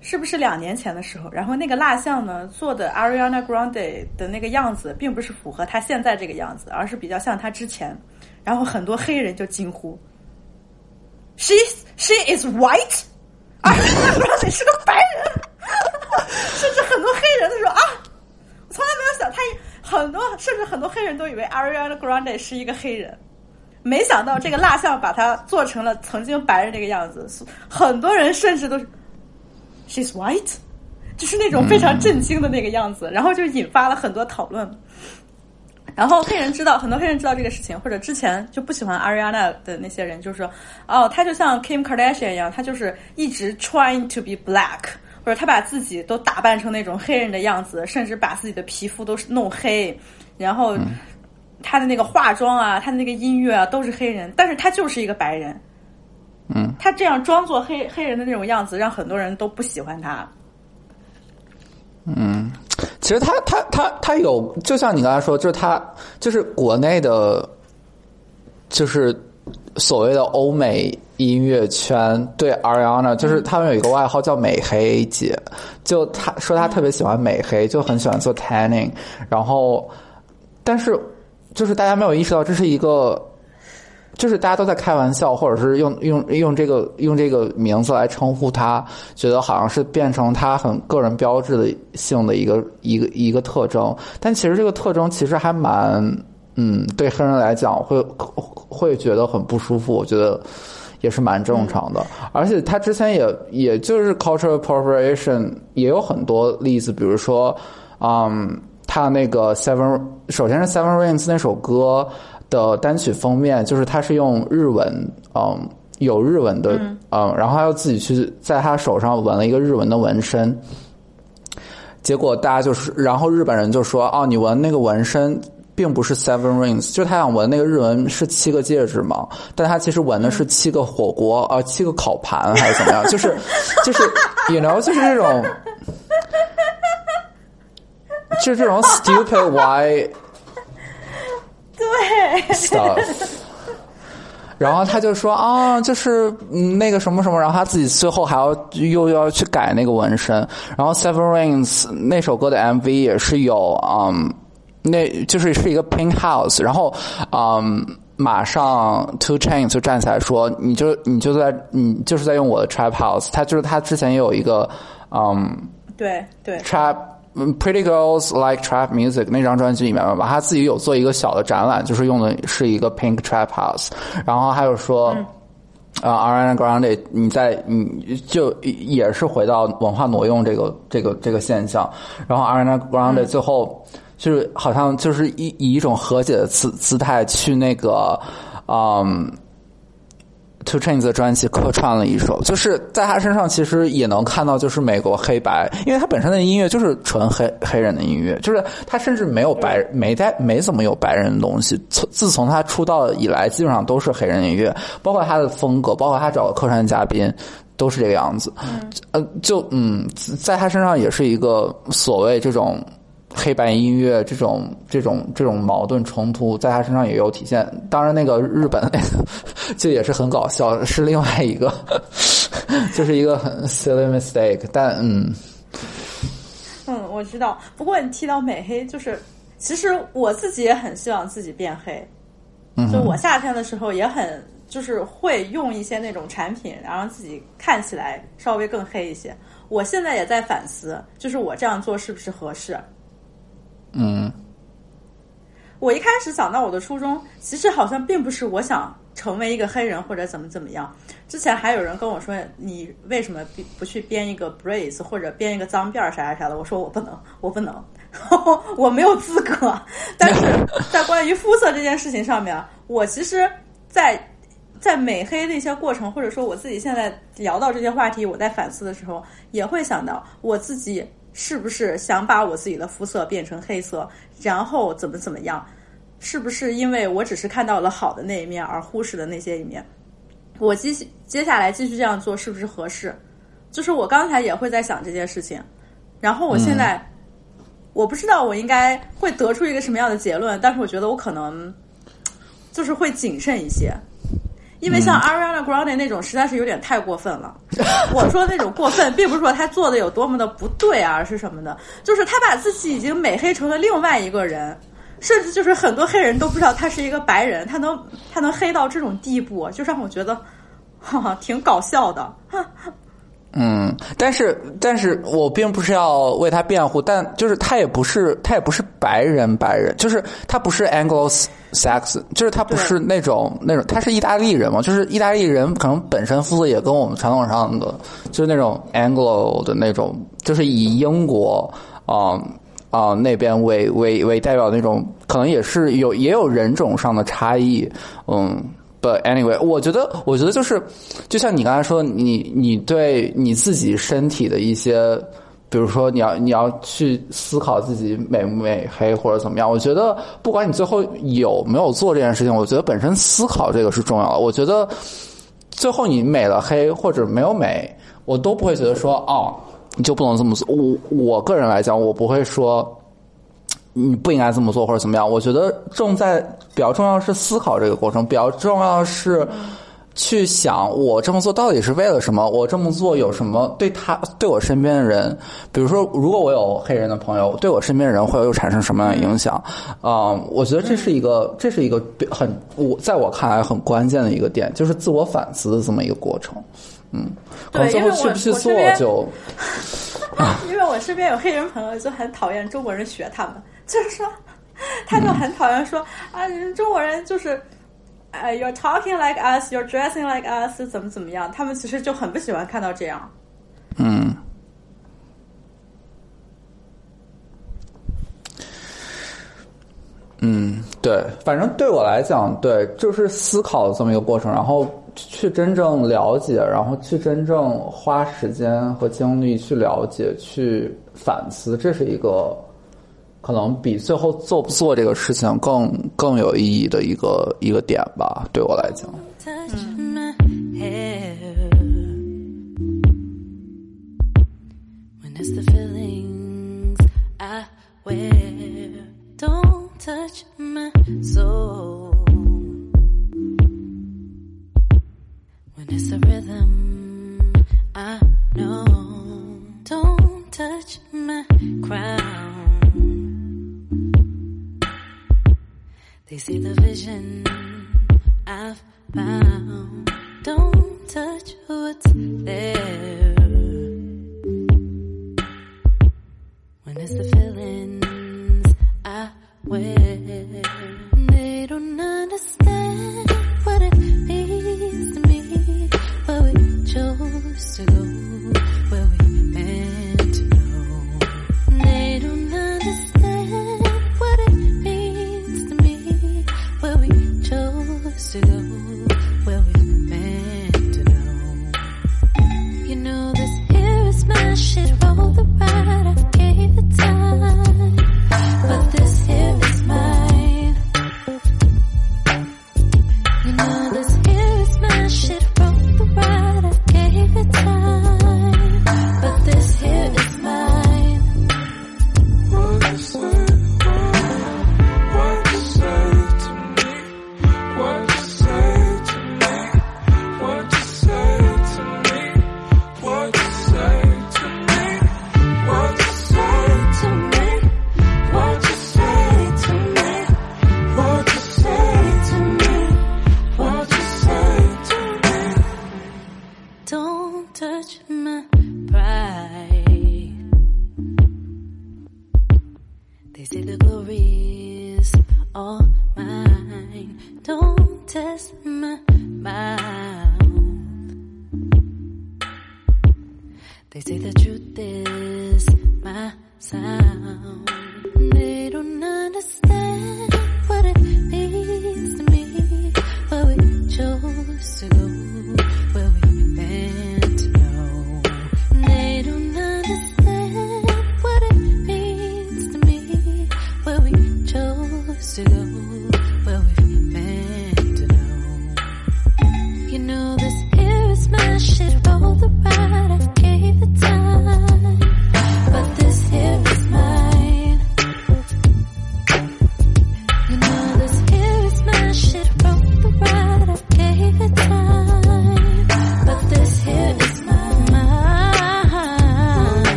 是不是两年前的时候？然后那个蜡像呢做的 Ariana Grande 的那个样子，并不是符合他现在这个样子，而是比较像他之前。然后很多黑人就惊呼：“She she is white，Ariana Grande 是个白人。”甚至很多黑人都说啊，我从来没有想他很多，甚至很多黑人都以为 Ariana Grande 是一个黑人，没想到这个蜡像把它做成了曾经白人那个样子。很多人甚至都是 She's white，就是那种非常震惊的那个样子，然后就引发了很多讨论。然后黑人知道，很多黑人知道这个事情，或者之前就不喜欢 Ariana 的那些人，就是说哦，他就像 Kim Kardashian 一样，他就是一直 trying to be black。或者他把自己都打扮成那种黑人的样子，甚至把自己的皮肤都是弄黑，然后他的那个化妆啊，他的那个音乐啊都是黑人，但是他就是一个白人。嗯，他这样装作黑黑人的那种样子，让很多人都不喜欢他。嗯，其实他他他他有，就像你刚才说，就是他就是国内的，就是所谓的欧美。音乐圈对 Ariana 就是他们有一个外号叫美黑姐，就他说他特别喜欢美黑，就很喜欢做 tanning，然后但是就是大家没有意识到这是一个，就是大家都在开玩笑，或者是用用用这个用这个名字来称呼他，觉得好像是变成他很个人标志的性的一个一个一个特征，但其实这个特征其实还蛮嗯，对黑人来讲会会觉得很不舒服，我觉得。也是蛮正常的，而且他之前也也就是 cultural appropriation 也有很多例子，比如说，嗯，他那个 Seven，首先是 Seven Rings 那首歌的单曲封面，就是他是用日文，嗯，有日文的，嗯，然后他又自己去在他手上纹了一个日文的纹身。结果大家就是，然后日本人就说：“哦，你纹那个纹身并不是 Seven Rings，就他想纹那个日文是七个戒指嘛，但他其实纹的是七个火锅，呃，七个烤盘还是怎么样？就是就是，you know，就是这种，就是这种 stupid why 对，stuff。然后他就说啊，就是嗯那个什么什么，然后他自己最后还要又要去改那个纹身。然后 Seven Rings 那首歌的 MV 也是有嗯，那就是是一个 Pink House，然后嗯。马上，Two Chain 就站起来说：“你就你就在你就是在用我的 Trap House。”他就是他之前也有一个，嗯，对对 Trap 嗯 Pretty Girls Like Trap Music 那张专辑里面吧，他自己有做一个小的展览，就是用的是一个 Pink Trap House，然后还有说。啊、a Ariana Grande，你在你就也是回到文化挪用这个这个这个现象，然后 Ariana Grande 最后就是好像就是以以一种和解的姿姿态去那个，嗯。Two Chainz 的专辑客串了一首，就是在他身上其实也能看到，就是美国黑白，因为他本身的音乐就是纯黑黑人的音乐，就是他甚至没有白没带没怎么有白人的东西。从自从他出道以来，基本上都是黑人音乐，包括他的风格，包括他找的客串嘉宾都是这个样子。呃，就嗯，在他身上也是一个所谓这种。黑白音乐这种这种这种矛盾冲突，在他身上也有体现。当然，那个日本那个就也是很搞笑，是另外一个，就是一个很 silly mistake。但嗯，嗯，我知道。不过你提到美黑，就是其实我自己也很希望自己变黑。就我夏天的时候也很，就是会用一些那种产品，然后让自己看起来稍微更黑一些。我现在也在反思，就是我这样做是不是合适？嗯，我一开始想到我的初衷，其实好像并不是我想成为一个黑人或者怎么怎么样。之前还有人跟我说，你为什么不不去编一个 brace 或者编一个脏辫儿啥啥啥的？我说我不能，我不能，我没有资格。但是在关于肤色这件事情上面，我其实，在在美黑的一些过程，或者说我自己现在聊到这些话题，我在反思的时候，也会想到我自己是不是想把我自己的肤色变成黑色，然后怎么怎么样。是不是因为我只是看到了好的那一面，而忽视了那些一面？我接接下来继续这样做是不是合适？就是我刚才也会在想这件事情，然后我现在、嗯、我不知道我应该会得出一个什么样的结论，但是我觉得我可能就是会谨慎一些，因为像 Ariana Grande 那种实在是有点太过分了。我说那种过分，并不是说他做的有多么的不对啊，而是什么的，就是他把自己已经美黑成了另外一个人。甚至就是很多黑人都不知道他是一个白人，他能他能黑到这种地步，就让我觉得，哈哈，挺搞笑的。嗯，但是但是我并不是要为他辩护，但就是他也不是他也不是白人白人，就是他不是 Anglo-Saxon，就是他不是那种那种，他是意大利人嘛，就是意大利人可能本身肤色也跟我们传统上的就是那种 Anglo 的那种，就是以英国啊。啊、那边为为为代表那种，可能也是有也有人种上的差异，嗯。But anyway，我觉得，我觉得就是，就像你刚才说，你你对你自己身体的一些，比如说你要你要去思考自己美不美黑或者怎么样，我觉得不管你最后有没有做这件事情，我觉得本身思考这个是重要的。我觉得最后你美了黑或者没有美，我都不会觉得说哦。你就不能这么做。我我个人来讲，我不会说你不应该这么做或者怎么样。我觉得重在比较重要是思考这个过程，比较重要是去想我这么做到底是为了什么？我这么做有什么对他对我身边的人，比如说如果我有黑人的朋友，对我身边的人会有产生什么样的影响？啊、嗯，我觉得这是一个这是一个很我在我看来很关键的一个点，就是自我反思的这么一个过程。嗯，可能最后去不去做就，因为我身边有黑人朋友就很讨厌中国人学他们，就是说 他就很讨厌说啊你们中国人就是哎 you're talking like us you're dressing like us 怎么怎么样他们其实就很不喜欢看到这样。嗯。嗯对反正对我来讲对就是思考的这么一个过程然后去真正了解然后去真正花时间和精力去了解去反思这是一个可能比最后做不做这个事情更更有意义的一个一个点吧，对我来讲。Touch my soul. see the vision I've found. Don't touch what's